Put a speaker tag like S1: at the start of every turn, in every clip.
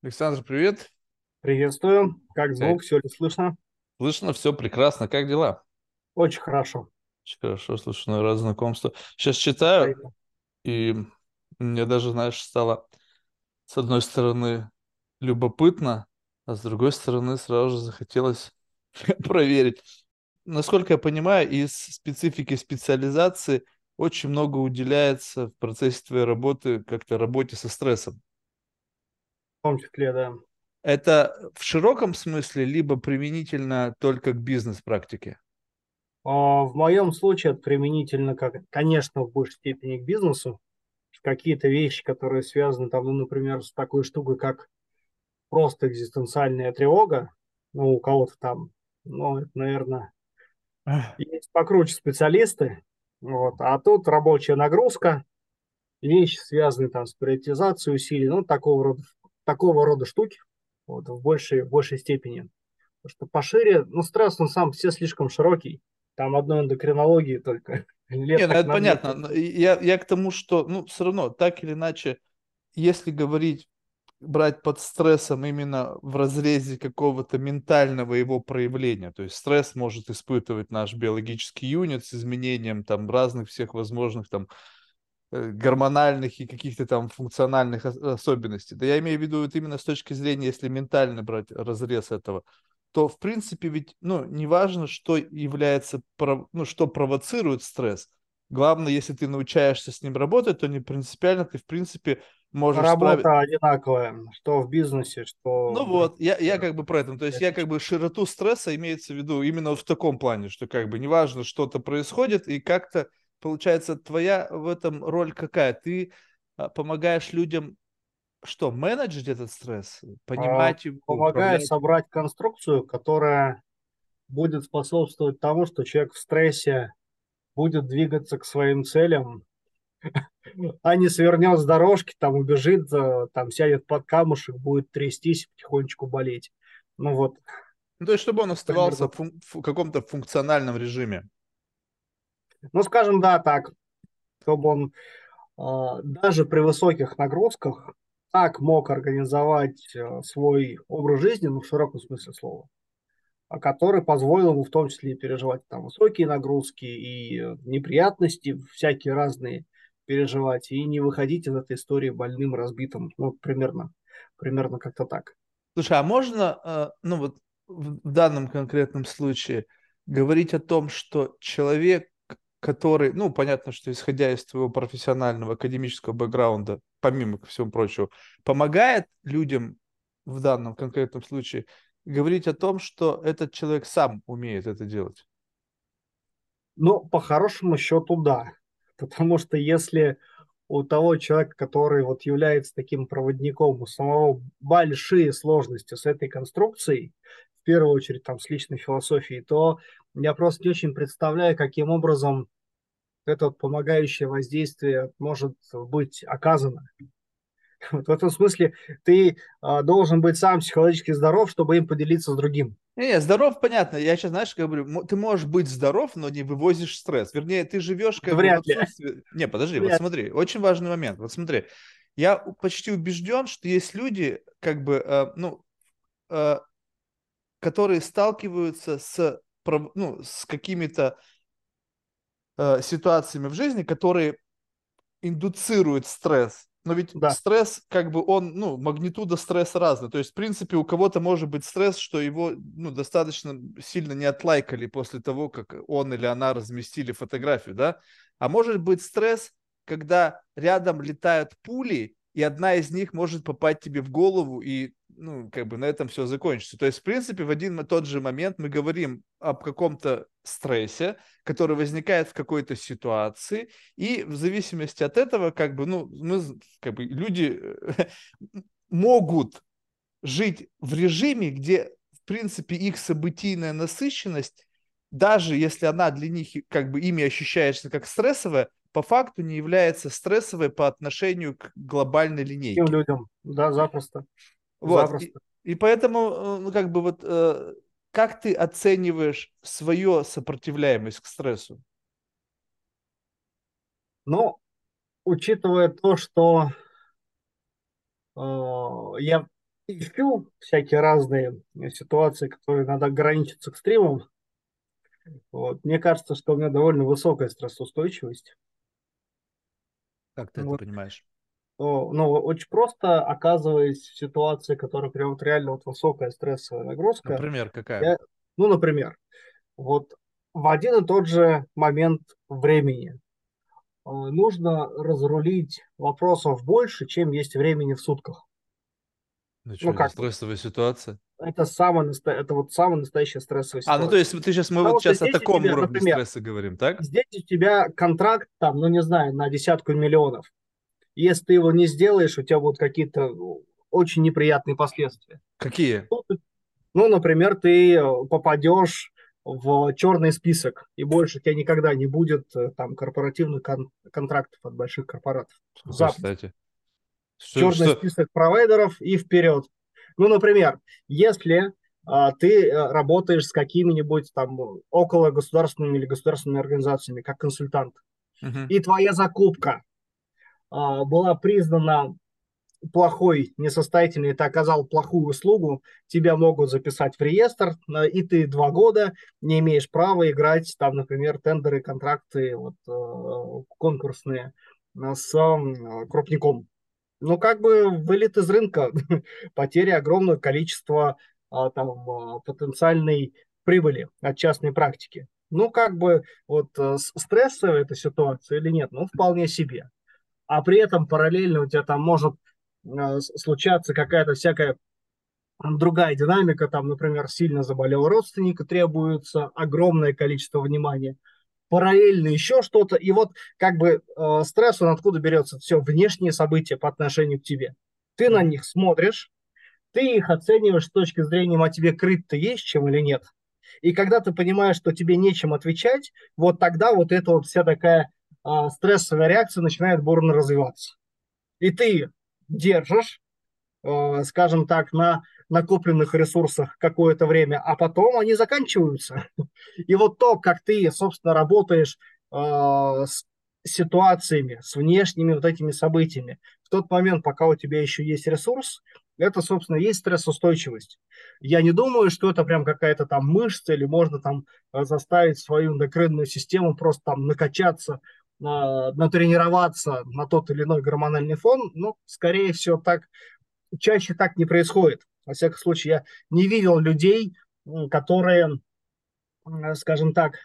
S1: Александр, привет.
S2: Приветствую. Как звук? Все ли слышно?
S1: Слышно, все прекрасно. Как дела?
S2: Очень хорошо.
S1: Очень хорошо, слушай, ну, рад знакомству. Сейчас читаю, и мне даже, знаешь, стало, с одной стороны, любопытно, а с другой стороны, сразу же захотелось проверить. Насколько я понимаю, из специфики специализации очень много уделяется в процессе твоей работы как-то работе со стрессом.
S2: Том числе, да.
S1: Это в широком смысле, либо применительно только к бизнес-практике?
S2: А, в моем случае это применительно, как, конечно, в большей степени к бизнесу. Какие-то вещи, которые связаны, там, ну, например, с такой штукой, как просто экзистенциальная тревога, ну, у кого-то там, ну, это, наверное, есть покруче специалисты, вот, а тут рабочая нагрузка, вещи, связанные там с приоритизацией усилий, ну, такого рода, такого рода штуки вот, в большей, большей степени. Потому что пошире, ну, стресс, он сам все слишком широкий. Там одной эндокринологии только.
S1: Лет Нет, ну, это понятно. Я, я к тому, что, ну, все равно, так или иначе, если говорить, брать под стрессом именно в разрезе какого-то ментального его проявления, то есть стресс может испытывать наш биологический юнит с изменением там разных всех возможных там гормональных и каких-то там функциональных особенностей. Да я имею в виду вот именно с точки зрения, если ментально брать разрез этого, то в принципе ведь, ну, неважно, что является, ну, что провоцирует стресс. Главное, если ты научаешься с ним работать, то не принципиально ты, в принципе, можешь
S2: Работа справить... одинаковая, что в бизнесе, что...
S1: Ну вот, я, я как бы про это. То есть я как бы широту стресса имеется в виду именно в таком плане, что как бы неважно, что-то происходит, и как-то получается, твоя в этом роль какая? Ты а, помогаешь людям что, менеджить этот стресс, понимать
S2: его? Помогаю собрать конструкцию, которая будет способствовать тому, что человек в стрессе будет двигаться к своим целям, а не свернет с дорожки, там убежит, там сядет под камушек, будет трястись, потихонечку болеть. Ну вот.
S1: Ну, то есть, чтобы он оставался в, в каком-то функциональном режиме.
S2: Ну, скажем, да, так, чтобы он э, даже при высоких нагрузках так мог организовать э, свой образ жизни, ну, в широком смысле слова, а который позволил ему в том числе переживать там высокие нагрузки и неприятности всякие разные переживать и не выходить из этой истории больным, разбитым, ну, примерно, примерно как-то так.
S1: Слушай, а можно, э, ну, вот в данном конкретном случае говорить о том, что человек который, ну, понятно, что исходя из твоего профессионального академического бэкграунда, помимо всего прочего, помогает людям в данном конкретном случае говорить о том, что этот человек сам умеет это делать?
S2: Ну, по хорошему счету, да. Потому что если у того человека, который вот является таким проводником, у самого большие сложности с этой конструкцией, в первую очередь там с личной философией, то я просто не очень представляю, каким образом это помогающее воздействие может быть оказано. Вот в этом смысле ты а, должен быть сам психологически здоров, чтобы им поделиться с другим.
S1: Не, здоров, понятно. Я сейчас, знаешь, говорю, ты можешь быть здоров, но не вывозишь стресс. Вернее, ты живешь как
S2: Вряд бы
S1: в отсутствии... Не, подожди, Вряд. вот смотри, очень важный момент. Вот смотри, я почти убежден, что есть люди, как бы, э, ну, э, которые сталкиваются с, ну, с какими-то э, ситуациями в жизни, которые индуцируют стресс. Но ведь да. стресс, как бы он, ну, магнитуда стресса разная. То есть, в принципе, у кого-то может быть стресс, что его, ну, достаточно сильно не отлайкали после того, как он или она разместили фотографию, да? А может быть стресс, когда рядом летают пули, и одна из них может попасть тебе в голову, и ну, как бы на этом все закончится. То есть, в принципе, в один и тот же момент мы говорим об каком-то стрессе, который возникает в какой-то ситуации, и в зависимости от этого, как бы, ну, мы, как бы, люди могут жить в режиме, где, в принципе, их событийная насыщенность, даже если она для них, как бы, ими ощущается как стрессовая, по факту не является стрессовой по отношению к глобальной линейке.
S2: Тем людям, да, запросто.
S1: Вот. И, и поэтому, э, ну, как бы вот, э, как ты оцениваешь свою сопротивляемость к стрессу?
S2: Ну, учитывая то, что э, я ищу всякие разные ситуации, которые надо граничить с экстримом. Вот. Мне кажется, что у меня довольно высокая стрессоустойчивость.
S1: Как ты вот. это понимаешь?
S2: Ну, очень просто оказываясь в ситуации, которая прям вот реально вот высокая стрессовая нагрузка.
S1: Например, какая?
S2: Я, ну, например, вот в один и тот же момент времени э, нужно разрулить вопросов больше, чем есть времени в сутках.
S1: Ну, что, ну как? стрессовая ситуация?
S2: Это, самая, это вот самая настоящая стрессовая ситуация.
S1: А, ну то есть ты сейчас, мы Потому вот сейчас о таком тебя, уровне например, стресса говорим, так?
S2: Здесь у тебя контракт там, ну не знаю, на десятку миллионов. Если ты его не сделаешь, у тебя будут какие-то очень неприятные последствия.
S1: Какие?
S2: Ну, ну например, ты попадешь в черный список, и больше у тебя никогда не будет э, там корпоративных кон- контрактов от больших корпоратов.
S1: Кстати.
S2: Что, черный что? список провайдеров и вперед. Ну, например, если а, ты э, работаешь с какими-нибудь там около государственными или государственными организациями как консультант, угу. и твоя закупка а, была признана плохой, несостоятельный, ты оказал плохую услугу, тебя могут записать в реестр, э, и ты два года не имеешь права играть там, например, тендеры, контракты вот, э, конкурсные с крупником ну, как бы вылет из рынка, потеря огромного количества а, там, а, потенциальной прибыли от частной практики. Ну, как бы вот э, стрессовая эта ситуация или нет, ну, вполне себе. А при этом параллельно у тебя там может э, случаться какая-то всякая другая динамика, там, например, сильно заболел родственник, требуется огромное количество внимания – параллельно еще что-то. И вот как бы э, стресс, он откуда берется? Все внешние события по отношению к тебе. Ты на них смотришь, ты их оцениваешь с точки зрения, а тебе крыть-то есть чем или нет. И когда ты понимаешь, что тебе нечем отвечать, вот тогда вот эта вот вся такая э, стрессовая реакция начинает бурно развиваться. И ты держишь, э, скажем так, на накопленных ресурсах какое-то время, а потом они заканчиваются. И вот то, как ты, собственно, работаешь э, с ситуациями, с внешними вот этими событиями, в тот момент, пока у тебя еще есть ресурс, это, собственно, есть стрессоустойчивость. Я не думаю, что это прям какая-то там мышца или можно там э, заставить свою эндокринную систему просто там накачаться, натренироваться на тот или иной гормональный фон, но, скорее всего, так чаще так не происходит. Во всяком случае, я не видел людей, которые, скажем так,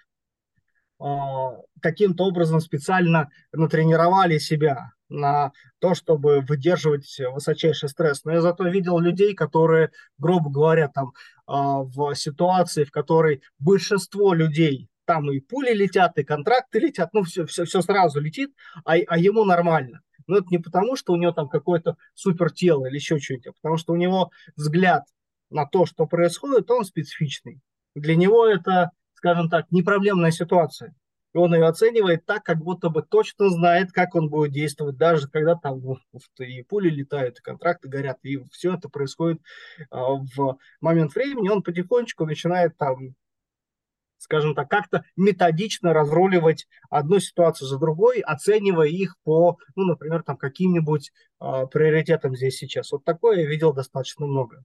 S2: а, каким-то образом специально натренировали себя на то, чтобы выдерживать высочайший стресс. Но я зато видел людей, которые, грубо говоря, там а, в ситуации, в которой большинство людей там и пули летят, и контракты летят, ну все, все, все сразу летит, а, а ему нормально. Но это не потому, что у него там какое-то супер тело или еще что-нибудь, а потому что у него взгляд на то, что происходит, он специфичный. Для него это, скажем так, не проблемная ситуация. И он ее оценивает так, как будто бы точно знает, как он будет действовать, даже когда там ну, и пули летают, и контракты горят, и все это происходит а, в момент времени, он потихонечку начинает там скажем так, как-то методично разруливать одну ситуацию за другой, оценивая их по, ну, например, там каким-нибудь э, приоритетам здесь сейчас. Вот такое я видел достаточно много.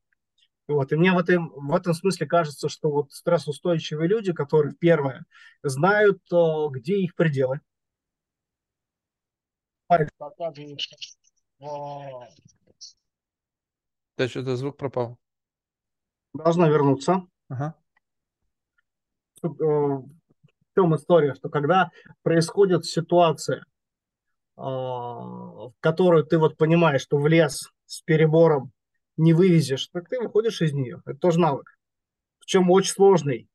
S2: Вот. И мне в этом, в этом смысле кажется, что вот стрессоустойчивые люди, которые, первое, знают, э, где их пределы.
S1: Да, что-то звук пропал.
S2: Должна вернуться. Ага. Э, в чем история, что когда происходит ситуация, а, в которую ты вот понимаешь, что в лес с перебором не вывезешь, так ты выходишь из нее. Это тоже навык. Причем очень сложный.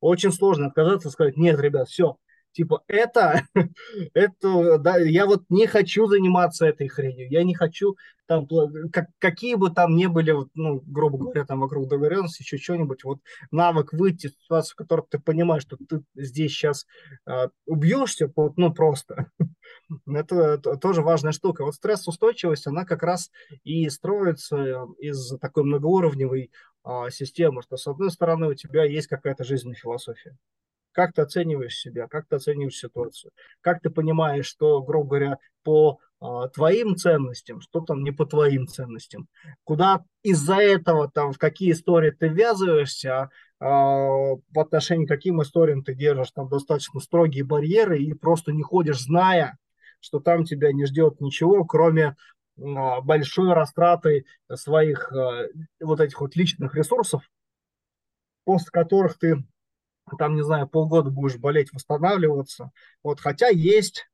S2: Очень сложно отказаться и сказать, нет, ребят, все, Типа, это, это, да, я вот не хочу заниматься этой хренью, я не хочу, там, как, какие бы там ни были, ну, грубо говоря, там вокруг договоренности, еще что-нибудь, вот навык выйти из ситуации, в которой ты понимаешь, что ты здесь сейчас а, убьешься, вот, ну, просто. это, это тоже важная штука. Вот стрессоустойчивость, она как раз и строится из такой многоуровневой а, системы, что, с одной стороны, у тебя есть какая-то жизненная философия как ты оцениваешь себя, как ты оцениваешь ситуацию, как ты понимаешь, что, грубо говоря, по а, твоим ценностям, что там не по твоим ценностям. Куда из-за этого, там, в какие истории ты ввязываешься, а, по отношению к каким историям ты держишь там достаточно строгие барьеры и просто не ходишь, зная, что там тебя не ждет ничего, кроме а, большой растраты своих вот этих вот личных ресурсов, после которых ты там, не знаю, полгода будешь болеть, восстанавливаться. Вот, хотя есть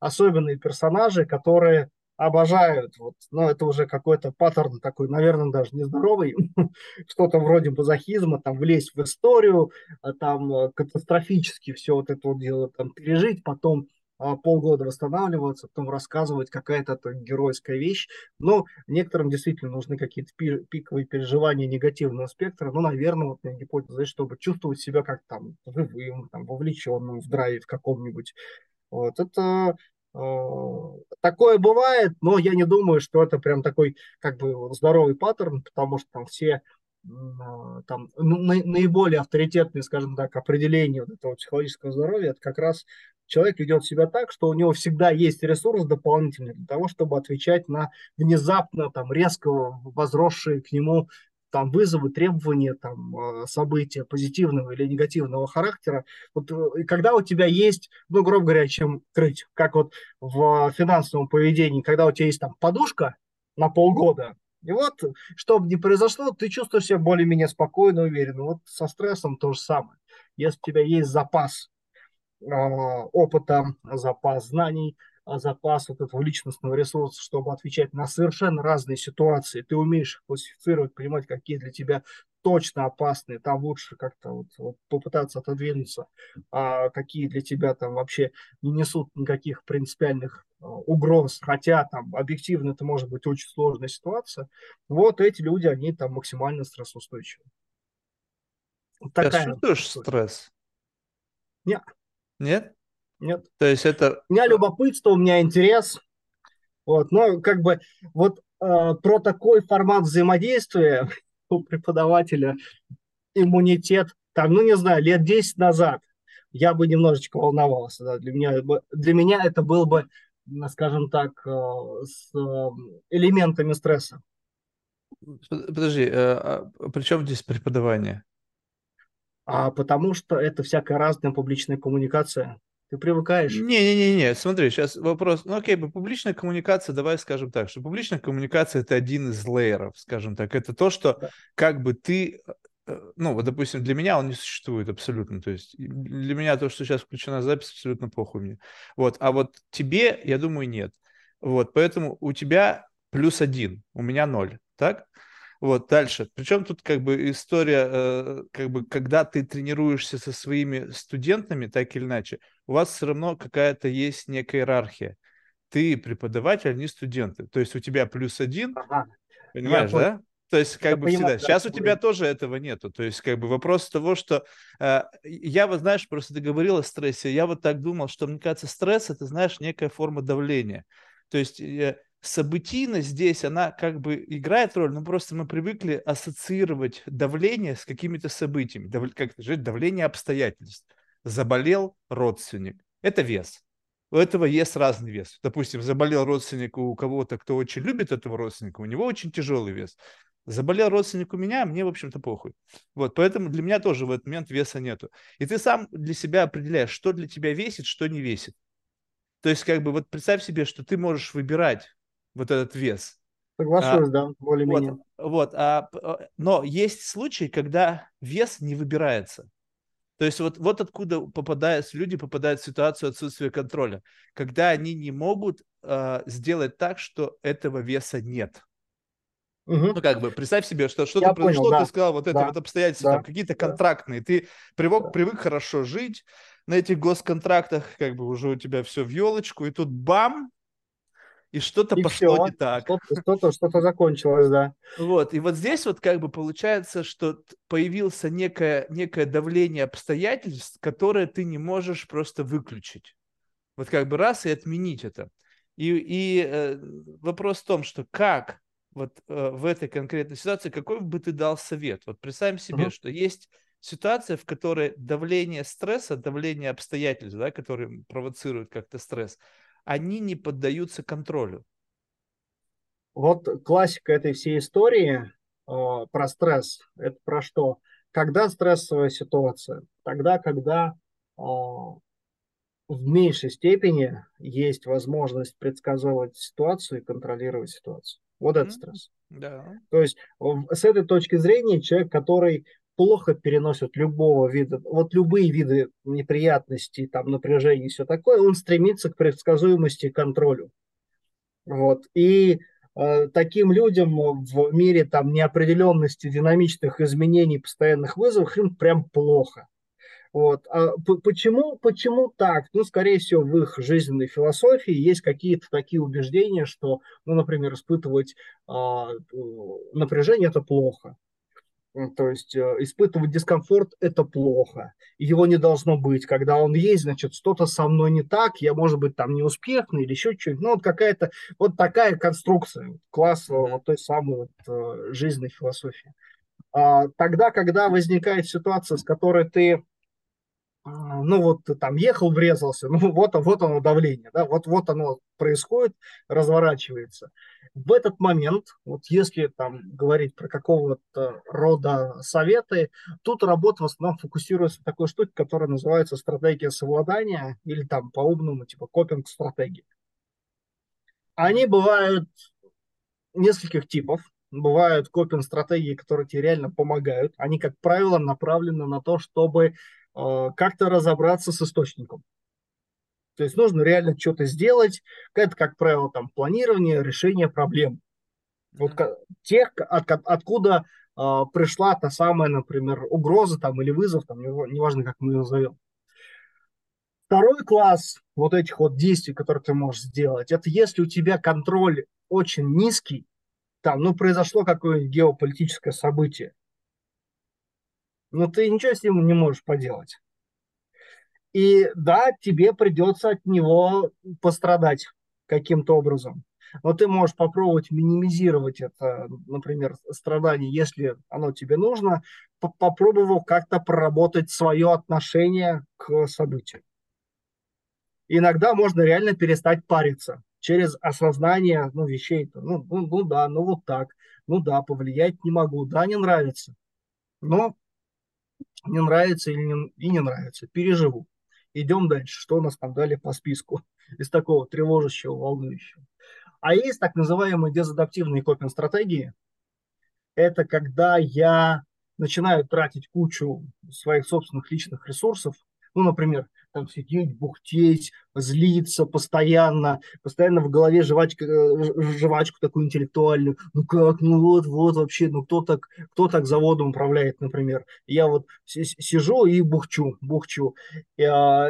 S2: особенные персонажи, которые обожают, вот, но это уже какой-то паттерн такой, наверное, даже нездоровый, что-то вроде базахизма, там, влезть в историю, а там, э, катастрофически все вот это вот дело там пережить, потом полгода восстанавливаться, потом рассказывать какая-то геройская вещь. Но некоторым действительно нужны какие-то пиковые переживания негативного спектра. Ну, наверное, вот моя гипотеза, чтобы чувствовать себя как там живым, там, вовлеченным в драйв каком-нибудь. Вот это э, такое бывает, но я не думаю, что это прям такой как бы здоровый паттерн, потому что там все а, там, ну, наиболее авторитетные, скажем так, определения вот этого психологического здоровья, это как раз человек ведет себя так, что у него всегда есть ресурс дополнительный для того, чтобы отвечать на внезапно, там, резко возросшие к нему там вызовы, требования, там, а, события позитивного или негативного характера. Вот э, когда у тебя есть, ну, грубо говоря, чем крыть, как вот в финансовом поведении, когда у тебя есть там подушка на полгода, и вот, что бы ни произошло, ты чувствуешь себя более-менее спокойно, уверенно. Вот со стрессом то же самое. Если у тебя есть запас э, опыта, запас знаний, запас вот этого личностного ресурса, чтобы отвечать на совершенно разные ситуации, ты умеешь их классифицировать, понимать, какие для тебя точно опасные, там лучше как-то вот, вот попытаться отодвинуться, а какие для тебя там вообще не несут никаких принципиальных а, угроз, хотя там объективно это может быть очень сложная ситуация, вот эти люди, они там максимально стрессоустойчивы.
S1: Такая Ты чувствуешь стресс?
S2: Нет.
S1: Нет?
S2: Нет.
S1: То есть это...
S2: У меня любопытство, у меня интерес. Вот, но как бы вот э, про такой формат взаимодействия у преподавателя иммунитет, там, ну не знаю, лет 10 назад я бы немножечко волновался. Да. Для, меня, для меня это было бы, скажем так, э, с э, элементами стресса.
S1: Подожди, э, а при чем здесь преподавание?
S2: А потому что это всякая разная публичная коммуникация. Ты привыкаешь.
S1: Не-не-не, смотри, сейчас вопрос. Ну окей, публичная коммуникация, давай скажем так, что публичная коммуникация это один из лейеров, скажем так. Это то, что да. как бы ты э, ну, вот, допустим, для меня он не существует абсолютно. То есть для меня то, что сейчас включена запись, абсолютно похуй мне. Вот, а вот тебе, я думаю, нет. Вот, поэтому у тебя плюс один, у меня ноль, так? Вот, дальше. Причем тут как бы история, э, как бы, когда ты тренируешься со своими студентами, так или иначе, у вас все равно какая-то есть некая иерархия. Ты преподаватель, они студенты. То есть у тебя плюс один, ага. понимаешь, Я да? То есть, как я бы понимаю, всегда. Сейчас у тебя тоже этого нету. То есть, как бы вопрос того, что э, я вот, знаешь, просто ты говорил о стрессе. Я вот так думал, что, мне кажется, стресс это, знаешь, некая форма давления. То есть, э, событийность здесь, она как бы играет роль, но просто мы привыкли ассоциировать давление с какими-то событиями. Дав, как же, давление обстоятельств. Заболел родственник. Это вес. У этого есть разный вес. Допустим, заболел родственник у кого-то, кто очень любит этого родственника, у него очень тяжелый вес. Заболел родственник у меня, мне, в общем-то, похуй. Вот, поэтому для меня тоже в этот момент веса нету. И ты сам для себя определяешь, что для тебя весит, что не весит. То есть, как бы, вот представь себе, что ты можешь выбирать вот этот вес.
S2: Соглашусь, а, да, более-менее.
S1: Вот, вот а, а, но есть случаи, когда вес не выбирается. То есть вот, вот откуда попадают, люди попадают в ситуацию отсутствия контроля, когда они не могут э, сделать так, что этого веса нет. Угу. Ну, как бы, представь себе, что что-то произошло, понял, да. ты сказал, вот это да. вот обстоятельства, да. там какие-то контрактные, ты привык, привык хорошо жить на этих госконтрактах, как бы уже у тебя все в елочку, и тут бам, и что-то и пошло все. не так.
S2: Что-то, что-то, закончилось, да.
S1: Вот, и вот здесь вот как бы получается, что появилось некое, некое давление обстоятельств, которое ты не можешь просто выключить. Вот как бы раз и отменить это. И, и э, вопрос в том, что как вот э, в этой конкретной ситуации, какой бы ты дал совет? Вот представим себе, uh-huh. что есть ситуация, в которой давление стресса, давление обстоятельств, да, которые провоцируют как-то стресс, они не поддаются контролю.
S2: Вот классика этой всей истории э, про стресс. Это про что? Когда стрессовая ситуация? Тогда, когда э, в меньшей степени есть возможность предсказывать ситуацию и контролировать ситуацию. Вот mm-hmm. это стресс.
S1: Да.
S2: То есть с этой точки зрения человек, который плохо переносит любого вида, вот любые виды неприятностей, там, напряжения и все такое, он стремится к предсказуемости и контролю. Вот. И э, таким людям в мире там неопределенности, динамичных изменений, постоянных вызовов, им прям плохо. Вот. А почему, почему так? Ну, скорее всего, в их жизненной философии есть какие-то такие убеждения, что, ну, например, испытывать а, напряжение – это плохо. То есть э, испытывать дискомфорт – это плохо. Его не должно быть. Когда он есть, значит, что-то со мной не так, я, может быть, там неуспешный или еще что-нибудь. Ну, вот какая-то вот такая конструкция класса вот той самой вот, э, жизненной философии. А, тогда, когда возникает ситуация, с которой ты ну вот там ехал, врезался, ну вот, вот оно давление, да, вот, вот оно происходит, разворачивается. В этот момент, вот если там говорить про какого-то рода советы, тут работа в основном фокусируется на такой штуке, которая называется стратегия совладания или там по-умному типа копинг-стратегии. Они бывают нескольких типов. Бывают копинг-стратегии, которые тебе реально помогают. Они, как правило, направлены на то, чтобы как-то разобраться с источником. То есть нужно реально что-то сделать. Это, как правило, там планирование, решение проблем. Вот тех, от, откуда э, пришла та самая, например, угроза там, или вызов, там, неважно, как мы ее назовем. Второй класс вот этих вот действий, которые ты можешь сделать, это если у тебя контроль очень низкий, там, ну, произошло какое-нибудь геополитическое событие, но ты ничего с ним не можешь поделать. И да, тебе придется от него пострадать каким-то образом. Но ты можешь попробовать минимизировать это, например, страдание, если оно тебе нужно, попробовав как-то проработать свое отношение к событию. Иногда можно реально перестать париться через осознание ну, вещей. Ну, ну, ну да, ну вот так. Ну да, повлиять не могу. Да, не нравится. Но не нравится или не, и не нравится, переживу. Идем дальше, что у нас там дали по списку из такого тревожащего, волнующего. А есть так называемые дезадаптивные копинг-стратегии. Это когда я начинаю тратить кучу своих собственных личных ресурсов. Ну, например, там сидеть, бухтеть, злиться постоянно, постоянно в голове жвачка, э, жвачку такую интеллектуальную. Ну как, ну вот, вот вообще, ну кто так, кто так заводом управляет, например. Я вот сижу и бухчу, бухчу. И, а,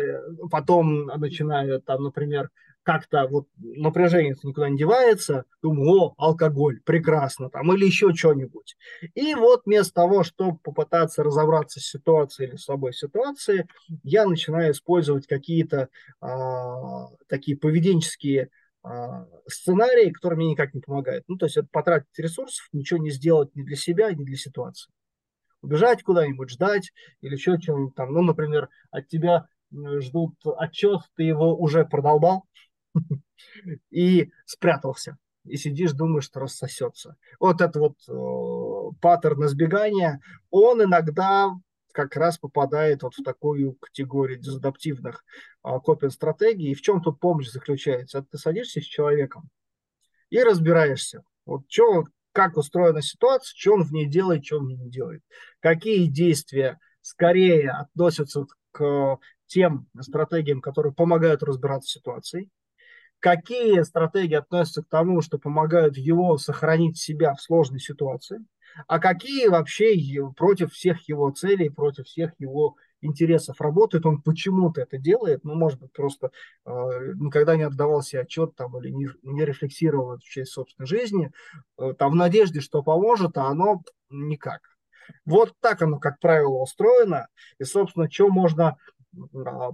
S2: потом начинаю там, например, как-то вот напряжение никуда не девается, думаю, о, алкоголь, прекрасно, там, или еще что-нибудь. И вот вместо того, чтобы попытаться разобраться с ситуацией или с собой ситуации, я начинаю использовать какие-то а, такие поведенческие а, сценарии, которые мне никак не помогают. Ну, то есть это потратить ресурсов, ничего не сделать ни для себя, ни для ситуации. Убежать куда-нибудь, ждать или еще что-нибудь там. Ну, например, от тебя ждут отчет, ты его уже продолбал, и спрятался. И сидишь, думаешь, что рассосется. Вот это вот э, паттерн избегания, он иногда как раз попадает вот в такую категорию дезадаптивных э, копинг-стратегий. И в чем тут помощь заключается? Это ты садишься с человеком и разбираешься. Вот что, как устроена ситуация, что он в ней делает, что он в ней не делает. Какие действия скорее относятся к тем стратегиям, которые помогают разбираться с ситуацией, какие стратегии относятся к тому, что помогают его сохранить себя в сложной ситуации, а какие вообще против всех его целей, против всех его интересов? Работают, он почему-то это делает, ну, может быть, просто э, никогда не отдавал себе отчет там или не, не рефлексировал эту часть собственной жизни, э, там в надежде, что поможет, а оно никак. Вот так оно, как правило, устроено, и, собственно, что можно э,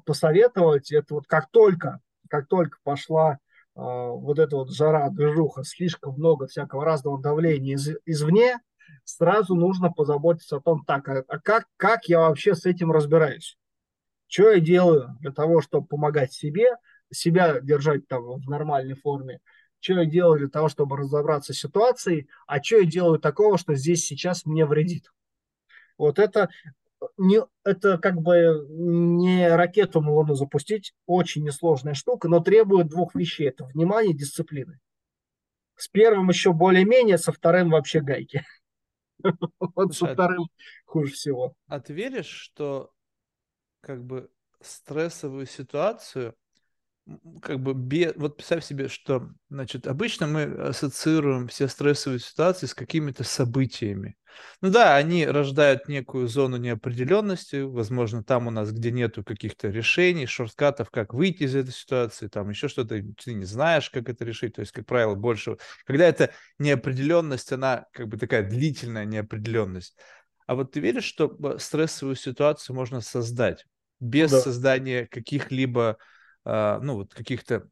S2: посоветовать, это вот как только как только пошла э, вот эта вот жара, движуха, слишком много всякого разного давления из, извне, сразу нужно позаботиться о том, так, а, а как, как я вообще с этим разбираюсь? Что я делаю для того, чтобы помогать себе, себя держать там в нормальной форме, что я делаю для того, чтобы разобраться с ситуацией, а что я делаю такого, что здесь сейчас мне вредит. Вот это не, это как бы не ракету на Луну запустить, очень несложная штука, но требует двух вещей. Это внимание и дисциплины. С первым еще более-менее, со вторым вообще гайки. Вот со а вторым хуже всего.
S1: А ты веришь, что как бы стрессовую ситуацию как бы без... вот представь себе, что, значит, обычно мы ассоциируем все стрессовые ситуации с какими-то событиями. Ну да, они рождают некую зону неопределенности, возможно, там у нас, где нету каких-то решений, шорткатов, как выйти из этой ситуации, там еще что-то, ты не знаешь, как это решить, то есть, как правило, больше, когда это неопределенность, она как бы такая длительная неопределенность. А вот ты веришь, что стрессовую ситуацию можно создать без да. создания каких-либо ну, вот каких-то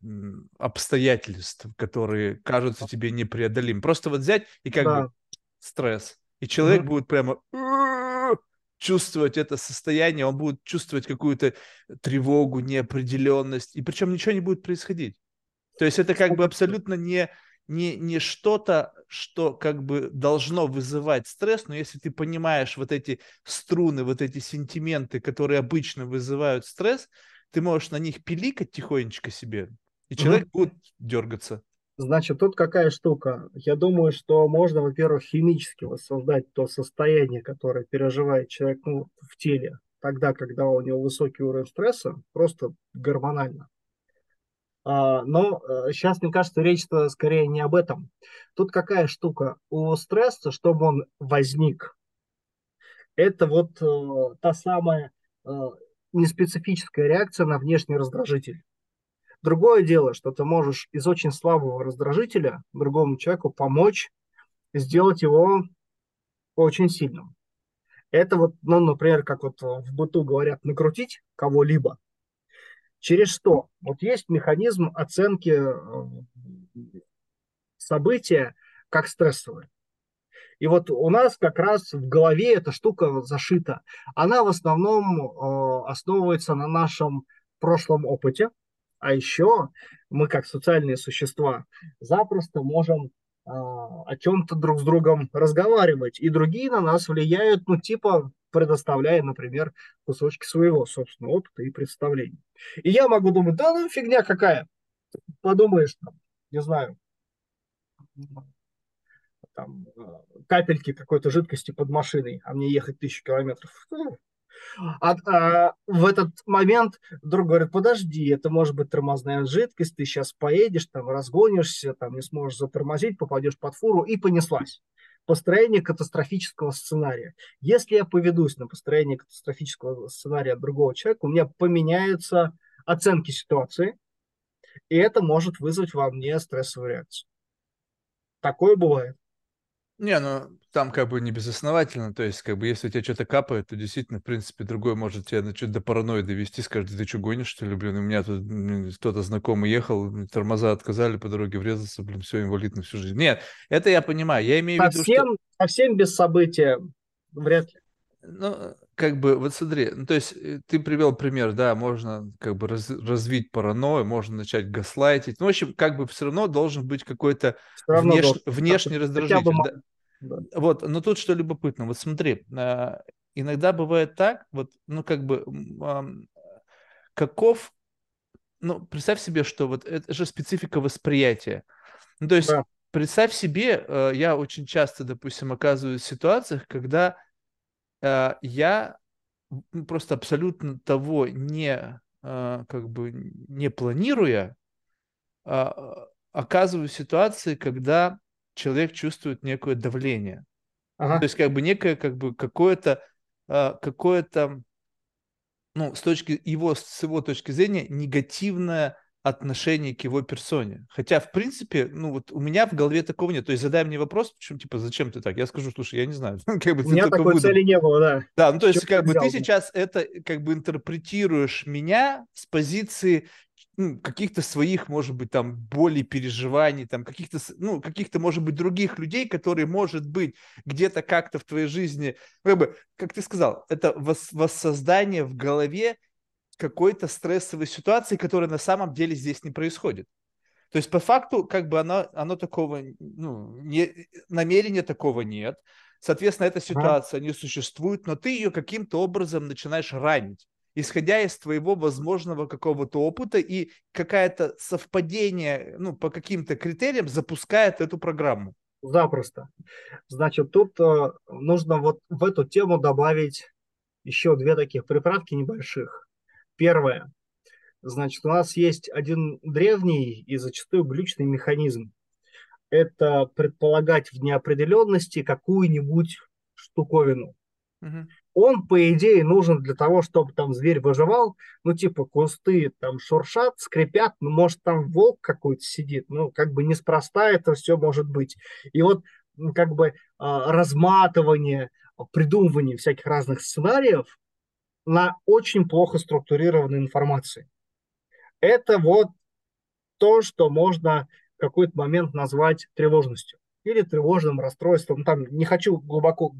S1: обстоятельств, которые кажутся тебе непреодолимыми. Просто вот взять и как да. бы стресс. И человек mm-hmm. будет прямо чувствовать это состояние, он будет чувствовать какую-то тревогу, неопределенность, и причем ничего не будет происходить. То есть это как бы абсолютно не, не, не что-то, что как бы должно вызывать стресс, но если ты понимаешь вот эти струны, вот эти сентименты, которые обычно вызывают стресс, ты можешь на них пиликать тихонечко себе, и человек угу. будет дергаться.
S2: Значит, тут какая штука. Я думаю, что можно, во-первых, химически воссоздать то состояние, которое переживает человек ну, в теле, тогда, когда у него высокий уровень стресса, просто гормонально. А, но сейчас, э, мне кажется, речь-то скорее не об этом. Тут какая штука? У стресса, чтобы он возник, это вот э, та самая э, неспецифическая реакция на внешний раздражитель. Другое дело, что ты можешь из очень слабого раздражителя другому человеку помочь сделать его очень сильным. Это вот, ну, например, как вот в быту говорят, накрутить кого-либо. Через что? Вот есть механизм оценки э, события как стрессовое. И вот у нас как раз в голове эта штука зашита. Она в основном э, основывается на нашем прошлом опыте. А еще мы, как социальные существа, запросто можем э, о чем-то друг с другом разговаривать. И другие на нас влияют, ну, типа, предоставляя, например, кусочки своего собственного опыта и представлений. И я могу думать, да ну фигня какая. Подумаешь, там, не знаю, там, э, капельки какой-то жидкости под машиной, а мне ехать тысячу километров. А, а, в этот момент друг говорит, подожди, это может быть тормозная жидкость, ты сейчас поедешь, там, разгонишься, там, не сможешь затормозить, попадешь под фуру, и понеслась. Построение катастрофического сценария. Если я поведусь на построение катастрофического сценария другого человека, у меня поменяются оценки ситуации, и это может вызвать во мне стрессовую реакцию. Такое бывает.
S1: Не, ну там как бы не безосновательно, то есть как бы если у тебя что-то капает, то действительно, в принципе, другой может тебя на до паранойи довести, скажет, ты что, гонишь, что ли, блин, у меня тут кто-то знакомый ехал, тормоза отказали по дороге, врезался, блин, все, инвалид на всю жизнь. Нет, это я понимаю, я имею совсем,
S2: в виду, что... Совсем без события, вряд ли.
S1: Ну, как бы, вот смотри, ну, то есть э, ты привел пример, да, можно как бы раз, развить паранойю, можно начать гаслайтить. Ну, в общем, как бы все равно должен быть какой-то внеш... внешний раздражитель. Да? Да. Вот, но тут что любопытно, вот смотри, а, иногда бывает так, вот, ну, как бы, каков, ну, представь себе, что вот это же специфика восприятия. Ну, то есть, да. представь себе, э, я очень часто, допустим, оказываюсь в ситуациях, когда Э, я просто абсолютно того не, как бы не планируя, а, оказываюсь в ситуации, когда человек чувствует некое давление. Ага. То есть как бы некое, как бы какое-то, э, какое-то, ну, с точки его, с его точки зрения, негативное отношение к его персоне. Хотя, в принципе, ну вот у меня в голове такого нет. То есть задай мне вопрос, почему, типа, зачем ты так? Я скажу, слушай, я не знаю.
S2: как бы, у меня такой выдум... цели не было, да.
S1: Да, ну то есть, как бы ты сейчас это как бы интерпретируешь меня с позиции ну, каких-то своих, может быть, там, болей, переживаний, там, каких-то, ну, каких-то, может быть, других людей, которые, может быть, где-то как-то в твоей жизни, как бы, как ты сказал, это вос- воссоздание в голове какой-то стрессовой ситуации, которая на самом деле здесь не происходит. То есть по факту как бы оно, оно такого, ну, не, намерения такого нет. Соответственно, эта ситуация не существует, но ты ее каким-то образом начинаешь ранить исходя из твоего возможного какого-то опыта и какое-то совпадение, ну, по каким-то критериям запускает эту программу.
S2: Запросто. Значит, тут э, нужно вот в эту тему добавить еще две таких приправки небольших. Первое. Значит, у нас есть один древний и зачастую глючный механизм. Это предполагать в неопределенности какую-нибудь штуковину. Угу. Он, по идее, нужен для того, чтобы там зверь выживал. Ну, типа, кусты там шуршат, скрипят, ну, может, там волк какой-то сидит. Ну, как бы неспроста это все может быть. И вот, как бы, а, разматывание, придумывание всяких разных сценариев на очень плохо структурированной информации. Это вот то, что можно в какой-то момент назвать тревожностью или тревожным расстройством. Там не хочу глубоко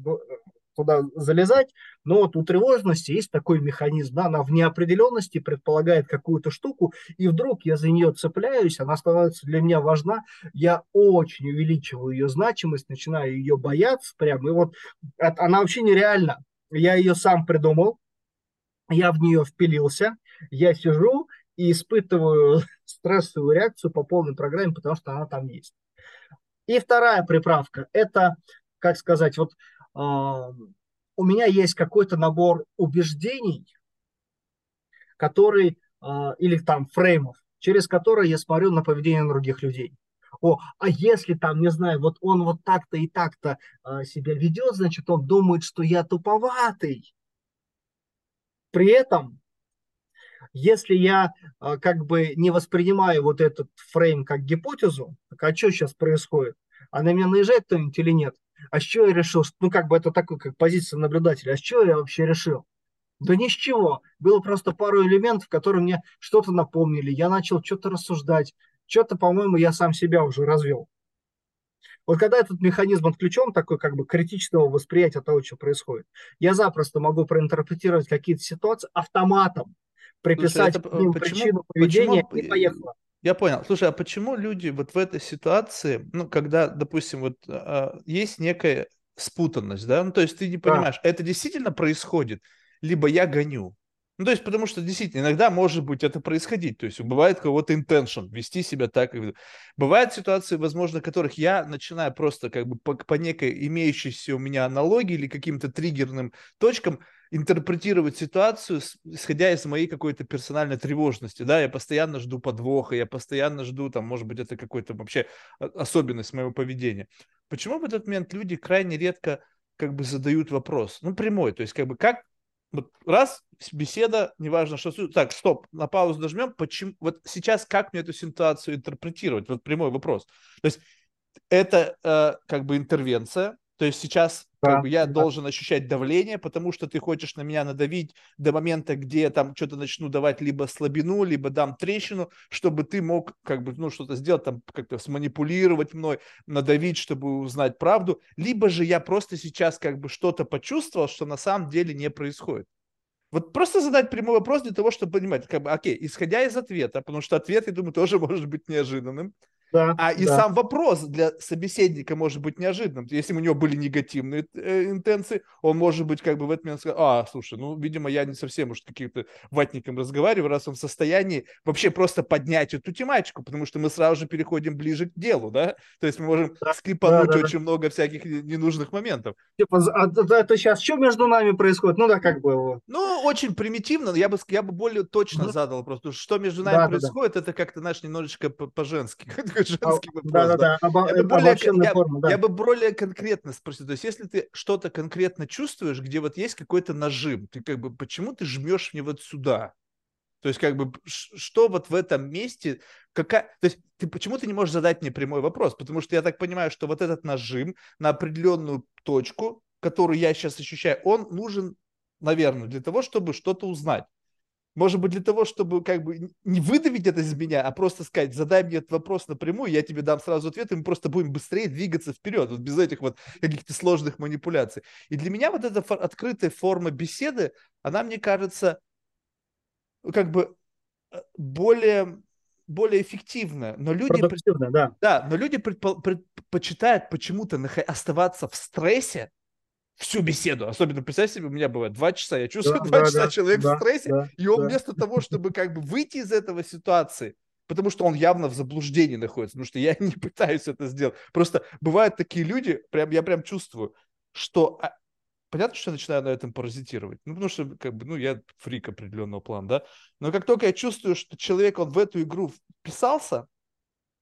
S2: туда залезать, но вот у тревожности есть такой механизм, да, она в неопределенности предполагает какую-то штуку, и вдруг я за нее цепляюсь, она становится для меня важна, я очень увеличиваю ее значимость, начинаю ее бояться прямо, и вот она вообще нереальна. Я ее сам придумал, я в нее впилился, я сижу и испытываю стрессовую реакцию по полной программе, потому что она там есть. И вторая приправка – это, как сказать, вот у меня есть какой-то набор убеждений, который, а, или там фреймов, через которые я смотрю на поведение других людей. О, а если там, не знаю, вот он вот так-то и так-то а, себя ведет, значит, он думает, что я туповатый. При этом, если я а, как бы не воспринимаю вот этот фрейм как гипотезу, так а что сейчас происходит? А на меня наезжает кто-нибудь или нет? А с чего я решил, ну как бы это такой, как позиция наблюдателя, а с чего я вообще решил? Да ни с чего. Было просто пару элементов, которые мне что-то напомнили. Я начал что-то рассуждать. Что-то, по-моему, я сам себя уже развел. Вот когда этот механизм отключен, такой как бы критичного восприятия того, что происходит, я запросто могу проинтерпретировать какие-то ситуации автоматом, приписать Слушай, это, почему, причину поведения почему, и поехало.
S1: Я понял. Слушай, а почему люди вот в этой ситуации, ну, когда, допустим, вот а, есть некая спутанность, да, ну, то есть ты не понимаешь, да. это действительно происходит, либо я гоню. Ну, то есть, потому что действительно иногда может быть это происходить. То есть, бывает кого-то intention, вести себя так. Бывают ситуации, возможно, которых я начинаю просто как бы по, по некой имеющейся у меня аналогии или каким-то триггерным точкам интерпретировать ситуацию, исходя из моей какой-то персональной тревожности, да, я постоянно жду подвоха, я постоянно жду, там, может быть, это какой-то вообще особенность моего поведения. Почему в этот момент люди крайне редко как бы задают вопрос, ну, прямой, то есть как бы как, вот раз, беседа, неважно, что... Так, стоп, на паузу нажмем, почему, вот сейчас как мне эту ситуацию интерпретировать, вот прямой вопрос. То есть это э, как бы интервенция, то есть сейчас да. как бы, я да. должен ощущать давление, потому что ты хочешь на меня надавить до момента, где я там что-то начну давать либо слабину, либо дам трещину, чтобы ты мог как бы ну что-то сделать, там как-то сманипулировать мной, надавить, чтобы узнать правду, либо же я просто сейчас как бы что-то почувствовал, что на самом деле не происходит. Вот просто задать прямой вопрос для того, чтобы понимать, как бы, окей, исходя из ответа, потому что ответ, я думаю, тоже может быть неожиданным, да, а и да. сам вопрос для собеседника может быть неожиданным. Если у него были негативные э, интенции, он может быть как бы в этот момент сказать, а, слушай, ну, видимо, я не совсем уж каким-то ватником разговариваю, раз он в состоянии вообще просто поднять эту тематику, потому что мы сразу же переходим ближе к делу, да? То есть мы можем да, скрипануть да, да, очень да. много всяких ненужных моментов.
S2: Типа, а это сейчас что между нами происходит? Ну да, как бы.
S1: Ну, очень примитивно, я бы, я бы более точно mm-hmm. задал просто, что между нами да, происходит, да, да. это как-то, знаешь, немножечко по-женски. женский вопрос. Да, да, да. я, бы более, я, форма, да. я бы более конкретно спросил. То есть, если ты что-то конкретно чувствуешь, где вот есть какой-то нажим, ты как бы, почему ты жмешь мне вот сюда? То есть, как бы, что вот в этом месте, какая... То есть, ты почему ты не можешь задать мне прямой вопрос? Потому что я так понимаю, что вот этот нажим на определенную точку, которую я сейчас ощущаю, он нужен, наверное, для того, чтобы что-то узнать. Может быть, для того, чтобы как бы не выдавить это из меня, а просто сказать, задай мне этот вопрос напрямую, я тебе дам сразу ответ, и мы просто будем быстрее двигаться вперед, вот без этих вот каких-то сложных манипуляций. И для меня вот эта открытая форма беседы, она, мне кажется, как бы э, более более эффективно, но люди...
S2: Продуктивно, да.
S1: Да, но люди предпо- предпочитают почему-то нах- оставаться в стрессе всю беседу. Особенно, представь себе, у меня бывает два часа, я чувствую да, два да, часа, да, человек да, в стрессе, да, и он да. вместо того, чтобы как бы выйти из этого ситуации, потому что он явно в заблуждении находится, потому что я не пытаюсь это сделать. Просто бывают такие люди, прям я прям чувствую, что а, понятно, что я начинаю на этом паразитировать. Ну, потому что, как бы, ну, я фрик определенного плана, да. Но как только я чувствую, что человек, он в эту игру вписался,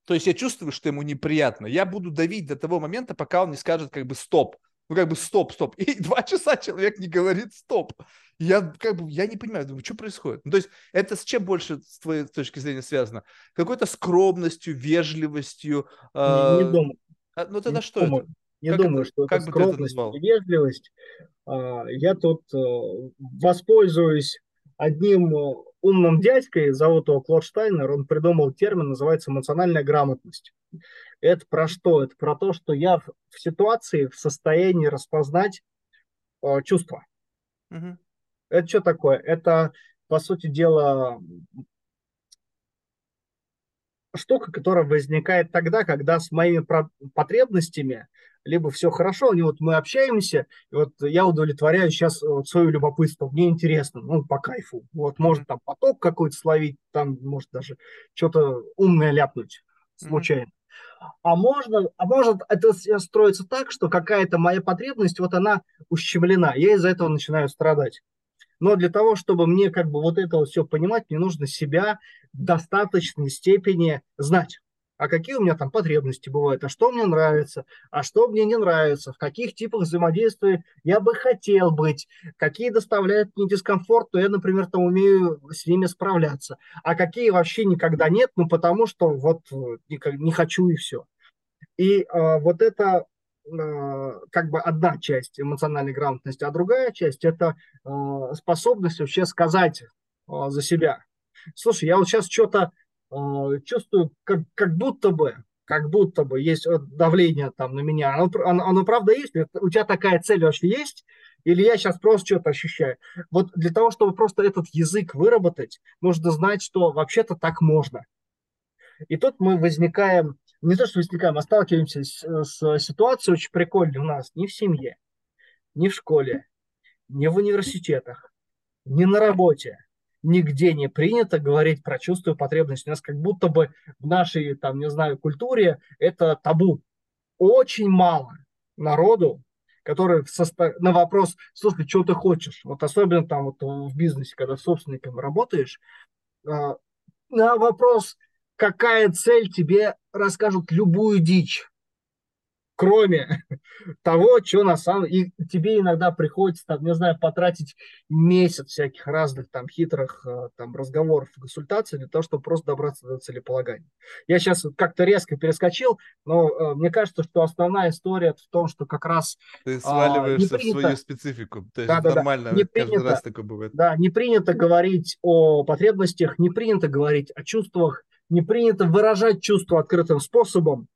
S1: то есть я чувствую, что ему неприятно, я буду давить до того момента, пока он не скажет, как бы, стоп. Ну, как бы, стоп, стоп. И два часа человек не говорит стоп. Я, как бы, я не понимаю, думаю, что происходит? Ну, то есть это с чем больше, с твоей точки зрения, связано? Какой-то скромностью, вежливостью?
S2: Не, не думаю.
S1: А, ну, тогда не что думаю. это?
S2: Не как думаю, это, что как это скромность и вежливость. А, я тут э, воспользуюсь одним э, умным дядькой, зовут его Клод Штайнер, он придумал термин, называется эмоциональная грамотность. Это про что? Это про то, что я в, в ситуации в состоянии распознать э, чувства. Угу. Это что такое? Это, по сути дела, штука, которая возникает тогда, когда с моими потребностями либо все хорошо, и вот мы общаемся, и вот я удовлетворяю сейчас вот свое любопытство, мне интересно, ну, по кайфу. Вот, может там поток какой-то словить, там, может даже что-то умное ляпнуть случайно. А можно, а может это строится так, что какая-то моя потребность, вот она ущемлена, я из-за этого начинаю страдать. Но для того, чтобы мне как бы вот это вот все понимать, мне нужно себя в достаточной степени знать а какие у меня там потребности бывают, а что мне нравится, а что мне не нравится, в каких типах взаимодействия я бы хотел быть, какие доставляют мне дискомфорт, то я, например, там умею с ними справляться, а какие вообще никогда нет, ну потому что вот не, не хочу и все. И э, вот это э, как бы одна часть эмоциональной грамотности, а другая часть это э, способность вообще сказать э, за себя. Слушай, я вот сейчас что-то чувствую, как, как будто бы, как будто бы есть давление там на меня. Оно, оно, оно правда есть? У тебя такая цель вообще есть? Или я сейчас просто что-то ощущаю? Вот для того, чтобы просто этот язык выработать, нужно знать, что вообще-то так можно. И тут мы возникаем, не то что возникаем, а сталкиваемся с, с ситуацией очень прикольной у нас ни в семье, ни в школе, ни в университетах, ни на работе, нигде не принято говорить про чувства и потребности. У нас как будто бы в нашей, там, не знаю, культуре это табу. Очень мало народу, который состо... на вопрос, слушай, что ты хочешь? Вот особенно там вот в бизнесе, когда собственником работаешь, а, на вопрос, какая цель, тебе расскажут любую дичь кроме того, что на самом и тебе иногда приходится, там, не знаю, потратить месяц всяких разных там хитрых э, там разговоров, консультаций для того, чтобы просто добраться до целеполагания. Я сейчас как-то резко перескочил, но э, мне кажется, что основная история в том, что как раз
S1: ты а, сваливаешься а, принято, в свою специфику, то есть да, да, нормально,
S2: да. Не каждый принято, раз такое бывает. Да, не принято говорить о потребностях, не принято говорить о чувствах, не принято выражать чувства открытым способом,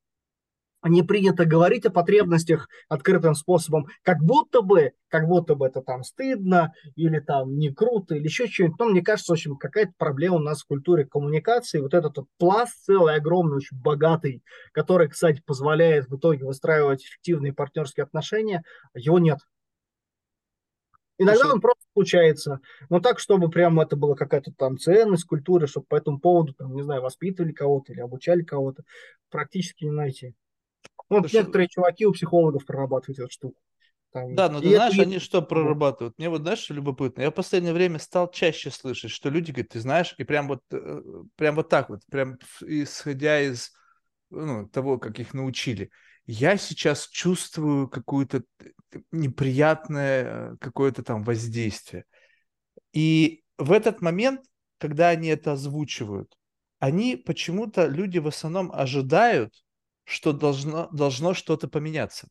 S2: не принято говорить о потребностях открытым способом, как будто бы, как будто бы это там стыдно, или там не круто, или еще что-нибудь. Но мне кажется, в общем, какая-то проблема у нас в культуре коммуникации. Вот этот вот пласт целый, огромный, очень богатый, который, кстати, позволяет в итоге выстраивать эффективные партнерские отношения, его нет. Иногда Слушай, он просто случается, но так, чтобы прямо это была какая-то там ценность культуры, чтобы по этому поводу, там, не знаю, воспитывали кого-то или обучали кого-то, практически не найти. Ну, вот некоторые чуваки у психологов прорабатывают эту штуку.
S1: Там, да, но ты знаешь, это... они что прорабатывают? Мне вот, знаешь, что любопытно? Я в последнее время стал чаще слышать, что люди говорят, ты знаешь, и прям вот, э, прям вот так вот, прям исходя из ну, того, как их научили. Я сейчас чувствую какое-то неприятное какое-то там воздействие. И в этот момент, когда они это озвучивают, они почему-то, люди в основном ожидают, что должно, должно что-то поменяться.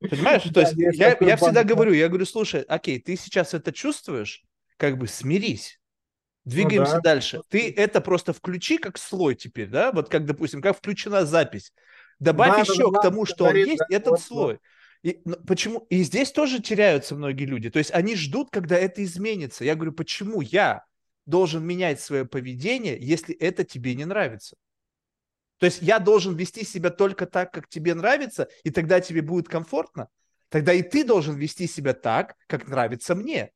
S1: Понимаешь? То есть я, я всегда говорю, я говорю, слушай, окей, ты сейчас это чувствуешь, как бы смирись. Двигаемся ну, да. дальше. Ты это просто включи как слой теперь, да? Вот как, допустим, как включена запись. Добавь да, еще да, к тому, что говорит, он есть, да, этот вот, слой. И, ну, почему? И здесь тоже теряются многие люди. То есть они ждут, когда это изменится. Я говорю, почему я должен менять свое поведение, если это тебе не нравится? То есть я должен вести себя только так, как тебе нравится, и тогда тебе будет комфортно. Тогда и ты должен вести себя так, как нравится мне.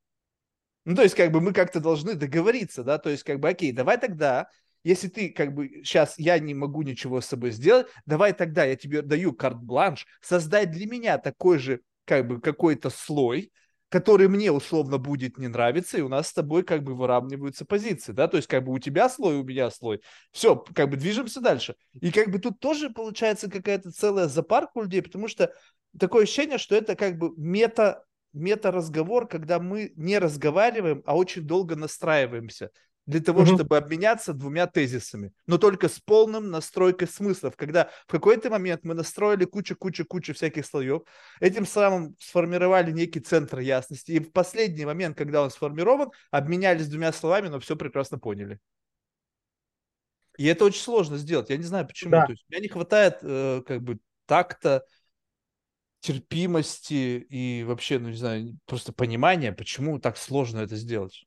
S1: Ну, то есть, как бы мы как-то должны договориться, да, то есть, как бы, окей, давай тогда если ты как бы сейчас я не могу ничего с собой сделать, давай тогда я тебе даю карт-бланш, создай для меня такой же как бы какой-то слой, который мне условно будет не нравиться, и у нас с тобой как бы выравниваются позиции, да, то есть как бы у тебя слой, у меня слой, все, как бы движемся дальше. И как бы тут тоже получается какая-то целая запарка у людей, потому что такое ощущение, что это как бы мета мета-разговор, когда мы не разговариваем, а очень долго настраиваемся для того, угу. чтобы обменяться двумя тезисами, но только с полным настройкой смыслов, когда в какой-то момент мы настроили кучу-кучу-кучу всяких слоев, этим самым сформировали некий центр ясности, и в последний момент, когда он сформирован, обменялись двумя словами, но все прекрасно поняли. И это очень сложно сделать. Я не знаю почему. Да. То есть, у меня не хватает э, как бы такта, терпимости и вообще, ну не знаю, просто понимания, почему так сложно это сделать.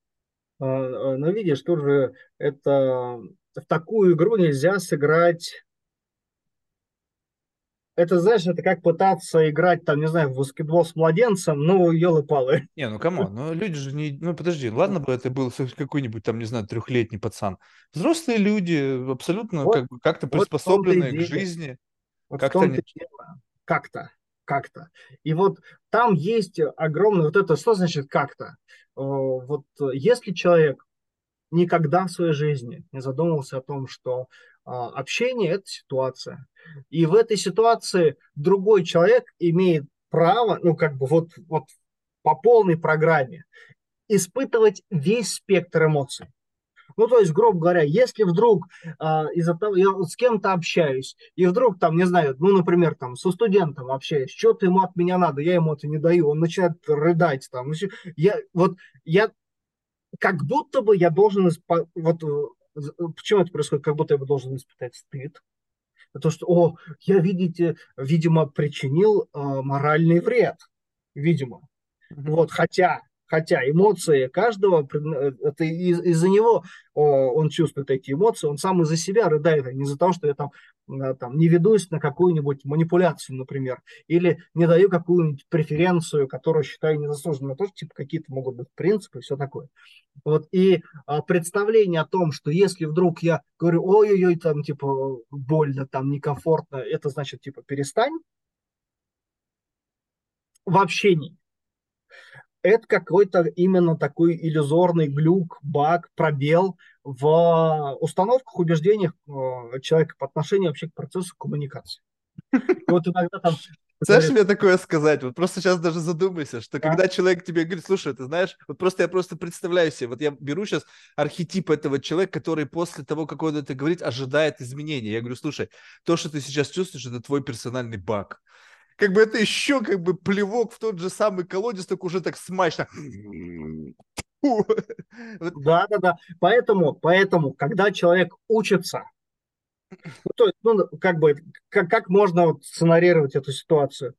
S2: А, а, но видишь, тоже это в такую игру нельзя сыграть. Это, знаешь, это как пытаться играть, там, не знаю, в баскетбол с младенцем, ну, елы-палы.
S1: Не, ну, come on, ну, люди же не... Ну, подожди, ладно бы это был какой-нибудь, там, не знаю, трехлетний пацан. Взрослые люди абсолютно вот, как бы как-то вот к жизни.
S2: Вот как-то... Не... Как-то как-то. И вот там есть огромное вот это, что значит как-то? Э, вот если человек никогда в своей жизни не задумывался о том, что а, общение – это ситуация, и в этой ситуации другой человек имеет право, ну как бы вот, вот по полной программе, испытывать весь спектр эмоций. Ну, то есть, грубо говоря, если вдруг э, из-за того, я с кем-то общаюсь, и вдруг там, не знаю, ну, например, там, со студентом общаюсь, что-то ему от меня надо, я ему это не даю, он начинает рыдать там. Я, вот, я как будто бы я должен, исп- вот, э, почему это происходит, как будто я должен испытать стыд, потому что, о, я, видите, видимо, причинил э, моральный вред, видимо. Mm-hmm. Вот, хотя Хотя эмоции каждого, э, это из- из-за него он чувствует эти эмоции, он сам из-за себя рыдает, а не из-за того, что я там, э, там не ведусь на какую-нибудь манипуляцию, например, или не даю какую-нибудь преференцию, которую считаю незаслуженной. Тоже типа какие-то могут быть принципы и все такое. Вот, и а, представление о том, что если вдруг я говорю, ой-ой-ой, там типа больно, там некомфортно, это значит типа перестань в общении это какой-то именно такой иллюзорный глюк, баг, пробел в установках, убеждениях э, человека по отношению вообще к процессу коммуникации.
S1: вот иногда там знаешь, мне такое сказать? Вот просто сейчас даже задумайся, что да. когда человек тебе говорит, слушай, ты знаешь, вот просто я просто представляю себе, вот я беру сейчас архетип этого человека, который после того, как он это говорит, ожидает изменений. Я говорю, слушай, то, что ты сейчас чувствуешь, это твой персональный баг как бы это еще как бы плевок в тот же самый колодец, только уже так смачно.
S2: Да, да, да. Поэтому, поэтому, когда человек учится, ну, то есть, ну, как бы, как, как можно вот сценарировать эту ситуацию?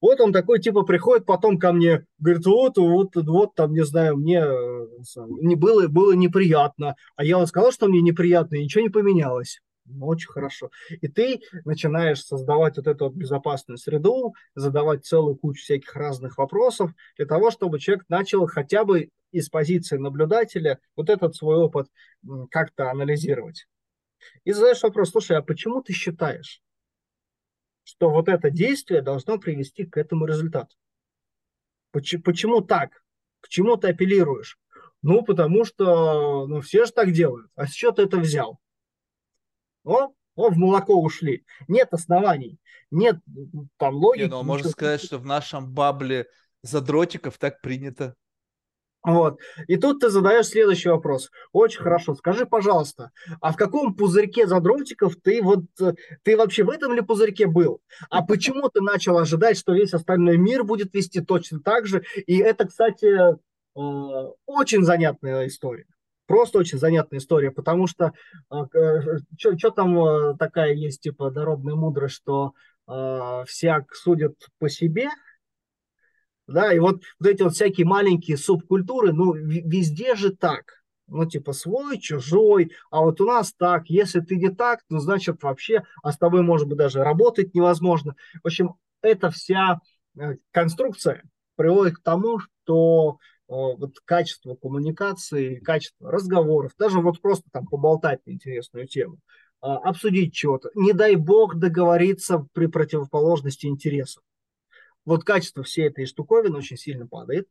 S2: Вот он такой, типа, приходит потом ко мне, говорит, вот, вот, вот, там, не знаю, мне э, не было, было неприятно. А я вам сказал, что мне неприятно, и ничего не поменялось. Ну, очень хорошо. И ты начинаешь создавать вот эту вот безопасную среду, задавать целую кучу всяких разных вопросов для того, чтобы человек начал хотя бы из позиции наблюдателя вот этот свой опыт как-то анализировать. И задаешь вопрос, слушай, а почему ты считаешь, что вот это действие должно привести к этому результату? Почему, почему так? К чему ты апеллируешь? Ну, потому что ну, все же так делают. А с чего ты это взял? О, о, в молоко ушли. Нет оснований, нет там логики. Не,
S1: ну, можно сказать, что в нашем бабле задротиков так принято.
S2: Вот. И тут ты задаешь следующий вопрос. Очень хорошо. Скажи, пожалуйста, а в каком пузырьке задротиков ты вот ты вообще в этом ли пузырьке был? А почему ты начал ожидать, что весь остальной мир будет вести точно так же? И это, кстати, э, очень занятная история. Просто очень занятная история, потому что а, что там а, такая есть, типа, народная мудрость, что э, всяк судят по себе, да, и вот, вот эти вот всякие маленькие субкультуры, ну, везде же так. Ну, типа, свой, чужой, а вот у нас так, если ты не так, ну, значит, вообще, а с тобой, может быть, даже работать невозможно. В общем, эта вся э, конструкция приводит к тому, что э, вот качество коммуникации, качество разговоров, даже вот просто там поболтать на интересную тему, э, обсудить чего-то, не дай бог договориться при противоположности интересов вот качество всей этой штуковины очень сильно падает.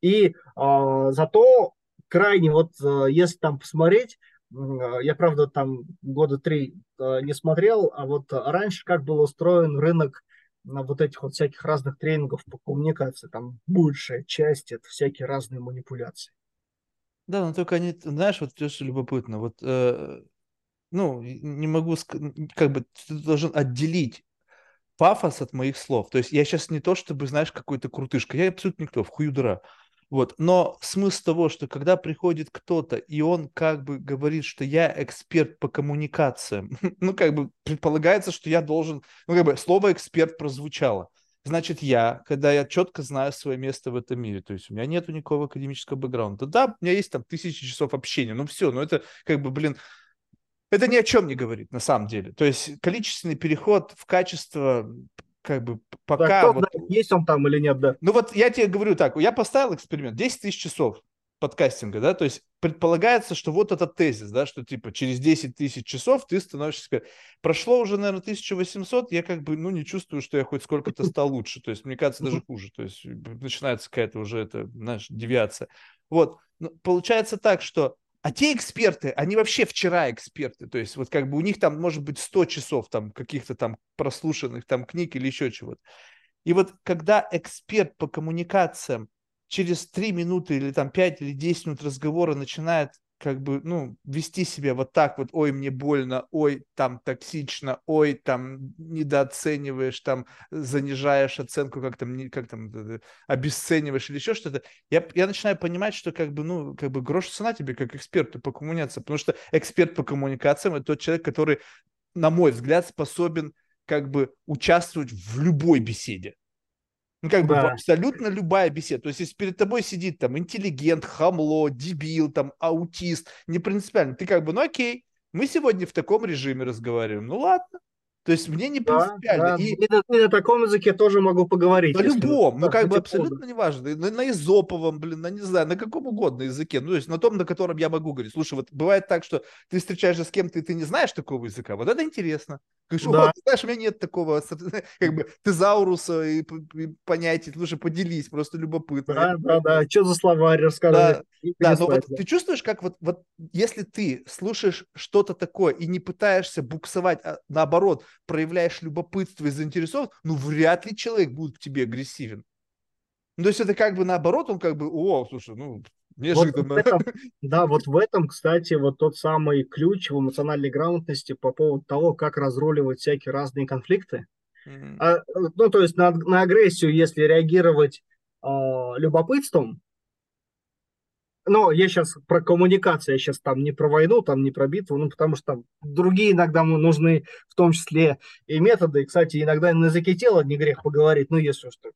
S2: И э, зато крайне, вот э, если там посмотреть, э, я, правда, там года три э, не смотрел, а вот раньше как был устроен рынок на вот этих вот всяких разных тренингов по коммуникации, там большая часть это всякие разные манипуляции.
S1: Да, но только они, знаешь, вот то, что любопытно, вот, э, ну, не могу, как бы, ты должен отделить пафос от моих слов. То есть я сейчас не то, чтобы, знаешь, какой-то крутышка. Я абсолютно никто, в хую дыра. Вот. Но смысл того, что когда приходит кто-то, и он как бы говорит, что я эксперт по коммуникациям, ну, как бы предполагается, что я должен, ну, как бы слово эксперт прозвучало. Значит, я, когда я четко знаю свое место в этом мире, то есть у меня нету никакого академического бэкграунда, да, у меня есть там тысячи часов общения, ну все, ну это как бы, блин, это ни о чем не говорит на самом деле. То есть количественный переход в качество как бы пока... Да,
S2: кто вот... знает, есть он там или нет, да.
S1: Ну вот я тебе говорю так, я поставил эксперимент, 10 тысяч часов подкастинга, да, то есть предполагается, что вот этот тезис, да, что типа через 10 тысяч часов ты становишься. Прошло уже, наверное, 1800, я как бы, ну, не чувствую, что я хоть сколько-то стал лучше, то есть мне кажется даже хуже, то есть начинается какая-то уже, это, знаешь, девиация. Вот, получается так, что а те эксперты, они вообще вчера эксперты, то есть вот как бы у них там может быть 100 часов там каких-то там прослушанных там книг или еще чего-то. И вот когда эксперт по коммуникациям через 3 минуты или там 5 или 10 минут разговора начинает как бы, ну, вести себя вот так вот, ой, мне больно, ой, там токсично, ой, там недооцениваешь, там занижаешь оценку, как там, как там, обесцениваешь или еще что-то, я, я начинаю понимать, что как бы, ну, как бы грош цена тебе как эксперту по коммуникации, потому что эксперт по коммуникациям это тот человек, который, на мой взгляд, способен как бы участвовать в любой беседе. Ну, как да. бы абсолютно любая беседа. То есть, если перед тобой сидит там интеллигент, хамло, дебил, там аутист, не принципиально, ты как бы, ну окей, мы сегодня в таком режиме разговариваем. Ну ладно, то есть мне не принципиально. Да, да.
S2: И... И, на, и на таком языке тоже могу поговорить.
S1: На любом, ну как бы абсолютно неважно. На, на изоповом, блин, на не знаю, на каком угодно языке. Ну то есть на том, на котором я могу говорить. Слушай, вот бывает так, что ты встречаешься с кем-то, и ты не знаешь такого языка. Вот это интересно. Говоришь, да. вот, знаешь, у меня нет такого как бы тезауруса и, и понятий. Слушай, поделись, просто любопытно.
S2: Да, да, да. Что за словарь рассказывай?
S1: Да, да но вот ты чувствуешь, как вот, вот если ты слушаешь что-то такое и не пытаешься буксовать, а наоборот, проявляешь любопытство и заинтересованность, ну, вряд ли человек будет к тебе агрессивен. Ну, то есть это как бы наоборот, он как бы, о, слушай, ну, неожиданно.
S2: Вот этом, да, вот в этом, кстати, вот тот самый ключ в эмоциональной грамотности по поводу того, как разруливать всякие разные конфликты. Mm-hmm. А, ну, то есть на, на агрессию, если реагировать э, любопытством, но я сейчас про коммуникацию, я сейчас там не про войну, там не про битву, ну, потому что там другие иногда нужны, в том числе и методы. И, кстати, иногда на языке тела не грех поговорить, ну, если уж так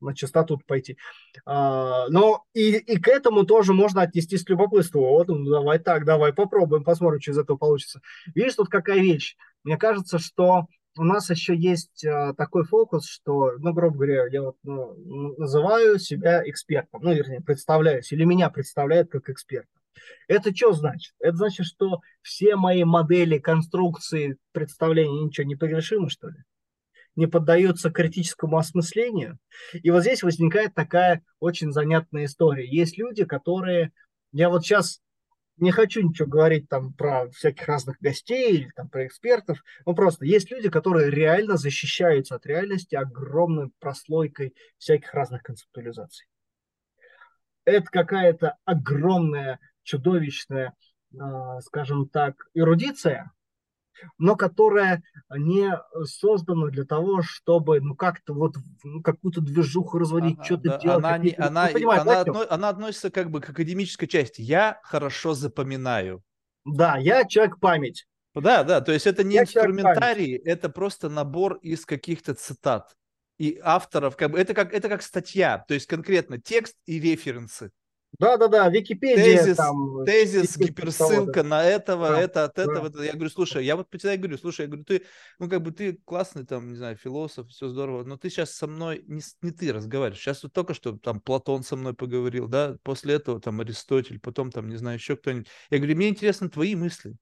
S2: на чистоту пойти. А, но и, и к этому тоже можно отнести с любопытством. Вот, ну, давай так, давай попробуем, посмотрим, что из этого получится. Видишь, тут какая вещь. Мне кажется, что у нас еще есть а, такой фокус, что, ну, грубо говоря, я вот ну, называю себя экспертом, ну, вернее, представляюсь, или меня представляют как эксперта. Это что значит? Это значит, что все мои модели, конструкции, представления ничего не погрешимы, что ли? Не поддаются критическому осмыслению? И вот здесь возникает такая очень занятная история. Есть люди, которые... Я вот сейчас не хочу ничего говорить там про всяких разных гостей или там про экспертов. Ну просто есть люди, которые реально защищаются от реальности огромной прослойкой всяких разных концептуализаций. Это какая-то огромная, чудовищная, э, скажем так, эрудиция, но которая не создана для того, чтобы, ну, как-то вот ну, какую-то движуху разводить, что-то да, делать.
S1: Она, не, она, ну, она, одно, она относится как бы к академической части. Я хорошо запоминаю.
S2: Да, я человек память.
S1: Да, да, то есть это не Я инструментарий, это просто набор из каких-то цитат и авторов, как бы это как это как статья, то есть конкретно текст и референсы.
S2: Да, да, да, Википедия.
S1: Тезис, там, тезис гиперссылка на этого, да, это, от да. этого. Это. Я говорю, слушай, я вот по тебе говорю, слушай, я говорю, ты, ну как бы ты классный там, не знаю, философ, все здорово, но ты сейчас со мной не, не ты разговариваешь. Сейчас вот только что там Платон со мной поговорил, да, после этого там Аристотель, потом там, не знаю, еще кто-нибудь. Я говорю, мне интересны твои мысли.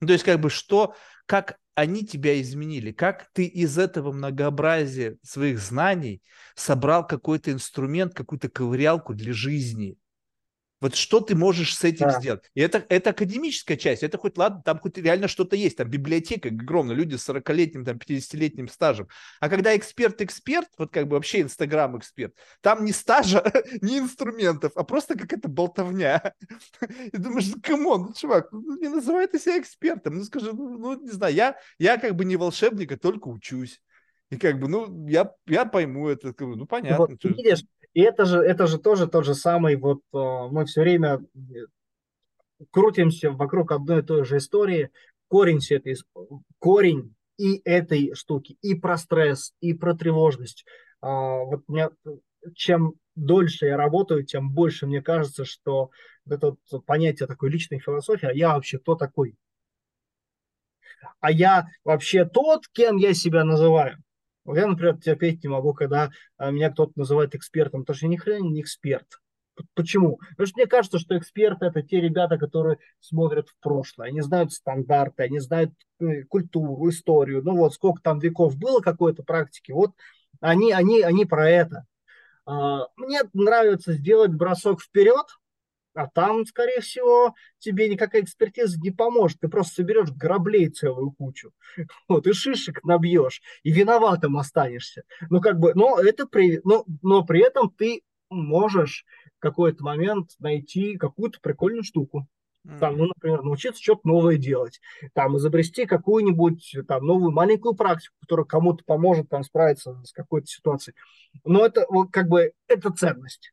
S1: Ну, то есть как бы что, как они тебя изменили, как ты из этого многообразия своих знаний собрал какой-то инструмент, какую-то ковырялку для жизни. Вот что ты можешь с этим да. сделать? И это, это академическая часть, это хоть, ладно, там хоть реально что-то есть, там библиотека огромная, люди с 40-летним, там, 50-летним стажем. А когда эксперт-эксперт, вот как бы вообще инстаграм-эксперт, там ни стажа, ни инструментов, а просто какая-то болтовня. И думаешь, come on, ну, чувак, ну, не называй ты себя экспертом, ну скажи, ну, ну не знаю, я, я как бы не волшебник, а только учусь. И как бы, ну, я, я пойму это, ну, понятно. Вот,
S2: видишь, и это же, это же тоже тот же самый, вот э, мы все время э, крутимся вокруг одной и той же истории. Корень все этой, корень и этой штуки, и про стресс, и про тревожность. А, вот мне, чем дольше я работаю, тем больше мне кажется, что это вот понятие такой личной философии, а я вообще кто такой? А я вообще тот, кем я себя называю. Вот я, например, терпеть не могу, когда а, меня кто-то называет экспертом, потому что я ни хрена не эксперт. Почему? Потому что мне кажется, что эксперты это те ребята, которые смотрят в прошлое. Они знают стандарты, они знают э, культуру, историю. Ну вот сколько там веков было какой-то практики, вот они, они, они про это. А, мне нравится сделать бросок вперед, а там, скорее всего, тебе никакая экспертиза не поможет. Ты просто соберешь граблей целую кучу. Вот, и шишек набьешь, и виноватым останешься. Ну, как бы, но это при, но, но при этом ты можешь в какой-то момент найти какую-то прикольную штуку. Там, ну, например, научиться что-то новое делать. Там, изобрести какую-нибудь там новую маленькую практику, которая кому-то поможет там справиться с какой-то ситуацией. Но это вот как бы это ценность.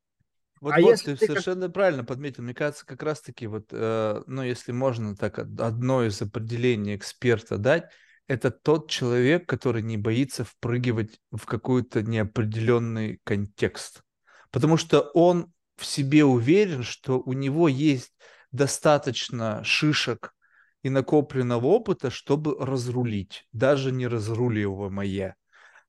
S1: Вот, а вот если ты, ты совершенно как... правильно подметил. Мне кажется, как раз-таки вот, э, ну, если можно так одно из определений эксперта дать, это тот человек, который не боится впрыгивать в какой-то неопределенный контекст. Потому что он в себе уверен, что у него есть достаточно шишек и накопленного опыта, чтобы разрулить, даже не разруливаемое.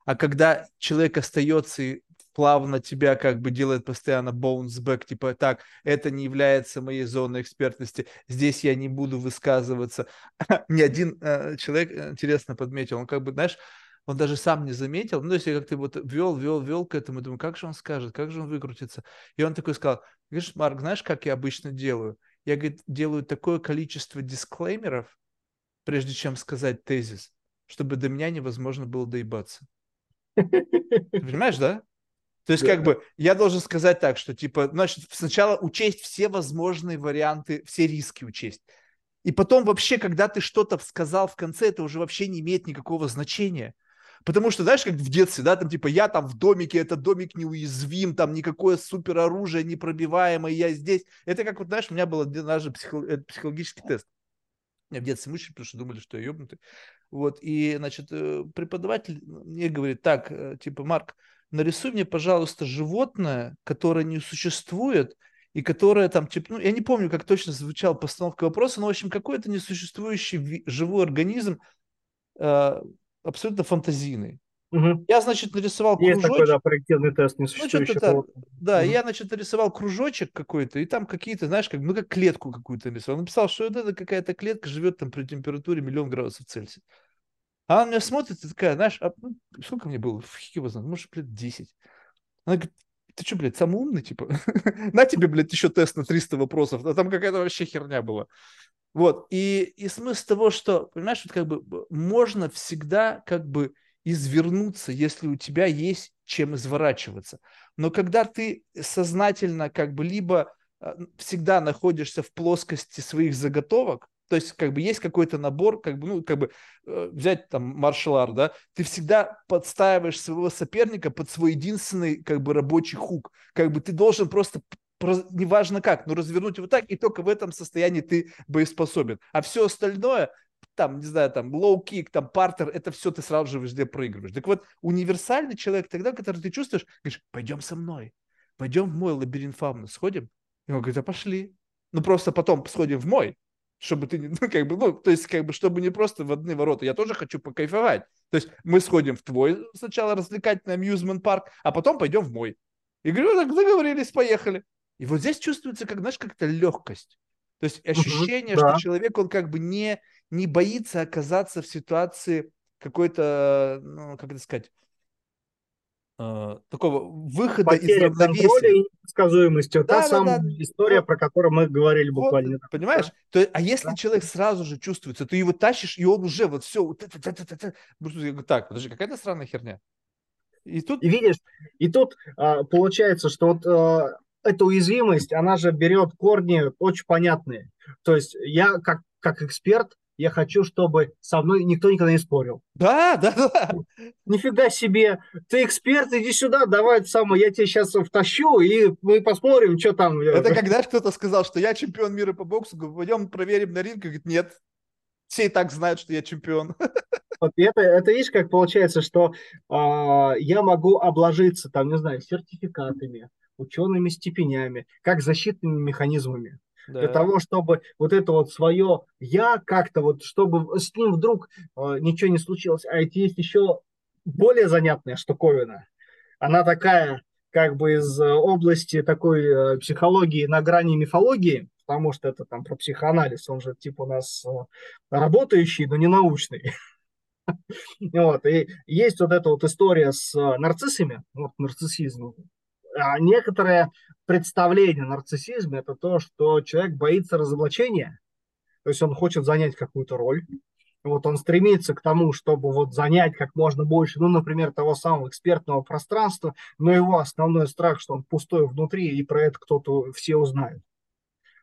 S1: А когда человек остается и плавно тебя как бы делает постоянно bounce back, типа так, это не является моей зоной экспертности, здесь я не буду высказываться. Ни один э, человек э, интересно подметил, он как бы, знаешь, он даже сам не заметил, ну, если как ты вот вел, вел, вел к этому, думаю, как же он скажет, как же он выкрутится. И он такой сказал, говоришь, Марк, знаешь, как я обычно делаю? Я, говорит, делаю такое количество дисклеймеров, прежде чем сказать тезис, чтобы до меня невозможно было доебаться. Ты понимаешь, да? То есть, как бы, я должен сказать так, что, типа, значит, сначала учесть все возможные варианты, все риски учесть. И потом вообще, когда ты что-то сказал в конце, это уже вообще не имеет никакого значения. Потому что, знаешь, как в детстве, да, там типа я там в домике, этот домик неуязвим, там никакое супероружие непробиваемое, я здесь. Это как вот, знаешь, у меня был даже психологический тест. Меня в детстве мучили, потому что думали, что я ебнутый. Вот, и, значит, э, преподаватель мне говорит, так, э, типа, Марк, нарисуй мне, пожалуйста, животное, которое не существует, и которое там, типа, ну, я не помню, как точно звучала постановка вопроса, но, в общем, какой-то несуществующий живой организм, э, абсолютно фантазийный. Угу. Я, значит, нарисовал
S2: Есть кружочек. такой, да, проективный тест
S1: несуществующего. Ну, да, угу. я, значит, нарисовал кружочек какой-то, и там какие-то, знаешь, как, ну, как клетку какую-то нарисовал. Написал, что это какая-то клетка живет там при температуре миллион градусов Цельсия. А она меня смотрит и такая, знаешь, а, ну, сколько мне было? Фиг его знает, может, блядь, 10. Она говорит, ты что, блядь, самый умный, типа? на тебе, блядь, еще тест на 300 вопросов. А там какая-то вообще херня была. Вот, и, и смысл того, что, понимаешь, вот как бы можно всегда как бы извернуться, если у тебя есть чем изворачиваться. Но когда ты сознательно как бы либо а, всегда находишься в плоскости своих заготовок, то есть, как бы есть какой-то набор, как бы, ну, как бы э, взять там martial art, да, ты всегда подстаиваешь своего соперника под свой единственный, как бы, рабочий хук. Как бы ты должен просто неважно как, но развернуть его так, и только в этом состоянии ты боеспособен. А все остальное там, не знаю, там, лоу-кик, там, партер, это все ты сразу же везде проигрываешь. Так вот, универсальный человек тогда, который ты чувствуешь, говоришь, пойдем со мной, пойдем в мой лабиринт Фавна, сходим? И он говорит, а пошли. Ну, просто потом сходим в мой, чтобы ты, ну, как бы, ну, то есть, как бы, чтобы не просто в одни ворота, я тоже хочу покайфовать. То есть, мы сходим в твой сначала развлекательный амьюзмент парк, а потом пойдем в мой. И говорю, так договорились, поехали. И вот здесь чувствуется, как, знаешь, как-то легкость. То есть ощущение, угу, что человек, он как бы не, не боится оказаться в ситуации какой-то, ну, как это сказать, такого выхода
S2: Потеря из равновесия. и предсказуемости. Да, Та да, самая да. история, вот. про которую мы говорили вот, буквально.
S1: Понимаешь? Да? То, а если да. человек сразу же чувствуется, ты его тащишь, и он уже вот все, вот так, подожди, какая-то странная херня.
S2: И тут... И видишь, и тут а, получается, что вот а, эта уязвимость, она же берет корни очень понятные. То есть я как, как эксперт, я хочу, чтобы со мной никто никогда не спорил.
S1: Да, да, да.
S2: Нифига себе. Ты эксперт, иди сюда, давай самое, я тебя сейчас втащу, и мы посмотрим, что там.
S1: Это когда кто-то сказал, что я чемпион мира по боксу, пойдем проверим на ринг, говорит, нет, все и так знают, что я чемпион.
S2: Вот это, это видишь, как получается, что э, я могу обложиться, там, не знаю, сертификатами, учеными степенями, как защитными механизмами. Да. Для того, чтобы вот это вот свое я как-то вот, чтобы с ним вдруг э, ничего не случилось. А ведь есть еще более занятная штуковина. Она такая, как бы из э, области такой э, психологии на грани мифологии, потому что это там про психоанализ, он же типа у нас э, работающий, но не научный. Вот. И есть вот эта вот история с нарциссами, вот нарциссизм, а некоторое представление о нарциссизме – это то, что человек боится разоблачения, то есть он хочет занять какую-то роль, вот он стремится к тому, чтобы вот занять как можно больше, ну, например, того самого экспертного пространства, но его основной страх, что он пустой внутри, и про это кто-то все узнает.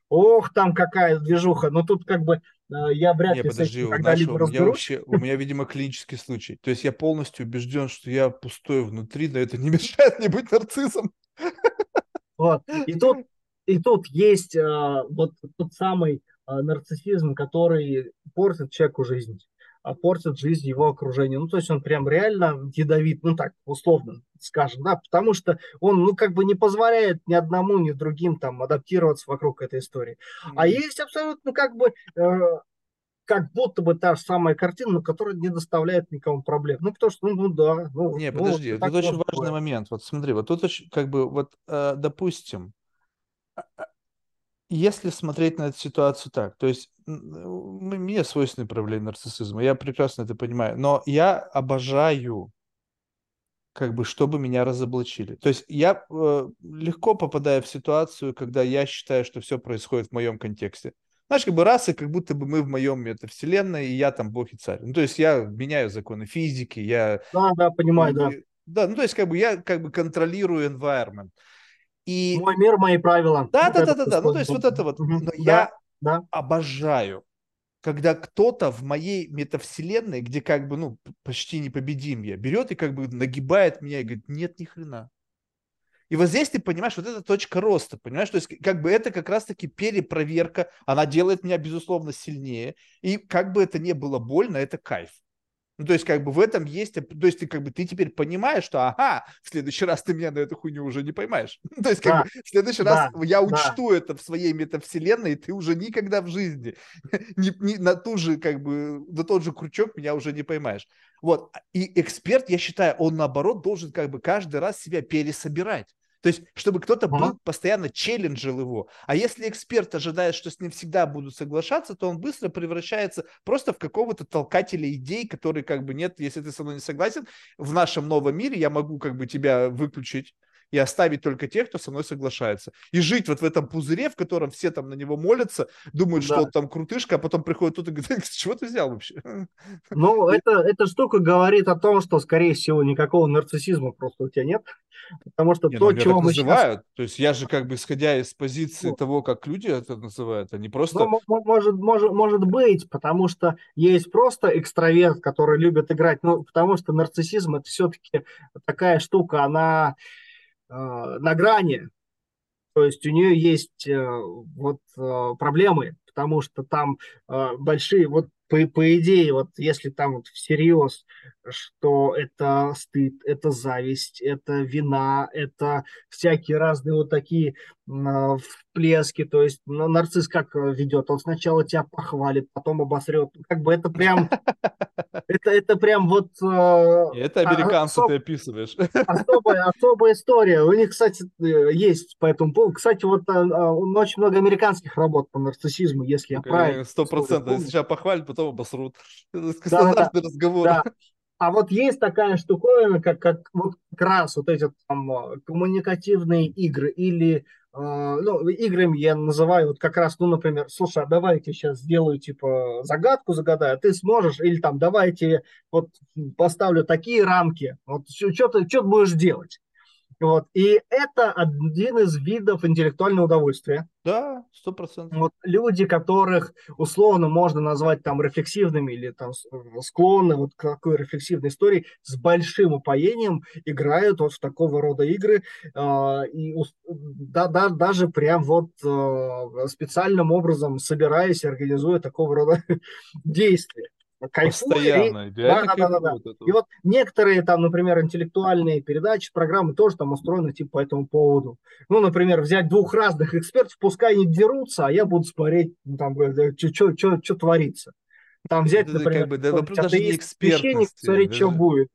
S2: Ох, там какая движуха, но тут как бы э, я вряд
S1: ли подожди, с когда-либо разберусь. У меня, вообще, у меня, видимо, клинический случай. То есть я полностью убежден, что я пустой внутри, но это не мешает мне быть нарциссом.
S2: Вот. И тут, и тут есть а, вот тот самый а, нарциссизм, который портит человеку жизнь, а портит жизнь его окружения. Ну, то есть он прям реально ядовит, ну так, условно скажем, да, потому что он, ну, как бы не позволяет ни одному, ни другим там адаптироваться вокруг этой истории. Mm-hmm. А есть абсолютно как бы э, как будто бы та же самая картина, но которая не доставляет никому проблем. Ну, потому что, ну, ну да. Ну,
S1: не, ну, подожди, вот, тут очень важный бывает. момент. Вот смотри, вот тут очень, как бы, вот, э, допустим, а, а, если смотреть на эту ситуацию так, то есть мне свойственны проявления нарциссизма, я прекрасно это понимаю, но я обожаю как бы, чтобы меня разоблачили. То есть я э, легко попадаю в ситуацию, когда я считаю, что все происходит в моем контексте. Знаешь, как бы раз, и как будто бы мы в моем метавселенной, и я там бог и царь. Ну, то есть я меняю законы физики, я...
S2: Да, да, понимаю, да.
S1: Да, ну, то есть как бы я как бы контролирую environment.
S2: И... Мой мир, мои правила.
S1: Да, да, да, да, да. Ну, то есть вот это вот. Но я обожаю, когда кто-то в моей метавселенной, где как бы, ну, почти непобедим я, берет и как бы нагибает меня и говорит, нет, ни хрена. И вот здесь ты понимаешь, вот эта точка роста, понимаешь, то есть как бы это как раз-таки перепроверка, она делает меня, безусловно, сильнее, и как бы это не было больно, это кайф. Ну, то есть, как бы в этом есть, то есть, ты как бы ты теперь понимаешь, что, ага, в следующий раз ты меня на эту хуйню уже не поймаешь. то есть, как да. бы в следующий да. раз я учту да. это в своей метавселенной, и ты уже никогда в жизни не, не, на ту же, как бы, на тот же крючок меня уже не поймаешь. Вот. И эксперт, я считаю, он наоборот должен как бы каждый раз себя пересобирать. То есть, чтобы кто-то ага. был, постоянно челленджил его. А если эксперт ожидает, что с ним всегда будут соглашаться, то он быстро превращается просто в какого-то толкателя идей, который как бы нет, если ты со мной не согласен, в нашем новом мире я могу как бы тебя выключить и оставить только тех, кто со мной соглашается. И жить вот в этом пузыре, в котором все там на него молятся, думают, да. что он там крутышка, а потом приходит тут и говорит, с чего ты взял вообще?
S2: Ну, это, эта штука говорит о том, что, скорее всего, никакого нарциссизма просто у тебя нет. Потому что не, то, ну, чего мы
S1: называют. Сейчас... То есть я же как бы исходя из позиции ну, того, как люди это называют, они просто...
S2: Ну, может, может, может быть, потому что есть просто экстраверт, который любит играть. Ну, потому что нарциссизм это все-таки такая штука, она на грани. То есть у нее есть э, вот э, проблемы, потому что там большие, вот по, по идее, вот если там вот всерьез, что это стыд, это зависть, это вина, это всякие разные вот такие э, всплески, то есть ну, нарцисс как ведет? Он сначала тебя похвалит, потом обосрет. Как бы это прям, это, это прям вот... Э,
S1: это американцы ты описываешь.
S2: Особая, особая история. У них, кстати, есть по этому поводу. Кстати, вот очень много американских работ по нарциссизму, если я правильно...
S1: Сто процентов. Сначала похвалят, потом обосрут. Стандартный да, разговор.
S2: А вот есть такая штуковина, как, как вот как раз вот эти там а, коммуникативные игры или э, ну, играми я называю вот как раз, ну, например, слушай, а давай я тебе сейчас сделаю, типа, загадку загадаю, а ты сможешь, или там, давайте вот поставлю такие рамки, вот что ты, что ты будешь делать? Вот. И это один из видов интеллектуального удовольствия.
S1: Да, сто процентов.
S2: Вот люди, которых условно можно назвать там рефлексивными или там склонны вот к такой рефлексивной истории, с большим упоением играют вот в такого рода игры э, и да, да, даже прям вот э, специальным образом собираясь, организуя такого рода действия
S1: Постоянно,
S2: и, да, да, да, да. И вот некоторые там, например, интеллектуальные передачи, программы тоже там устроены типа по этому поводу. Ну, например, взять двух разных экспертов, пускай они дерутся, а я буду смотреть, ну, там, что творится. Там взять, это например, как бы, да, вопрос даже не экспертности. смотреть, что будет.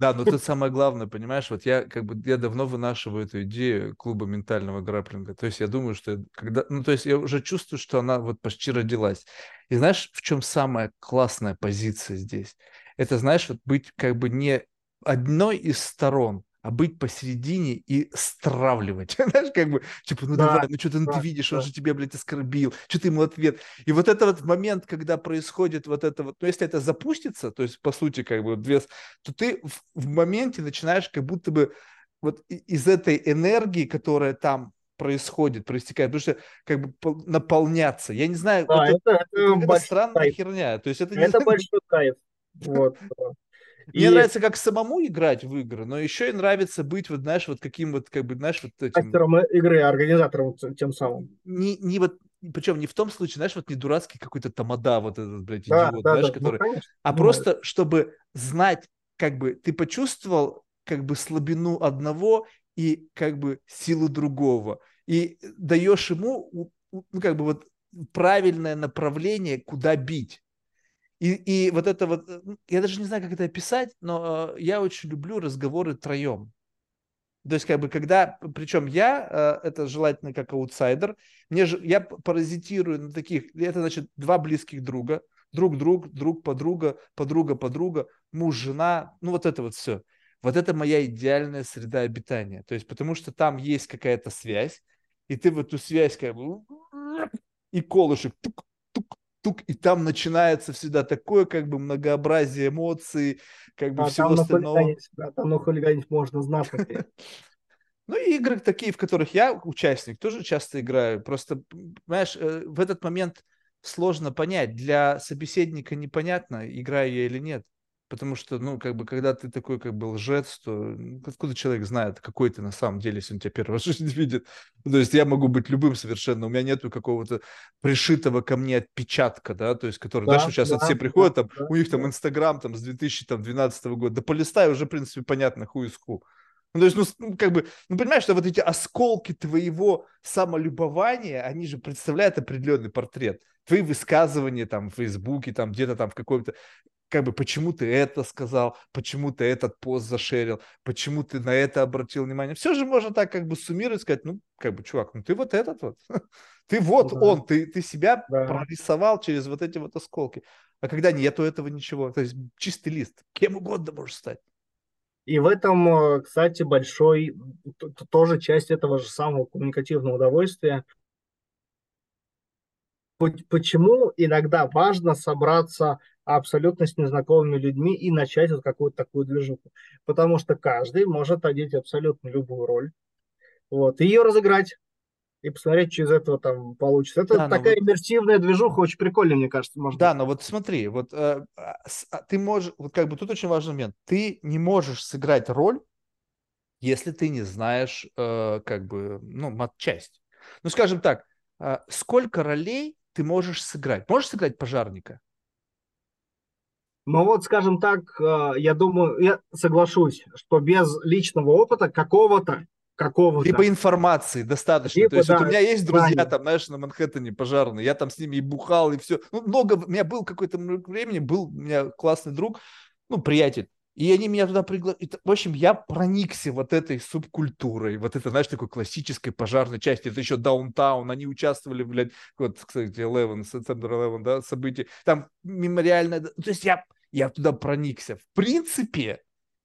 S1: Да, но это самое главное, понимаешь, вот я как бы я давно вынашиваю эту идею клуба ментального граплинга. То есть я думаю, что когда, ну то есть я уже чувствую, что она вот почти родилась. И знаешь, в чем самая классная позиция здесь? Это, знаешь, вот быть как бы не одной из сторон, а быть посередине и стравливать. Знаешь, как бы, типа, ну да, давай, ну что ты, ну, ты видишь, да. он же тебя, блядь, оскорбил, что ты ему ответ. И вот это вот момент, когда происходит вот это вот, ну если это запустится, то есть, по сути, как бы, две, то ты в, в моменте начинаешь как будто бы вот из этой энергии, которая там происходит, проистекает, потому что как бы наполняться. Я не знаю, да, это, это, это, это странная кайф. херня. То есть это,
S2: это не... большой кайф. Вот.
S1: Мне и... нравится как самому играть в игры, но еще и нравится быть, вот, знаешь, вот каким вот, как бы, знаешь, вот
S2: этим... Мастером игры, организатором тем самым.
S1: Не, не вот, причем не в том случае, знаешь, вот не дурацкий какой-то тамада, вот этот, блядь, да, идиот, да, знаешь, да, ну, который... Ну, конечно, а просто, чтобы знать, как бы, ты почувствовал, как бы, слабину одного и, как бы, силу другого. И даешь ему, ну, как бы, вот правильное направление, куда бить. И, и вот это вот, э, я даже не знаю, как это описать, но э, я очень люблю разговоры троем. То есть, как бы, когда, причем я, э, это желательно как аутсайдер, мне же, я паразитирую на таких, это значит два близких друга, друг друг, друг подруга, подруга подруга, муж, жена, ну вот это вот все. Вот это моя идеальная среда обитания. То есть, потому что там есть какая-то связь, и ты в эту связь как бы и колышек тук, тук, и там начинается всегда такое как бы многообразие эмоций, как бы а всего там остального.
S2: Да, там на хулиганить можно знатно.
S1: Ну и игры такие, в которых я участник, тоже часто играю. Просто, понимаешь, э, в этот момент сложно понять. Для собеседника непонятно, играю я или нет. Потому что, ну, как бы, когда ты такой, как бы, лжец, то откуда человек знает, какой ты на самом деле, если он тебя первый раз в жизни видит? То есть я могу быть любым совершенно, у меня нету какого-то пришитого ко мне отпечатка, да, то есть, который, да, знаешь, сейчас да, все приходят, там, да, у них там Инстаграм, там, с 2012 года, да полистай, уже, в принципе, понятно, ху из ху. Ну, то есть, ну, ну, как бы, ну, понимаешь, что вот эти осколки твоего самолюбования, они же представляют определенный портрет. Твои высказывания там в Фейсбуке, там где-то там в каком-то как бы, почему ты это сказал, почему ты этот пост зашерил, почему ты на это обратил внимание. Все же можно так как бы суммировать, сказать, ну, как бы, чувак, ну ты вот этот вот, ты вот да. он, ты, ты себя да. прорисовал через вот эти вот осколки. А когда нету этого ничего, то есть чистый лист, кем угодно можешь стать.
S2: И в этом, э, кстати, большой, тоже часть этого же самого коммуникативного удовольствия. Почему иногда важно собраться абсолютно с незнакомыми людьми и начать вот какую-то такую движуху. Потому что каждый может одеть абсолютно любую роль, вот, и ее разыграть и посмотреть, что из этого там получится. Это да, такая вот... иммерсивная движуха, очень прикольная, мне кажется.
S1: Может да, быть. но вот смотри, вот э, а, ты можешь, вот как бы тут очень важный момент, ты не можешь сыграть роль, если ты не знаешь, э, как бы, ну, матчасть. Ну, скажем так, э, сколько ролей ты можешь сыграть? Можешь сыграть пожарника?
S2: Но вот, скажем так, э, я думаю, я соглашусь, что без личного опыта какого-то, какого-то...
S1: Либо информации достаточно. Либо, То есть да, вот у меня есть друзья знания. там, знаешь, на Манхэттене пожарные, я там с ними и бухал, и все. Ну, много, у меня был какое-то времени, был у меня классный друг, ну, приятель, и они меня туда пригласили. В общем, я проникся вот этой субкультурой, вот это, знаешь, такой классической пожарной части. Это еще даунтаун, они участвовали, блядь, вот, кстати, Eleven, September Eleven, да, события. Там мемориальное... То есть я, я туда проникся. В принципе,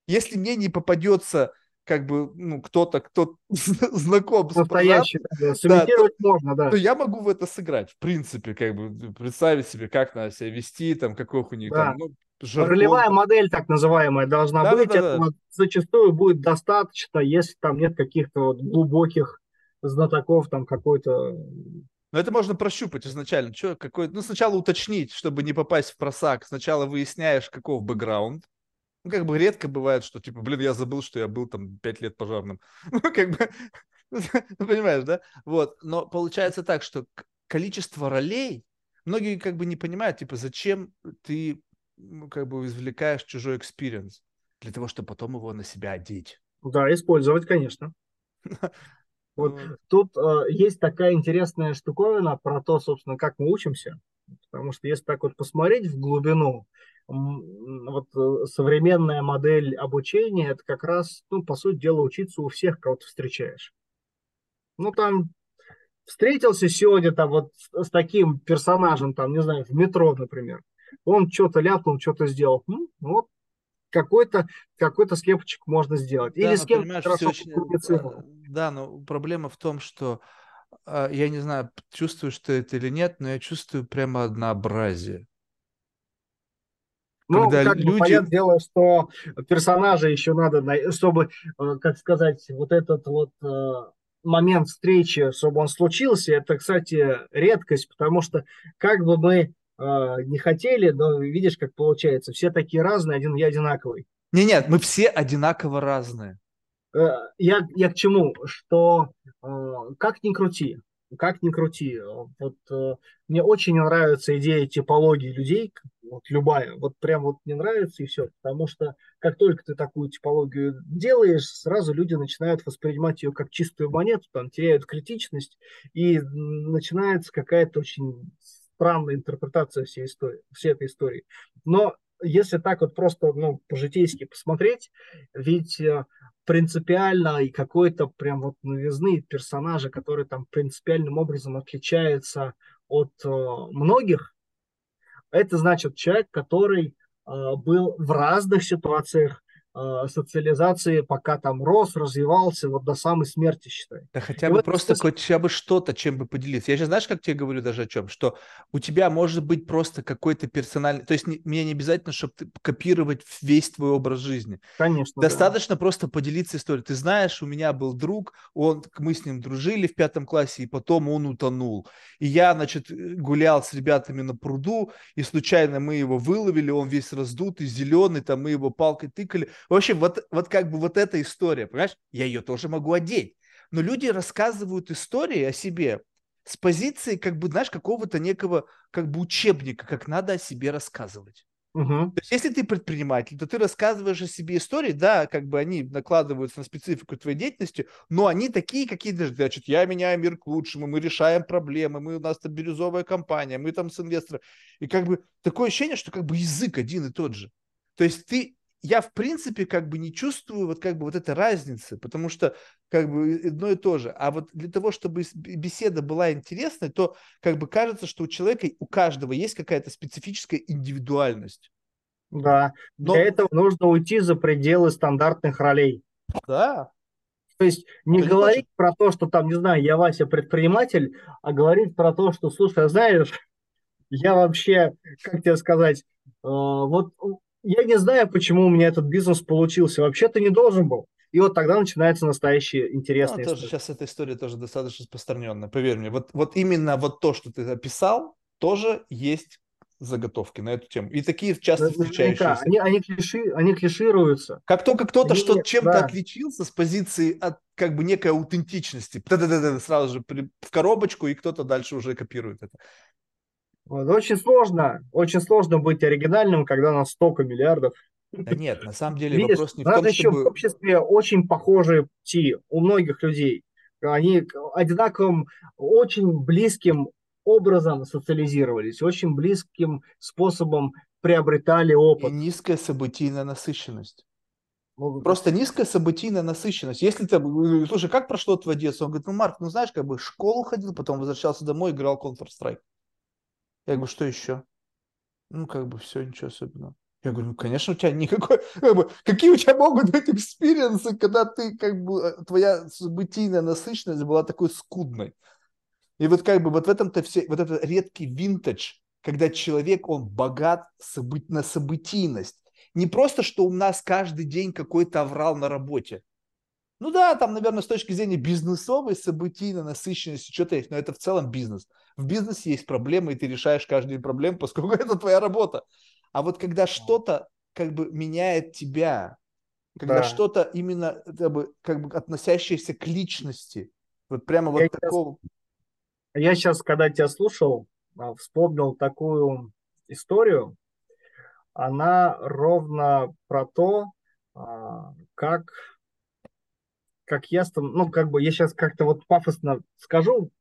S1: если мне не попадется как бы, ну, кто-то, кто знаком с
S2: Настоящий, да, да, то, можно, да.
S1: То я могу в это сыграть, в принципе, как бы, представить себе, как надо себя вести, там, каких у них да. там, ну,
S2: жаргон. Ролевая модель, так называемая, должна да, быть. Да, да, Этого да. зачастую будет достаточно, если там нет каких-то вот глубоких знатоков, там какой-то...
S1: Но это можно прощупать изначально. Что, какой... Ну, сначала уточнить, чтобы не попасть в просак. Сначала выясняешь, каков бэкграунд. Ну, как бы редко бывает, что, типа, блин, я забыл, что я был там пять лет пожарным. Ну, как бы, понимаешь, да? Вот. Но получается так, что количество ролей, многие как бы не понимают, типа, зачем ты как бы извлекаешь чужой experience для того, чтобы потом его на себя одеть.
S2: Да, использовать, конечно. Вот тут э, есть такая интересная штуковина про то, собственно, как мы учимся. Потому что если так вот посмотреть в глубину, вот э, современная модель обучения, это как раз, ну, по сути дела, учиться у всех, кого ты встречаешь. Ну, там встретился сегодня там вот с, с таким персонажем, там, не знаю, в метро, например он что-то ляпнул, что-то сделал. Ну, вот какой-то какой-то скепчик можно сделать.
S1: Да, Или с кем хорошо очень... Э, да, но проблема в том, что а, я не знаю, чувствуешь ты это или нет, но я чувствую прямо однообразие.
S2: Ну, Когда как люди... бы, понятное дело, что персонажа еще надо, чтобы, э, как сказать, вот этот вот э, момент встречи, чтобы он случился, это, кстати, редкость, потому что как бы мы не хотели, но видишь, как получается. Все такие разные, один я одинаковый.
S1: Не, нет, мы все одинаково разные.
S2: Э, я, я к чему? Что э, как ни крути, как ни крути, вот э, мне очень нравится идея типологии людей, вот любая, вот прям вот не нравится и все, потому что как только ты такую типологию делаешь, сразу люди начинают воспринимать ее как чистую монету, там теряют критичность и начинается какая-то очень странная интерпретация всей истории, всей этой истории. Но если так вот просто ну, по-житейски посмотреть, ведь э, принципиально и какой-то прям вот новизны персонажа, который там принципиальным образом отличается от э, многих, это значит человек, который э, был в разных ситуациях социализации, пока там рос, развивался, вот до самой смерти, считай.
S1: Да хотя и бы вот просто это... хотя бы что-то, чем бы поделиться. Я же знаешь, как тебе говорю даже о чем? Что у тебя может быть просто какой-то персональный... То есть не, мне не обязательно, чтобы ты, копировать весь твой образ жизни.
S2: Конечно.
S1: Достаточно да. просто поделиться историей. Ты знаешь, у меня был друг, он, мы с ним дружили в пятом классе, и потом он утонул. И я, значит, гулял с ребятами на пруду, и случайно мы его выловили, он весь раздутый, зеленый, там мы его палкой тыкали. В общем, вот, вот как бы вот эта история, понимаешь, я ее тоже могу одеть. Но люди рассказывают истории о себе с позиции, как бы, знаешь, какого-то некого, как бы учебника, как надо о себе рассказывать. Угу. То есть, если ты предприниматель, то ты рассказываешь о себе истории, да, как бы они накладываются на специфику твоей деятельности, но они такие, какие даже, значит, я меняю мир к лучшему, мы решаем проблемы, мы у нас там бирюзовая компания, мы там с инвестором. И как бы такое ощущение, что как бы язык один и тот же. То есть ты я, в принципе, как бы не чувствую вот как бы вот этой разницы, потому что как бы одно и то же. А вот для того, чтобы беседа была интересной, то как бы кажется, что у человека, у каждого есть какая-то специфическая индивидуальность.
S2: Да, Но... для этого нужно уйти за пределы стандартных ролей.
S1: Да.
S2: То есть не это говорить не про то, что там, не знаю, я Вася предприниматель, а говорить про то, что, слушай, а знаешь, я вообще, как тебе сказать, э, вот я не знаю, почему у меня этот бизнес получился. Вообще-то не должен был. И вот тогда начинается настоящая интересная
S1: ну, тоже Сейчас эта история тоже достаточно распространенная, поверь мне. Вот, вот именно вот то, что ты описал, тоже есть заготовки на эту тему. И такие часто встречающиеся.
S2: Они, они, клиши, они клишируются.
S1: Как только кто-то что чем-то да. отличился с позиции от как бы некой аутентичности, сразу же в коробочку, и кто-то дальше уже копирует это.
S2: Вот, очень сложно, очень сложно быть оригинальным, когда у нас столько миллиардов.
S1: Да нет, на самом деле
S2: Видишь,
S1: вопрос не в
S2: надо
S1: том,
S2: еще
S1: чтобы...
S2: в обществе очень похожие пути у многих людей. Они одинаковым, очень близким образом социализировались, очень близким способом приобретали опыт.
S1: И низкая событийная насыщенность. Ну, Просто низкая событийная насыщенность. Если ты, слушай, как прошло твое детство? Он говорит, ну, Марк, ну, знаешь, как бы в школу ходил, потом возвращался домой, играл Counter-Strike. Я говорю, что еще? Ну, как бы все, ничего особенного. Я говорю, ну, конечно, у тебя никакой... Как бы, какие у тебя могут быть experience ы, когда ты, как бы, э, твоя событийная насыщенность была такой скудной? И вот как бы вот в этом-то все... Вот этот редкий винтаж, когда человек, он богат событ, на событийность. Не просто, что у нас каждый день какой-то аврал на работе. Ну да, там, наверное, с точки зрения бизнесовой, событийной насыщенности что-то есть, но это в целом бизнес. В бизнесе есть проблемы, и ты решаешь каждую проблему, поскольку это твоя работа. А вот когда что-то как бы меняет тебя, когда да. что-то именно как бы, как бы относящееся к личности, вот прямо вот я такого.
S2: Сейчас, я сейчас, когда тебя слушал, а, вспомнил такую историю. Она ровно про то, а, как как я, ну, как бы я сейчас как-то вот пафосно скажу,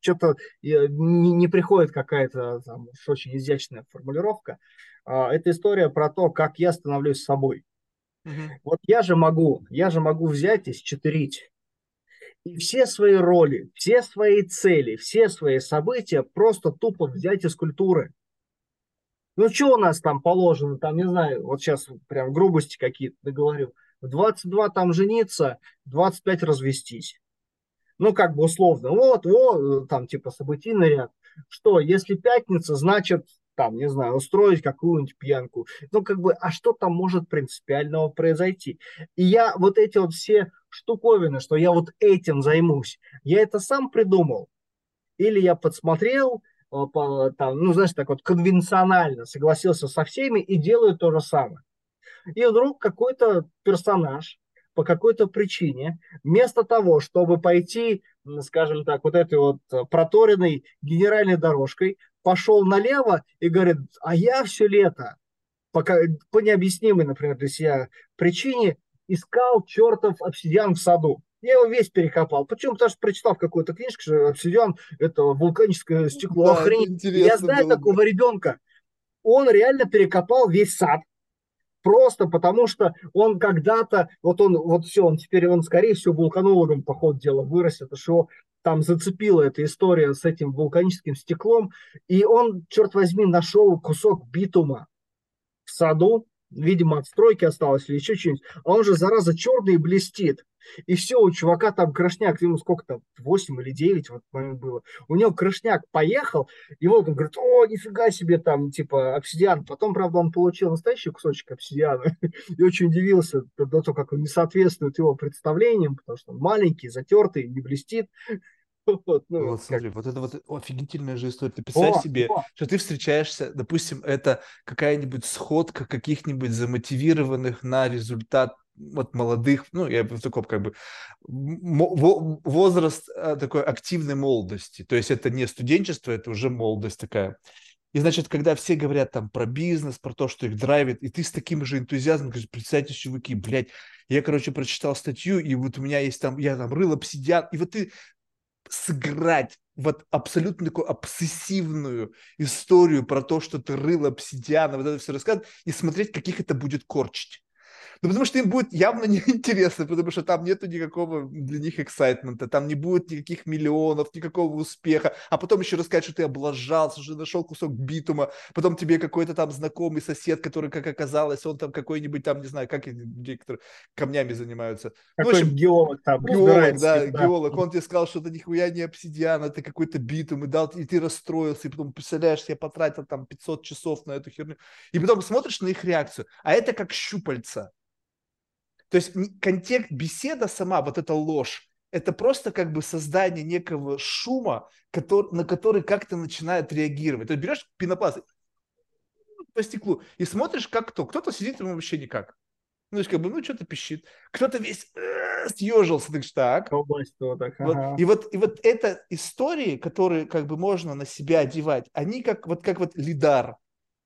S2: что-то не, не приходит какая-то там уж очень изящная формулировка. А, это история про то, как я становлюсь собой. Угу. Вот я же могу, я же могу взять и счетырить и все свои роли, все свои цели, все свои события просто тупо взять из культуры. Ну, что у нас там положено, там, не знаю, вот сейчас прям грубости какие-то договорю. В 22 там жениться, 25 развестись. Ну, как бы условно. Вот, вот, там, типа, событийный ряд. Что, если пятница, значит, там, не знаю, устроить какую-нибудь пьянку. Ну, как бы, а что там может принципиального произойти? И я вот эти вот все штуковины, что я вот этим займусь, я это сам придумал. Или я подсмотрел, э, там, ну, знаешь, так вот конвенционально согласился со всеми и делаю то же самое. И вдруг какой-то персонаж по какой-то причине, вместо того, чтобы пойти, скажем так, вот этой вот э, проторенной генеральной дорожкой, пошел налево и говорит, а я все лето, пока, по необъяснимой, например, для себя причине, искал чертов обсидиан в саду. Я его весь перекопал. Почему? Потому что прочитал в какой-то книжке, что обсидиан – это вулканическое стекло. Да, Охренеть. Я знаю было. такого ребенка. Он реально перекопал весь сад, просто потому что он когда-то, вот он, вот все, он теперь, он скорее всего вулканологом по ходу дела вырастет, что там зацепила эта история с этим вулканическим стеклом, и он, черт возьми, нашел кусок битума в саду, видимо, от стройки осталось или еще что-нибудь, а он же, зараза, черный блестит. И все, у чувака там крышняк, ему сколько там, 8 или 9 вот момент было. У него крышняк поехал, и вот он говорит, о, нифига себе там, типа, обсидиан. Потом, правда, он получил настоящий кусочек обсидиана и очень удивился до того, как он не соответствует его представлениям, потому что он маленький, затертый, не блестит.
S1: Вот, ну, вот смотри, как... вот это вот офигительная же история. Ты представь о, себе, о. что ты встречаешься, допустим, это какая-нибудь сходка каких-нибудь замотивированных на результат вот молодых, ну, я в таком как бы возраст э, такой активной молодости. То есть это не студенчество, это уже молодость такая. И значит, когда все говорят там про бизнес, про то, что их драйвит, и ты с таким же энтузиазмом говоришь, представьте, чуваки, блядь, я, короче, прочитал статью, и вот у меня есть там, я там рыл обсидиан, и вот ты сыграть вот абсолютно такую обсессивную историю про то, что ты рыл обсидиана, вот это все рассказывать, и смотреть, каких это будет корчить. Ну, потому что им будет явно неинтересно, потому что там нету никакого для них эксайтмента, там не будет никаких миллионов, никакого успеха, а потом еще рассказать, что ты облажался, что нашел кусок битума, потом тебе какой-то там знакомый сосед, который, как оказалось, он там какой-нибудь там, не знаю, как люди, которые камнями занимаются.
S2: Какой ну, общем, геолог там.
S1: Геолог, да, да, геолог, он тебе сказал, что это нихуя не обсидиан, это какой-то битум, и, дал, и ты расстроился, и потом, представляешь, я потратил там 500 часов на эту херню, и потом смотришь на их реакцию, а это как щупальца то есть контекст беседа сама, вот эта ложь, это просто как бы создание некого шума, который, на который как-то начинает реагировать. То есть берешь пенопласт по стеклу и смотришь, как кто. Кто-то сидит ему вообще никак. Ну, то есть, как бы, ну, что-то пищит. Кто-то весь э, съежился, ты так.
S2: Так,
S1: Вот. И вот, и вот это истории, которые как бы можно на себя одевать, они как вот, как вот лидар,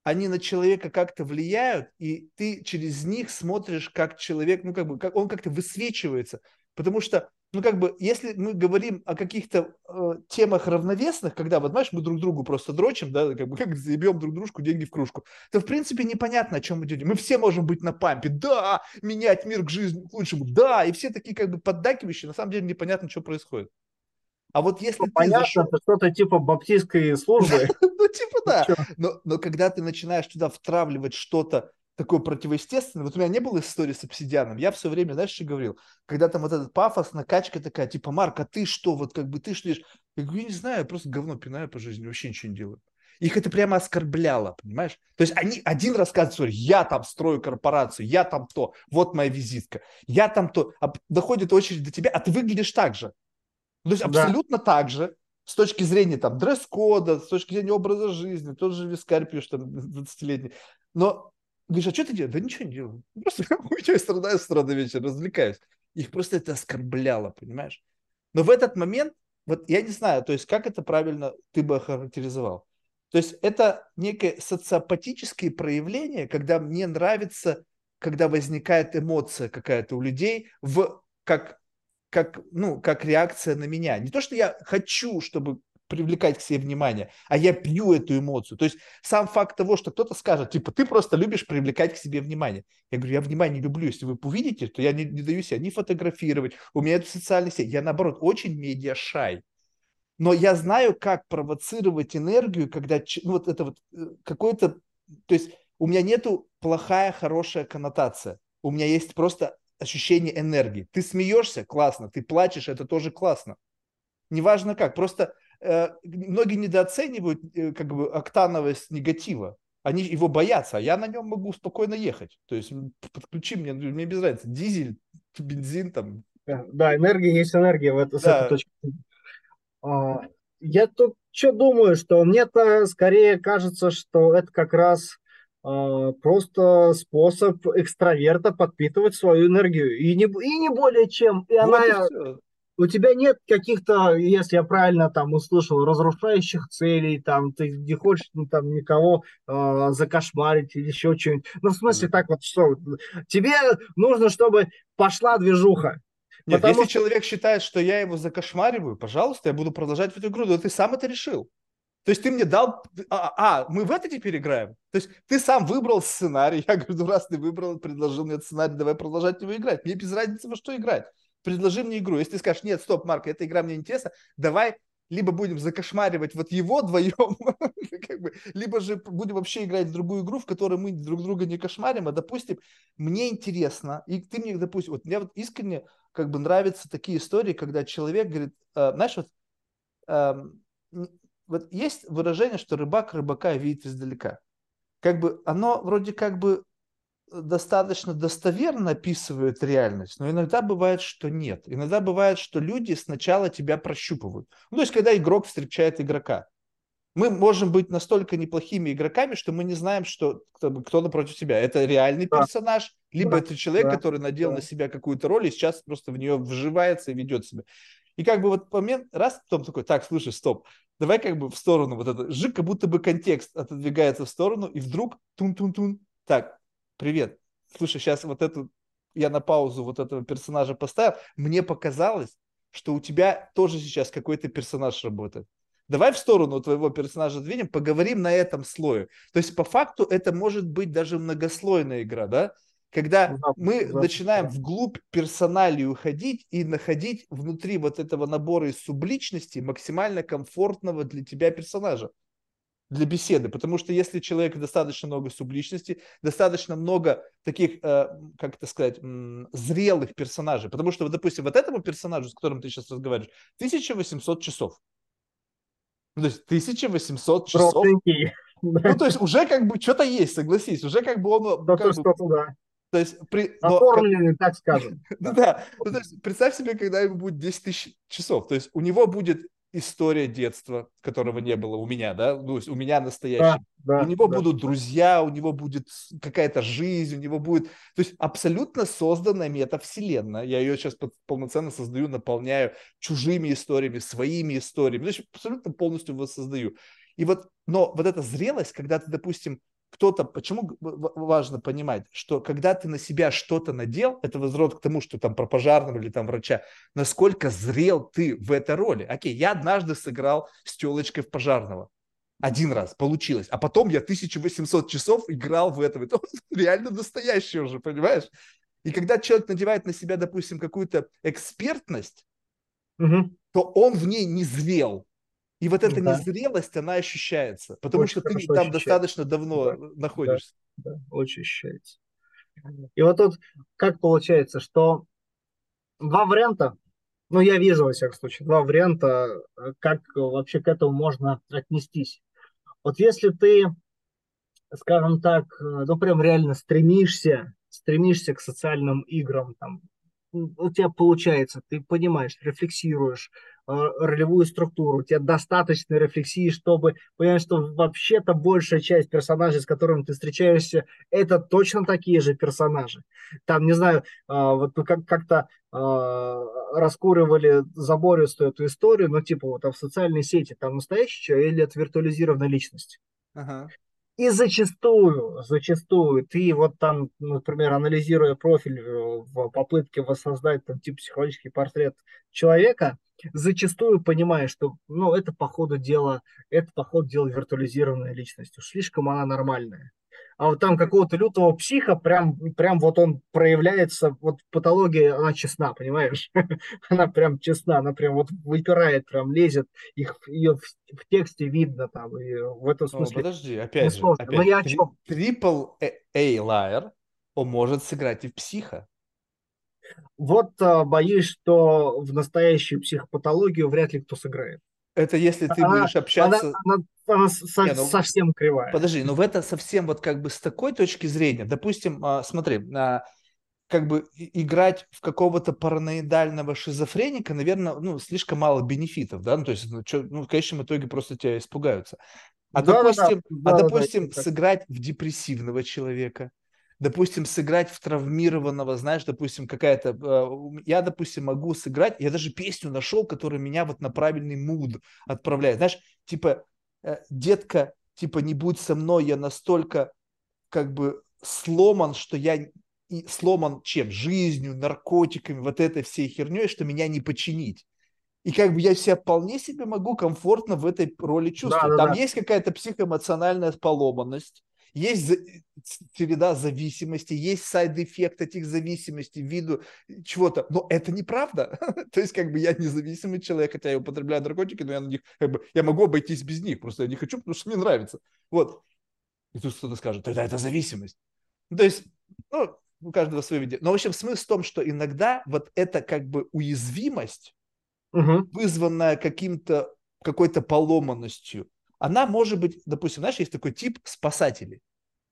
S1: они на человека как-то влияют, и ты через них смотришь, как человек, ну, как бы, как он как-то высвечивается. Потому что, ну, как бы, если мы говорим о каких-то э, темах равновесных, когда, вот, знаешь, мы друг другу просто дрочим, да, как бы, как заебем друг дружку деньги в кружку, то, в принципе, непонятно, о чем мы идем. Мы все можем быть на пампе, да, менять мир к жизни, к лучшему, да, и все такие, как бы, поддакивающие, на самом деле непонятно, что происходит. А вот если
S2: Ну,
S1: ты
S2: понятно,
S1: зашел...
S2: это что-то типа баптистской службы.
S1: Ну, типа да.
S2: Чё?
S1: Но, но когда ты начинаешь туда втравливать что-то такое противоестественное, вот у меня не было истории с обсидианом, я все время, знаешь, что говорил? Когда там вот этот пафос, накачка такая, типа, Марк, а ты что, вот как бы ты что ешь? Я говорю, я не знаю, я просто говно пинаю по жизни, вообще ничего не делаю. Их это прямо оскорбляло, понимаешь? То есть они один рассказывает, историю, я там строю корпорацию, я там то, вот моя визитка, я там то, а доходит очередь до тебя, а ты выглядишь так же. Ну, То есть
S2: Да.
S1: абсолютно так же, с точки зрения там дресс-кода, с точки зрения образа жизни, тот же вискарь пьешь там 20-летний. Но говоришь, а что ты делаешь? Да ничего не делаю. Просто хуйней страдаю с утра до вечера, развлекаюсь. Их просто это оскорбляло, понимаешь? Но в этот момент, вот я не знаю, то есть как это правильно ты бы охарактеризовал? То есть это некое социопатические проявление, когда мне нравится, когда возникает эмоция какая-то у людей в как как, ну, как реакция на меня. Не то, что я хочу, чтобы привлекать к себе внимание, а я пью эту эмоцию. То есть сам факт того, что кто-то скажет, типа, ты просто любишь привлекать к себе внимание. Я говорю, я внимание люблю. Если вы увидите, то я не, не даю себя ни фотографировать, у меня это социальные сети. Я, наоборот, очень медиашай. Но я знаю, как провоцировать энергию, когда ну, вот это вот э, какой-то... То есть у меня нету плохая, хорошая коннотация. У меня есть просто ощущение энергии. Ты смеешься, классно. Ты плачешь, это тоже классно. Неважно как. Просто э, многие недооценивают э, как бы октановость негатива. Они его боятся, а я на нем могу спокойно ехать. То есть подключи мне, ну, мне без разницы, дизель, бензин там.
S2: Да, энергия есть энергия в это, с
S1: Да.
S2: этой точки. А, Я тут что думаю, что мне-то скорее кажется, что это как раз просто способ экстраверта подпитывать свою энергию. И не, и не более чем. И
S1: Вот и
S2: она,
S1: всё.
S2: у тебя нет каких-то, если я правильно там услышал, разрушающих целей, там ты не хочешь ну, там никого а, закошмарить или еще что-нибудь. Ну, в смысле, так вот, что тебе нужно, чтобы пошла движуха.
S1: Нет,
S2: Потому
S1: если
S2: что-
S1: человек считает, что я его закошмариваю, пожалуйста, я буду продолжать в эту игру. Но ты сам это решил. То есть ты мне дал... А, а, мы в это теперь играем? То есть ты сам выбрал сценарий. Я говорю, ну раз ты выбрал, предложил мне этот сценарий, давай продолжать его играть. Мне без разницы во что играть. Предложи мне игру. Если ты скажешь, нет, стоп, Марк, эта игра мне интересна, давай либо будем закошмаривать вот его вдвоем, как бы, либо же будем вообще играть в другую игру, в которой мы друг друга не кошмарим, а, допустим, мне интересно, и ты мне, допустим, вот мне вот искренне как бы нравятся такие истории, когда человек говорит, э, знаешь, вот, н- вот есть выражение, что рыбак рыбака видит издалека. Как бы оно вроде как бы достаточно достоверно описывает реальность, но иногда бывает, что нет. Иногда бывает, что люди сначала тебя прощупывают. Ну, то есть, когда игрок встречает игрока. Мы можем быть настолько неплохими игроками, что мы не знаем, что кто, кто напротив тебя. Это реальный
S2: Да.
S1: персонаж, либо
S2: Да.
S1: это человек,
S2: Да.
S1: который надел
S2: Да.
S1: на себя какую-то роль и сейчас просто в нее вживается и ведет себя. И как бы вот момент, раз, потом такой, так, слушай, стоп, давай как бы в сторону вот это, жик, как будто бы контекст отодвигается в сторону, и вдруг тун-тун-тун, так, привет, слушай, сейчас вот эту, я на паузу вот этого персонажа поставил, мне показалось, что у тебя тоже сейчас какой-то персонаж работает. Давай в сторону твоего персонажа двинем, поговорим на этом слое. То есть по факту это может быть даже многослойная игра, да? Когда
S2: Запуск,
S1: мы
S2: запуск,
S1: начинаем
S2: да.
S1: вглубь персоналии уходить и находить внутри вот этого набора из субличности максимально комфортного для тебя персонажа для беседы, потому что если человек достаточно много субличности, достаточно много таких, э, как это сказать, м, зрелых персонажей, потому что, вот, допустим, вот этому персонажу, с которым ты сейчас разговариваешь, 1800 часов. Ну, то есть 1800 часов. Ну,
S2: Да,
S1: то есть уже как бы что-то есть, согласись, уже как бы он, ну, как бы,
S2: да.
S1: То есть, при, но как-
S2: Оформленный, так скажем.
S1: ну да, ну, то есть представь себе, когда ему будет 10 тысяч часов, то есть у него будет история детства, которого не было у меня, да, ну, у меня настоящий. Да, да, у него да. будут друзья, у него будет какая-то жизнь, у него будет, то есть абсолютно созданная метавселенная. Я ее сейчас полноценно создаю, наполняю чужими историями, своими историями, то есть абсолютно полностью воссоздаю. И вот, но вот эта зрелость, когда ты, допустим, кто-то, почему важно понимать, что когда ты на себя что-то надел, это возврат к тому, что там про пожарного или там врача, насколько зрел ты в этой роли. Окей, я однажды сыграл с телочкой в пожарного. Один раз получилось. А потом я 1800 часов играл в этом. Это реально настоящее уже, понимаешь? И когда человек надевает на себя, допустим, какую-то экспертность, угу. то он в ней не зрел. И вот эта да. незрелость, она ощущается, потому очень что ты там ощущается. достаточно давно да. находишься.
S2: Да, да, очень ощущается. И вот тут как получается, что два варианта, ну я вижу во всяком случае, два варианта, как вообще к этому можно отнестись. Вот если ты, скажем так, ну прям реально стремишься, стремишься к социальным играм, там, у тебя получается, ты понимаешь, рефлексируешь, Э, ролевую структуру, у тебя достаточно рефлексии, чтобы понять, что вообще-то большая часть персонажей, с которыми ты встречаешься, это точно такие же персонажи. Там, не знаю, э, вот мы как-то э, раскуривали забористую эту историю, но типа вот там в социальной сети там настоящий человек или это виртуализированная личность. Ага. И зачастую, зачастую ты вот там, например, анализируя профиль в попытке воссоздать там тип психологический портрет человека, зачастую понимаешь, что ну, это по ходу дела, это по ходу дела виртуализированная личность. Уж слишком она нормальная. А вот там какого-то лютого психа, прям, прям вот он проявляется, вот патология, она честна, понимаешь? она прям честна, она прям вот выпирает, прям лезет, их, ее в, в тексте видно там, и в этом смысле.
S1: О, подожди, опять же, опять, Но я три, Triple A liar, он может сыграть и в психа.
S2: Вот а, боюсь, что в настоящую психопатологию вряд ли кто сыграет.
S1: Это если ты она, будешь общаться...
S2: Она, она, она со, Не, ну, совсем кривая.
S1: Подожди, но в это совсем вот как бы с такой точки зрения, допустим, а, смотри, а, как бы играть в какого-то параноидального шизофреника, наверное, ну, слишком мало бенефитов, да, ну, то есть, ну, чё, ну в конечном итоге просто тебя испугаются. А да, допустим, да, да, а допустим да, сыграть в депрессивного человека, допустим, сыграть в травмированного, знаешь, допустим, какая-то... Э, я, допустим, могу сыграть, я даже песню нашел, которая меня вот на правильный муд отправляет. Знаешь, типа, э, детка, типа, не будь со мной, я настолько как бы сломан, что я и сломан чем? Жизнью, наркотиками, вот этой всей херней, что меня не починить. И как бы я себя вполне себе могу комфортно в этой роли чувствовать. Да, да, Там да. есть какая-то психоэмоциональная поломанность, есть череда зависимости, есть side effect этих зависимостей, виду чего-то, но это неправда. То есть, как бы я независимый человек, хотя я употребляю наркотики, но я на них, как бы, я могу обойтись без них, просто я не хочу, потому что мне нравится. Вот. И тут кто-то скажет, тогда это зависимость. То есть, ну, у каждого свое видение. Но, в общем, смысл в том, что иногда вот эта как бы уязвимость, угу. вызванная каким-то какой-то поломанностью, она может быть, допустим, знаешь, есть такой тип спасателей.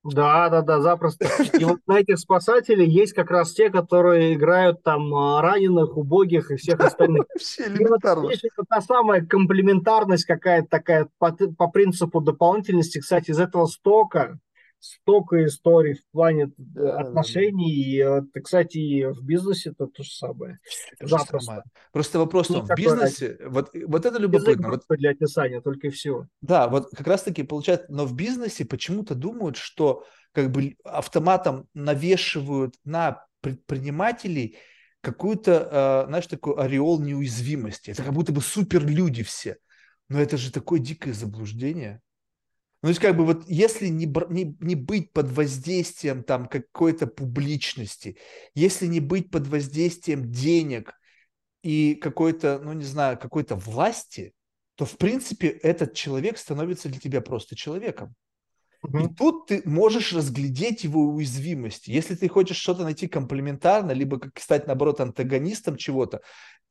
S2: Да, да, да, запросто. И вот на этих спасателей есть как раз те, которые играют там а, раненых, убогих и всех остальных. Вообще элементарно. Вот, это та самая комплементарность какая-то такая по, по принципу дополнительности. Кстати, из этого стока столько историй в плане э, да, отношений. И, кстати, и в бизнесе это то же самое.
S1: Это же самое. Просто вопрос в том, в бизнесе, вот, вот это любопытно. Вот,
S2: для описания, только и всего.
S1: Да, вот как раз-таки получается, но в бизнесе почему-то думают, что как бы автоматом навешивают на предпринимателей какую-то, э, знаешь, такой ореол неуязвимости. Это как будто бы суперлюди все. Но это же такое дикое заблуждение. Ну, то есть, как бы вот если не, не, не быть под воздействием там какой-то публичности, если не быть под воздействием денег и какой-то, ну, не знаю, какой-то власти, то, в принципе, этот человек становится для тебя просто человеком. И тут ты можешь разглядеть его уязвимости. Если ты хочешь что-то найти комплементарно, либо как стать, наоборот, антагонистом чего-то,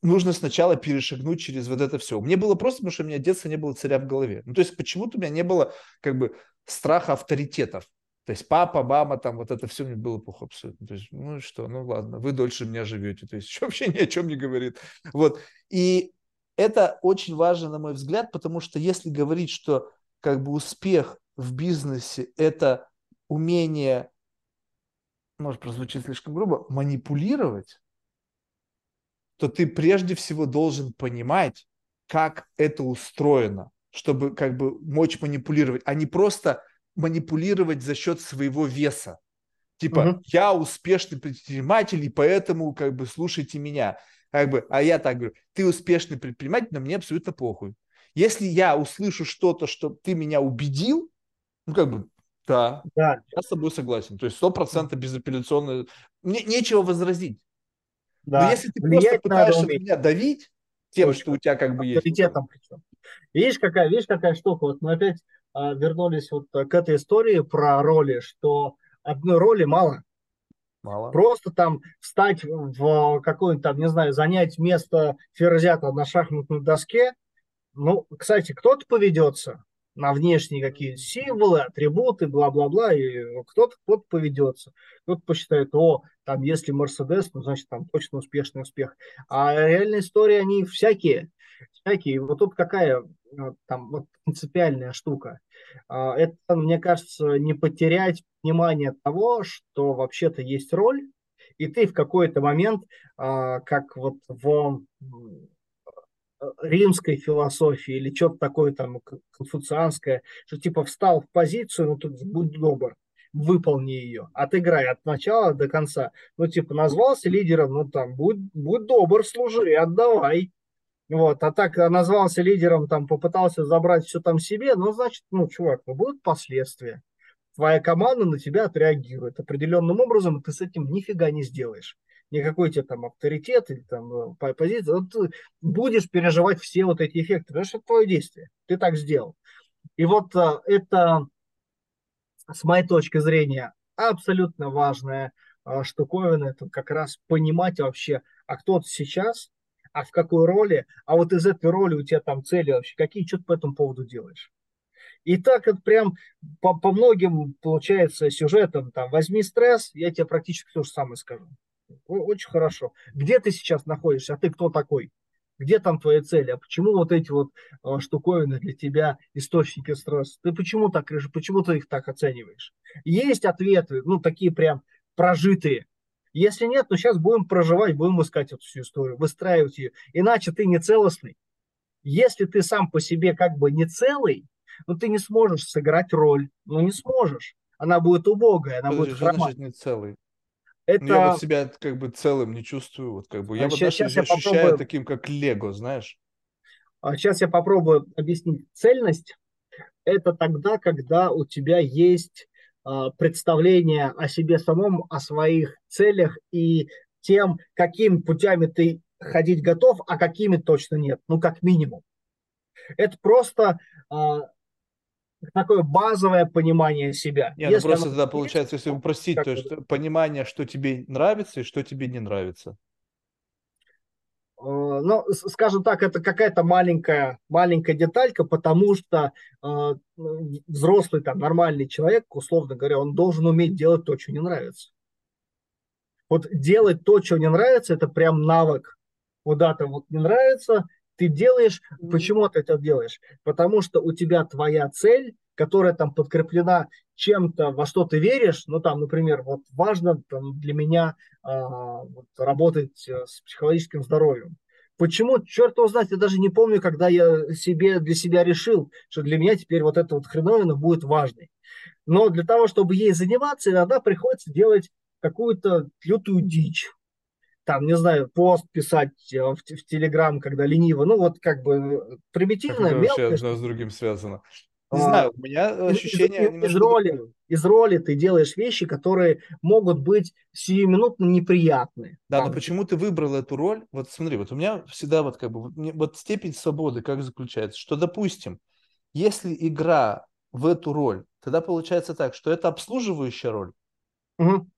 S1: нужно сначала перешагнуть через вот это все. Мне было просто, потому что у меня детства не было царя в голове. Ну, то есть почему-то у меня не было как бы страха авторитетов. То есть папа, мама, там вот это все мне было плохо абсолютно. То есть, ну что, ну ладно, вы дольше меня живете. То есть вообще ни о чем не говорит. Вот. И это очень важно, на мой взгляд, потому что если говорить, что как бы успех в бизнесе – это умение, может прозвучит слишком грубо, манипулировать, то ты прежде всего должен понимать, как это устроено, чтобы как бы мочь манипулировать, а не просто манипулировать за счет своего веса. Типа, угу. я успешный предприниматель, и поэтому как бы слушайте меня. Как бы, а я так говорю, ты успешный предприниматель, но мне абсолютно похуй. Если я услышу что-то, что ты меня убедил, ну как бы, да, да. я с тобой согласен. То есть сто процентов безапелляционно. Мне нечего возразить. Да. Но если ты Влиять просто пытаешься меня давить тем, что у тебя как бы есть. Авторитетом
S2: причем. Видишь, какая, видишь, какая штука. Вот мы опять а, вернулись вот к этой истории про роли, что одной роли мало. Мало. Просто там встать в какой-нибудь там, не знаю, занять место ферзята на шахматной доске. Ну, кстати, кто-то поведется на внешние какие символы, атрибуты, бла-бла-бла, и кто-то кто поведется. Кто-то посчитает, о, там, если Мерседес, ну, значит, там точно успешный успех. А реальные истории, они всякие. Всякие. Вот тут какая там вот принципиальная штука. А, это, мне кажется, не потерять внимание того, что вообще-то есть роль, и ты в какой-то момент, а, как вот в римской философии или что-то такое там конфуцианское, что типа встал в позицию, ну тут будь добр, выполни ее, отыграй от начала до конца. Ну типа назвался лидером, ну там будь, будь добр, служи, отдавай. Вот, а так назвался лидером, там попытался забрать все там себе, ну значит, ну чувак, ну будут последствия. Твоя команда на тебя отреагирует определенным образом, и ты с этим нифига не сделаешь никакой тебе там авторитет или там э, позиция, вот ты будешь переживать все вот эти эффекты, потому что это твое действие, ты так сделал. И вот э, это, с моей точки зрения, абсолютно важная э, штуковина, это как раз понимать вообще, а кто ты сейчас, а в какой роли, а вот из этой роли у тебя там цели вообще какие, что ты по этому поводу делаешь. И так это прям по, по многим, получается, сюжетам, там, возьми стресс, я тебе практически то же самое скажу. Очень хорошо. Где ты сейчас находишься? А ты кто такой? Где там твои цели? А почему вот эти вот а, штуковины для тебя источники стресса? Ты почему так, почему ты их так оцениваешь? Есть ответы, ну, такие прям прожитые. Если нет, то сейчас будем проживать, будем искать эту всю историю, выстраивать ее. Иначе ты не целостный. Если ты сам по себе как бы не целый, ну, ты не сможешь сыграть роль. Ну, не сможешь. Она будет убогая, она Подожди, будет хромать.
S1: не целый? Это... Ну, я вот себя как бы целым не чувствую. Вот как бы. Я а вот сейчас, сейчас я ощущаю попробую... таким, как Лего, знаешь.
S2: А сейчас я попробую объяснить. Цельность – это тогда, когда у тебя есть а, представление о себе самом, о своих целях и тем, какими путями ты ходить готов, а какими точно нет. Ну, как минимум. Это просто а, такое базовое понимание себя.
S1: Нет, ну просто тогда получается, если упростить, то есть понимание, что тебе нравится и что тебе не нравится.
S2: Э, ну, скажем так, это какая-то маленькая, маленькая деталька, потому что э, взрослый, там, нормальный человек, условно говоря, он должен уметь делать то, что не нравится. Вот делать то, что не нравится, это прям навык. Куда-то вот не нравится, ты делаешь, почему ты это делаешь? Потому что у тебя твоя цель, которая там подкреплена чем-то, во что ты веришь, ну там, например, вот важно там, для меня а, вот, работать э, с психологическим здоровьем. Почему, черт его знает, я даже не помню, когда я себе для себя решил, что для меня теперь вот эта вот хреновина будет важной. Но для того, чтобы ей заниматься, иногда приходится делать какую-то лютую дичь там, не знаю, пост писать э, в, в Телеграм, когда лениво, ну вот как бы э, примитивно, как
S1: это вообще одно с другим связано? Не а, знаю, у меня ощущение...
S2: Из, из, роли, из роли ты делаешь вещи, которые могут быть сиюминутно неприятны.
S1: Да, там. но почему ты выбрал эту роль? Вот смотри, вот у меня всегда вот как бы вот степень свободы как заключается, что, допустим, если игра в эту роль, тогда получается так, что это обслуживающая роль. Угу.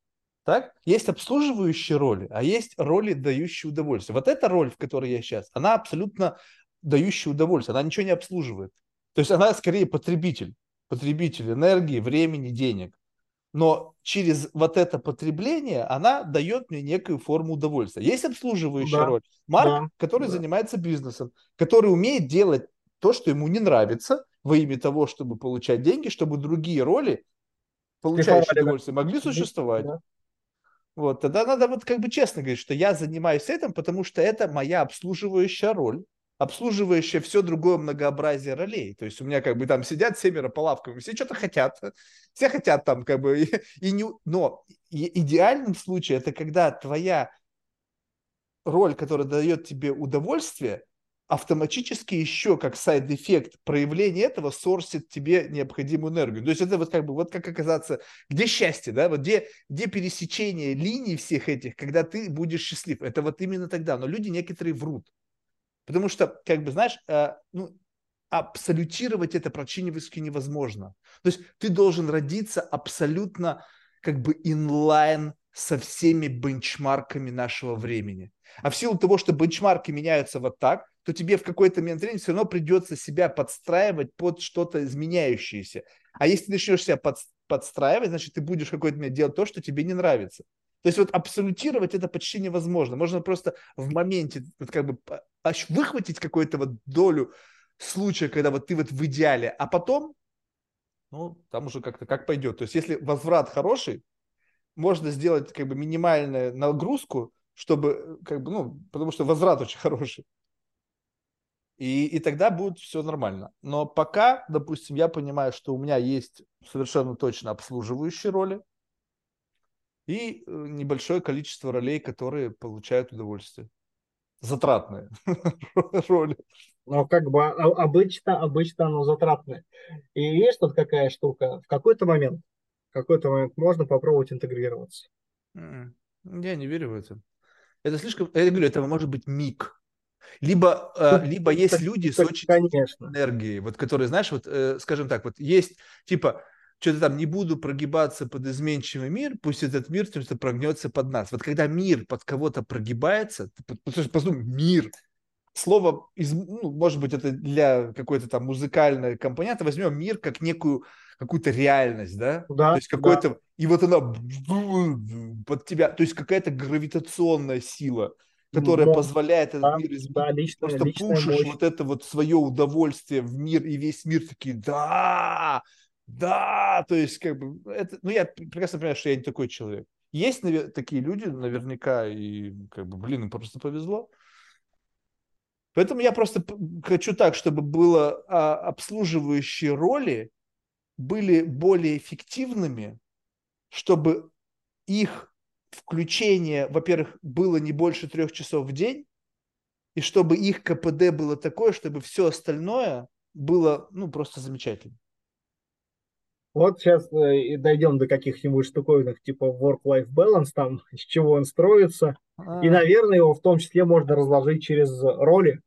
S1: Так? Есть обслуживающие роли, а есть роли, дающие удовольствие. Вот эта роль, в которой я сейчас, она абсолютно дающая удовольствие. Она ничего не обслуживает. То есть она скорее потребитель. Потребитель энергии, времени, денег. но через вот это потребление она дает мне некую форму удовольствия. Есть обслуживающая да, роль. Марк, да, который да. занимается бизнесом, который умеет делать то, что ему не нравится, во имя того, чтобы получать деньги, чтобы другие роли, получающие удовольствие, могли существовать. Да. Вот, тогда надо вот как бы честно говорить, что я занимаюсь этим, потому что это моя обслуживающая роль, обслуживающая все другое многообразие ролей. То есть у меня как бы там сидят семеро по лавкам, все что-то хотят, все хотят там как бы, и, и не, но и, идеальным случае это когда твоя роль, которая дает тебе удовольствие, автоматически еще как side effect проявления этого сорсит тебе необходимую энергию. То есть это вот как бы, вот как оказаться, где счастье, да, вот где, где пересечение линий всех этих, когда ты будешь счастлив. Это вот именно тогда. Но люди некоторые врут. Потому что, как бы, знаешь, э, ну, абсолютировать это практически невозможно. То есть ты должен родиться абсолютно как бы инлайн со всеми бенчмарками нашего времени. А в силу того, что бенчмарки меняются вот так, то тебе в какой-то момент времени все равно придется себя подстраивать под что-то изменяющееся. А если ты начнешь себя под, подстраивать, значит, ты будешь какой-то момент делать то, что тебе не нравится. То есть вот абсолютировать это почти невозможно. Можно просто в моменте вот как бы выхватить какую-то вот долю случая, когда вот ты вот в идеале, а потом, ну, там уже как-то как пойдет. То есть если возврат хороший, можно сделать как бы минимальную нагрузку, чтобы как бы, ну, потому что возврат очень хороший. И, и тогда будет все нормально. Но пока, допустим, я понимаю, что у меня есть совершенно точно обслуживающие роли и э, небольшое количество ролей, которые получают удовольствие. Затратные роли.
S2: Но как бы а, обычно, обычно оно затратное. И есть тут какая штука, в какой-то момент, какой-то момент можно попробовать интегрироваться.
S1: М-м. Я не верю в это. Это слишком, я говорю, это может быть миг. Либо, э, либо есть люди с очень конечно. энергией, вот которые, знаешь, вот, э, скажем так, вот есть типа что-то там не буду прогибаться под изменчивый мир, пусть этот мир что-то прогнется под нас. Вот когда мир под кого-то прогибается, подумай, мир, слово, из, ну, может быть, это для какой-то там музыкальной компоненты, возьмем мир как некую какую-то реальность, да?
S2: Да.
S1: То есть какой-то, да. и вот она под тебя, то есть какая-то гравитационная сила, которая да. позволяет этот да, мир изменить. Да, личная, Просто личная пушишь мощь. вот это вот свое удовольствие в мир, и весь мир такие, да, да, то есть как бы, это, ну я прекрасно понимаю, что я не такой человек. Есть такие люди наверняка, и как бы, блин, им просто повезло. Поэтому я просто хочу так, чтобы было а, обслуживающие роли были более эффективными, чтобы их включение, во-первых, было не больше трех часов в день, и чтобы их КПД было такое, чтобы все остальное было ну, просто замечательно.
S2: Вот сейчас э, дойдем до каких-нибудь штуковинок типа work-life balance, там, с чего он строится. А-а-а. И, наверное, его в том числе можно разложить через роли,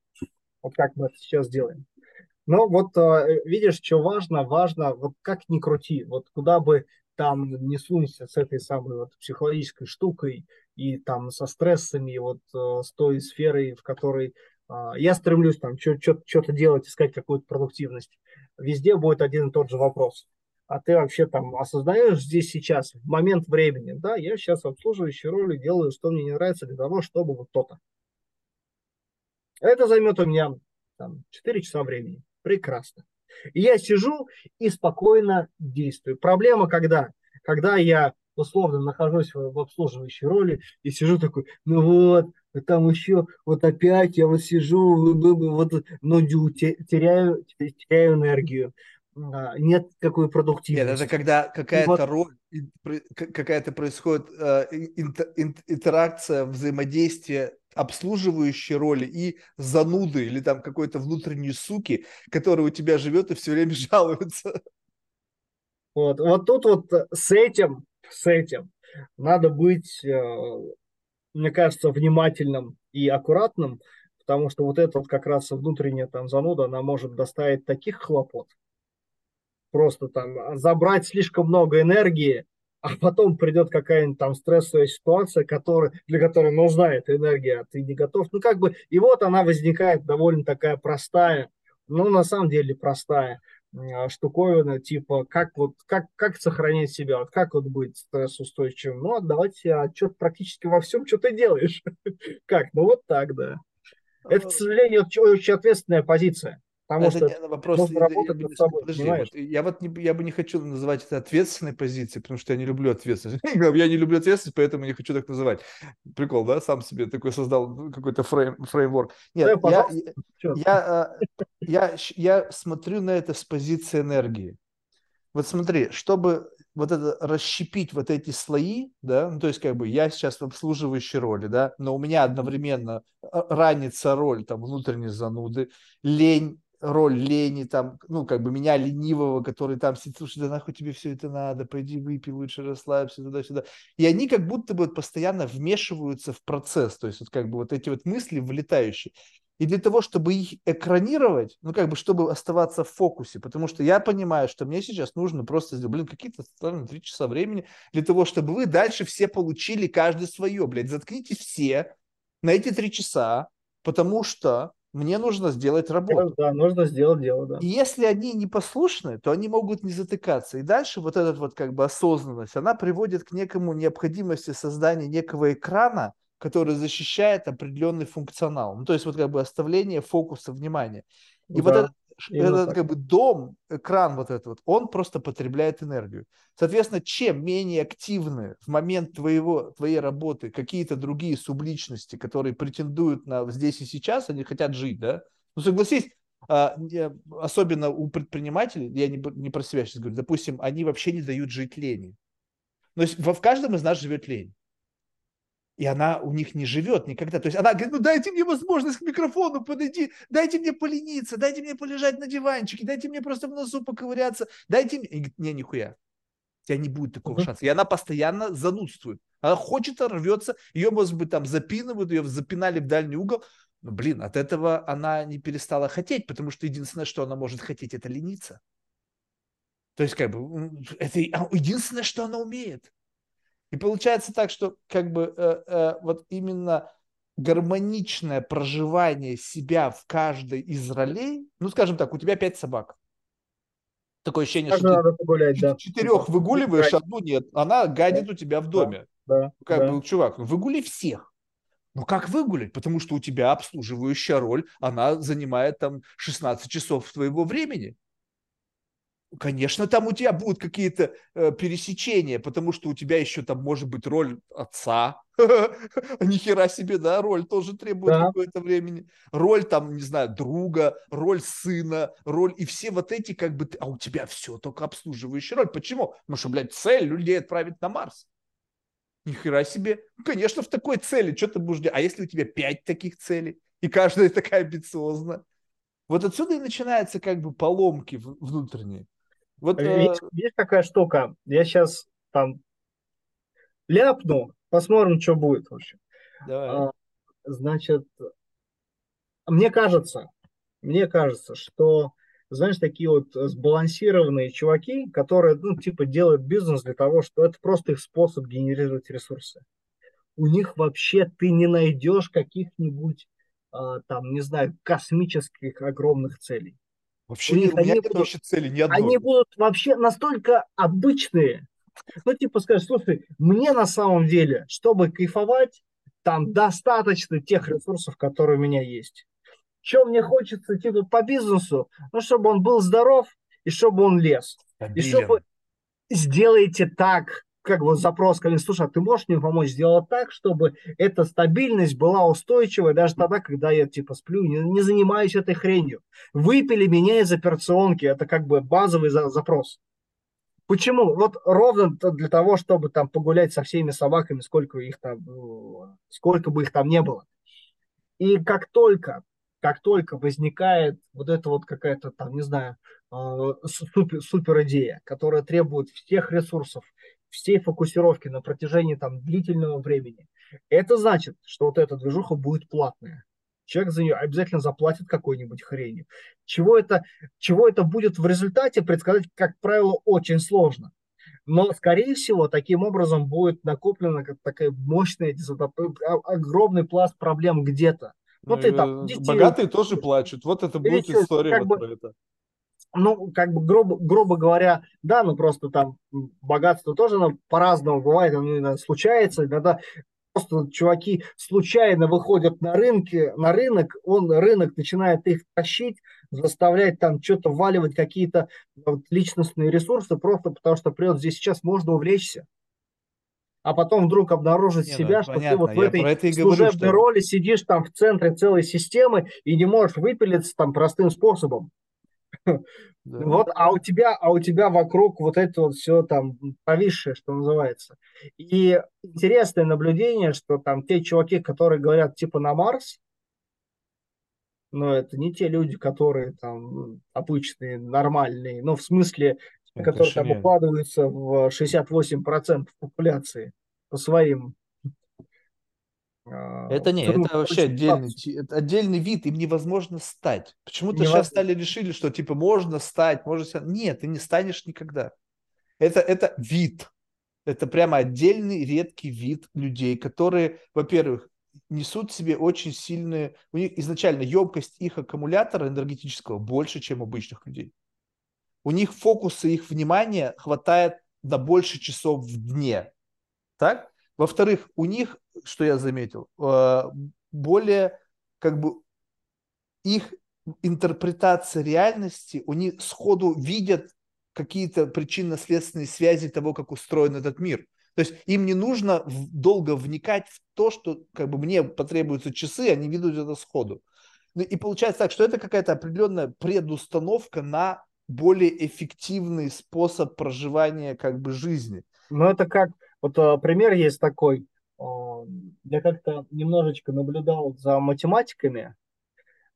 S2: вот как мы это сейчас делаем. Но вот э, видишь, что важно, важно, вот как ни крути, вот куда бы там не сунься с этой самой вот психологической штукой и там со стрессами, вот э, с той сферой, в которой я стремлюсь там что-то делать, искать какую-то продуктивность, везде будет один и тот же вопрос а ты вообще там осознаешь здесь сейчас, в момент времени, да, я сейчас в роли делаю, что мне не нравится для того, чтобы вот то-то. Это займет у меня там, 4 часа времени. Прекрасно. И я сижу и спокойно действую. Проблема когда? Когда я условно нахожусь в, в обслуживающей роли и сижу такой, ну вот, там еще, вот опять я вот сижу, вот, ну, теряю, теряю энергию. Нет какой продуктивности.
S1: Нет, это когда какая-то вот... роль, какая-то происходит э, интеракция, взаимодействие обслуживающей роли и зануды или там какой-то внутренней суки, которая у тебя живет и все время жалуется.
S2: Вот, вот тут вот с этим, с этим надо быть, э, мне кажется, внимательным и аккуратным, потому что вот эта вот как раз внутренняя там зануда, она может доставить таких хлопот, просто там забрать слишком много энергии, а потом придет какая-нибудь там стрессовая ситуация, который, для которой нужна эта энергия, а ты не готов. Ну, как бы, и вот она возникает довольно такая простая, ну, на самом деле простая. штуковина, типа, как вот, как, как сохранять себя, вот как вот быть стрессоустойчивым. Ну, отдавать себе отчет практически во всем, что ты делаешь. Как? Ну, вот так, да. Это, к сожалению, очень ответственная позиция. Потому
S1: это
S2: что
S1: вопрос, я, я,
S2: над собой,
S1: подожди,
S2: понимаешь?
S1: вот я вот не, я бы не хочу называть это ответственной позицией, потому что я не люблю ответственность. я не люблю ответственность, поэтому не хочу так называть. Прикол, да? Сам себе такой создал какой-то фрейм, фреймворк. Нет,
S2: Да,
S1: я, я, я, э, я, я смотрю на это с позиции энергии. Вот смотри, чтобы вот это расщепить вот эти слои, да, ну, то есть как бы я сейчас в обслуживающей роли, да, но у меня одновременно э, ранится роль там внутренней зануды, лень, роль лени, там, ну, как бы меня ленивого, который там сидит, слушай, да нахуй тебе все это надо, пойди выпей, лучше расслабься, туда-сюда. И они как будто бы вот постоянно вмешиваются в процесс, то есть вот как бы вот эти вот мысли влетающие. И для того, чтобы их экранировать, ну, как бы, чтобы оставаться в фокусе, потому что я понимаю, что мне сейчас нужно просто, блин, какие-то, три часа времени для того, чтобы вы дальше все получили каждый свое, блядь, заткнитесь все на эти три часа, потому что мне нужно сделать работу.
S2: Да, нужно сделать дело, да.
S1: И если они непослушны, то они могут не затыкаться. И дальше вот эта вот как бы осознанность, она приводит к некому необходимости создания некого экрана, который защищает определенный функционал. Ну, то есть вот как бы оставление фокуса внимания. И да. вот этот этот как бы дом, экран вот этот вот, он просто потребляет энергию. Соответственно, чем менее активны в момент твоего, твоей работы какие-то другие субличности, которые претендуют на здесь и сейчас, они хотят жить, да? Ну, согласись, а, особенно у предпринимателей, я не, не про себя сейчас говорю, допустим, они вообще не дают жить лени. Есть в каждом из нас живет лень и она у них не живет никогда. То есть она говорит, ну дайте мне возможность к микрофону подойти, дайте мне полениться, дайте мне полежать на диванчике, дайте мне просто в носу поковыряться, дайте мне... И говорит, не, нихуя. У тебя не будет такого uh-huh. шанса. И она постоянно занудствует. Она хочет, рвется, ее, может быть, там запинывают, ее запинали в дальний угол. Но, блин, от этого она не перестала хотеть, потому что единственное, что она может хотеть, это лениться. То есть, как бы, это единственное, что она умеет. И получается так, что как бы э, э, вот именно гармоничное проживание себя в каждой из ролей, ну, скажем так, у тебя пять собак. Такое ощущение,
S2: Даже что ты
S1: погулять, да. четырех выгуливаешь, одну нет. Она гадит да. у тебя в доме.
S2: Да, да,
S1: как
S2: да.
S1: бы, чувак, выгули всех. Ну как выгулять? Потому что у тебя обслуживающая роль, она занимает там 16 часов твоего времени. Конечно, там у тебя будут какие-то э, пересечения, потому что у тебя еще там может быть роль отца. Нихера себе, да, роль тоже требует да. какое-то времени. Роль там, не знаю, друга, роль сына, роль и все вот эти как бы... А у тебя все только обслуживающая роль. Почему? Потому что, блядь, цель людей отправить на Марс. Нихера себе. Ну, конечно, в такой цели, что ты будешь делать? А если у тебя пять таких целей, и каждая такая амбициозна? Вот отсюда и начинаются как бы поломки внутренние.
S2: Вот, есть, э... есть такая штука. Я сейчас там ляпну, посмотрим, что будет вообще.
S1: Давай. А,
S2: значит, мне кажется, мне кажется, что, знаешь, такие вот сбалансированные чуваки, которые, ну, типа, делают бизнес для того, что это просто их способ генерировать ресурсы. У них вообще ты не найдешь каких-нибудь, а, там, не знаю, космических огромных целей.
S1: Вообще нет, у меня нет будут, вообще цели ни одной.
S2: Они будут вообще настолько обычные. Ну, типа, скажешь, слушай, мне на самом деле, чтобы кайфовать, там достаточно тех ресурсов, которые у меня есть. Что мне хочется, типа, по бизнесу? Ну, чтобы он был здоров, и чтобы он лез. Стабилен. И чтобы сделайте так, как бы запрос, сказали, слушай, а ты можешь мне помочь сделать так, чтобы эта стабильность была устойчивой даже тогда, когда я типа сплю, не, не занимаюсь этой хренью. Выпили меня из операционки, это как бы базовый за, запрос. Почему? Вот ровно для того, чтобы там погулять со всеми собаками, сколько их там, ну, сколько бы их там не было. И как только, как только возникает вот эта вот какая-то там, не знаю, а, супер, супер идея, которая требует всех ресурсов, всей фокусировки на протяжении там длительного времени, это значит, что вот эта движуха будет платная. Человек за нее обязательно заплатит какой-нибудь хренью. Чего это, чего это будет в результате, предсказать, как правило, очень сложно. Но, скорее всего, таким образом будет накоплена как такая мощная, огромный пласт проблем где-то.
S1: Ну, вот ну, и там, детей, богатые тоже плачут. Вот это будет история вот бы, про это
S2: ну, как бы, грубо, грубо говоря, да, ну, просто там богатство тоже ну, по-разному бывает, оно случается, иногда просто чуваки случайно выходят на рынке, на рынок, он, рынок начинает их тащить, заставлять там что-то валивать, какие-то вот, личностные ресурсы, просто потому что придет здесь сейчас можно увлечься. А потом вдруг обнаружить не, ну, себя, ну, что понятно. ты вот в этой это служебной говорю, что... роли сидишь там в центре целой системы и не можешь выпилиться там простым способом. Да. Вот, а у тебя, а у тебя вокруг вот это вот все там повисшее, что называется. И интересное наблюдение, что там те чуваки, которые говорят типа на Марс, но это не те люди, которые там обычные, нормальные, ну, в смысле, это которые там укладываются в 68% популяции по своим
S1: это не, это вообще отдельный, это отдельный вид, им невозможно стать. Почему-то невозможно. сейчас стали решили, что типа можно стать, можно Нет, ты не станешь никогда. Это, это вид. Это прямо отдельный редкий вид людей, которые, во-первых, несут в себе очень сильные... У них изначально емкость их аккумулятора энергетического больше, чем обычных людей. У них фокуса их внимания хватает до больше часов в дне. Так? Во-вторых, у них, что я заметил, э, более как бы их интерпретация реальности, у них сходу видят какие-то причинно-следственные связи того, как устроен этот мир. То есть им не нужно долго вникать в то, что как бы мне потребуются часы, они видят это сходу. Ну и получается так, что это какая-то определенная предустановка на более эффективный способ проживания как бы жизни.
S2: Ну это как вот а, пример есть такой. А, я как-то немножечко наблюдал за математиками.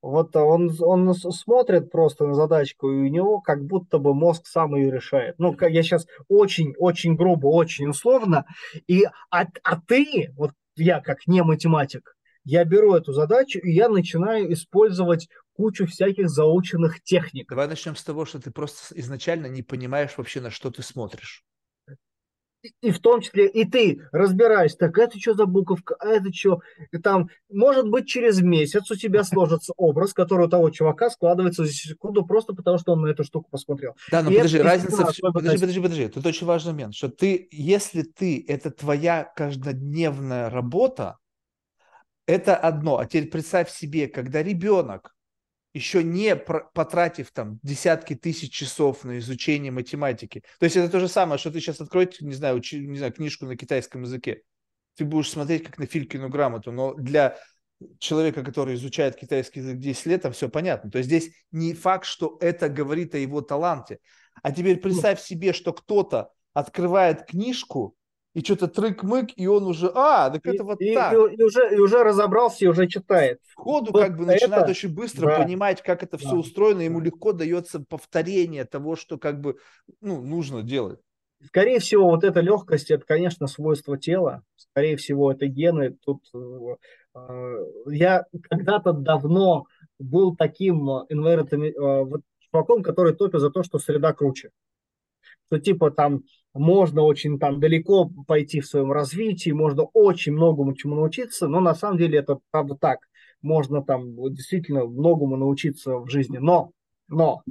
S2: Вот он, он смотрит просто на задачку, и у него как будто бы мозг сам ее решает. Ну, я сейчас очень-очень грубо, очень условно. И, а, а ты, вот я как не математик, я беру эту задачу, и я начинаю использовать кучу всяких заученных техник.
S1: Давай начнем с того, что ты просто изначально не понимаешь вообще, на что ты смотришь
S2: и в том числе и ты разбираешь, так это что за буковка, а это что, и там, может быть, через месяц у тебя сложится образ, который у того чувака складывается за секунду просто потому, что он на эту штуку посмотрел.
S1: Да, но и подожди, разница, в... подожди, подожди, подожди, тут очень важный момент, что ты, если ты, это твоя каждодневная работа, это одно, а теперь представь себе, когда ребенок еще не потратив там десятки тысяч часов на изучение математики. То есть это то же самое, что ты сейчас откроете, не знаю, учи, не знаю, книжку на китайском языке. Ты будешь смотреть как на Филькину грамоту, но для человека, который изучает китайский язык 10 лет, там все понятно. То есть здесь не факт, что это говорит о его таланте. А теперь представь себе, что кто-то открывает книжку и что-то трык-мык, и он уже, а, так это вот
S2: и,
S1: так.
S2: И, и, уже, и уже разобрался, и уже читает.
S1: Входу вот как бы это... начинает очень быстро да. понимать, как это все да. устроено, ему легко дается повторение того, что как бы, ну, нужно делать.
S2: Скорее всего, вот эта легкость, это, конечно, свойство тела. Скорее всего, это гены. Тут э, я когда-то давно был таким инвертом, э, вот, чуваком, который топит за то, что среда круче. Что типа там можно очень там далеко пойти в своем развитии, можно очень многому чему научиться, но на самом деле это правда так. Можно там действительно многому научиться в жизни. Но, но,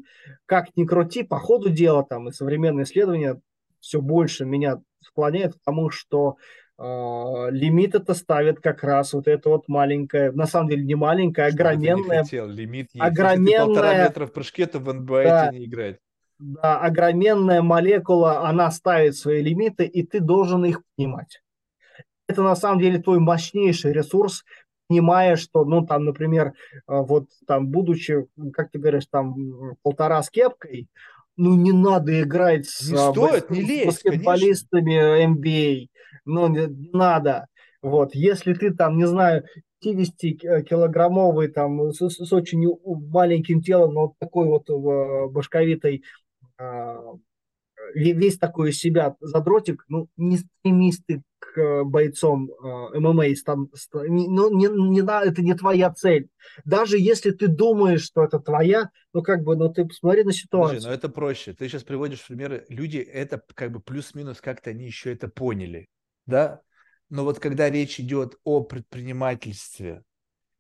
S2: как ни крути, по ходу дела там и современные исследования все больше меня склоняют к тому, что э, лимит это ставит как раз вот это вот маленькое, на самом деле не маленькое, что огроменное. Не хотел.
S1: Лимит есть. Огроменное... Если ты полтора метра в прыжке, то в НБА да, не играть
S2: да, огроменная молекула, она ставит свои лимиты, и ты должен их понимать. Это на самом деле твой мощнейший ресурс, понимая, что, ну, там, например, э, вот там, будучи, как ты говоришь, там, полтора с кепкой, ну, не надо играть с,
S1: не стоит, не лезь,
S2: баскетболистами конечно. NBA. Ну, не, не надо. Вот, если ты там, не знаю, 50-килограммовый, там, с, с очень маленьким телом, но вот такой вот э, башковитой а, весь такой из себя задротик, ну, не стремись ты к бойцам э, ММА, там, ну, не, не, это не твоя цель. Даже если ты думаешь, что это твоя, ну, как бы, ну, ты посмотри на ситуацию. Подожди,
S1: но это проще. Ты сейчас приводишь примеры. Люди это, как бы, плюс-минус как-то они еще это поняли, да? Но вот когда речь идет о предпринимательстве,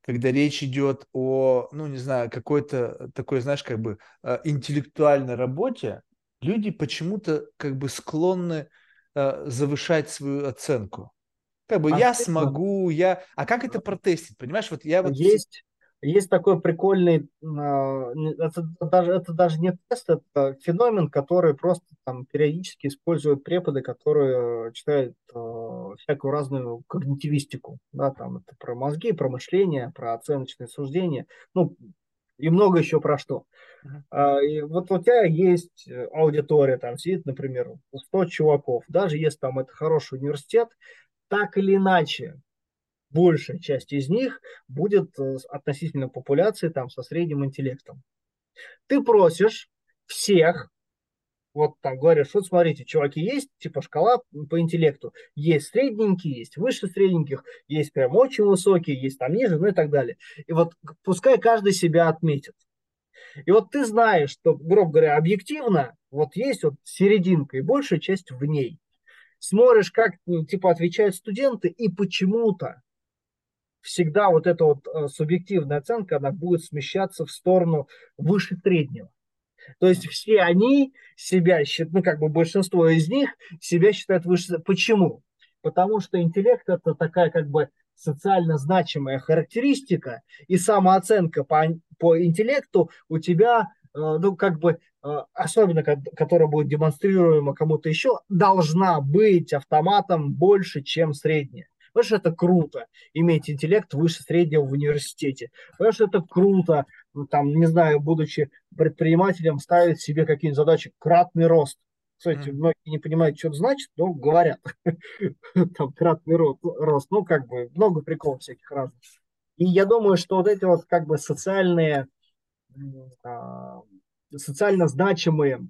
S1: когда речь идет о, ну, не знаю, какой-то такой, знаешь, как бы э, интеллектуальной работе, люди почему-то как бы склонны э, завышать свою оценку. Как бы а я смогу, я... А как это протестить, понимаешь? Вот я вот...
S2: Есть, есть такой прикольный, а, это даже, это даже не тест, это феномен, который просто там периодически используют преподы, которые читают э, всякую разную когнитивистику, да, там это про мозги, про мышление, про оценочные суждения, ну, и много еще про что. Uh-huh. и вот у тебя есть аудитория, там сидит, например, 100 чуваков, даже если там это хороший университет, так или иначе, большая часть из них будет э, относительно популяции там со средним интеллектом. Ты просишь всех, вот там говоришь, вот смотрите, чуваки, есть типа шкала по интеллекту, есть средненькие, есть выше средненьких, есть прям очень высокие, есть там ниже, ну и так далее. И вот пускай каждый себя отметит. И вот ты знаешь, что, грубо говоря, объективно, вот есть вот серединка и большая часть в ней. Смотришь, как типа отвечают студенты, и почему-то всегда вот эта вот э, субъективная оценка, она будет смещаться в сторону выше среднего. То есть все они себя считают, ну как бы большинство из них себя считают выше. Почему? Потому что интеллект это такая как бы социально значимая характеристика, и самооценка по, по интеллекту у тебя, э, ну как бы, э, особенно которая будет демонстрируема кому-то еще, должна быть автоматом больше, чем средняя. Потому что это круто, иметь интеллект выше среднего в университете. Потому что это круто, ну, там, не знаю, будучи предпринимателем, ставить себе какие-нибудь задачи, кратный рост. Кстати, многие не понимают, что это значит, но говорят. Там кратный рост, рост. Ну, как бы, много приколов всяких разных. И я думаю, что вот эти вот как бы социальные, а, социально значимые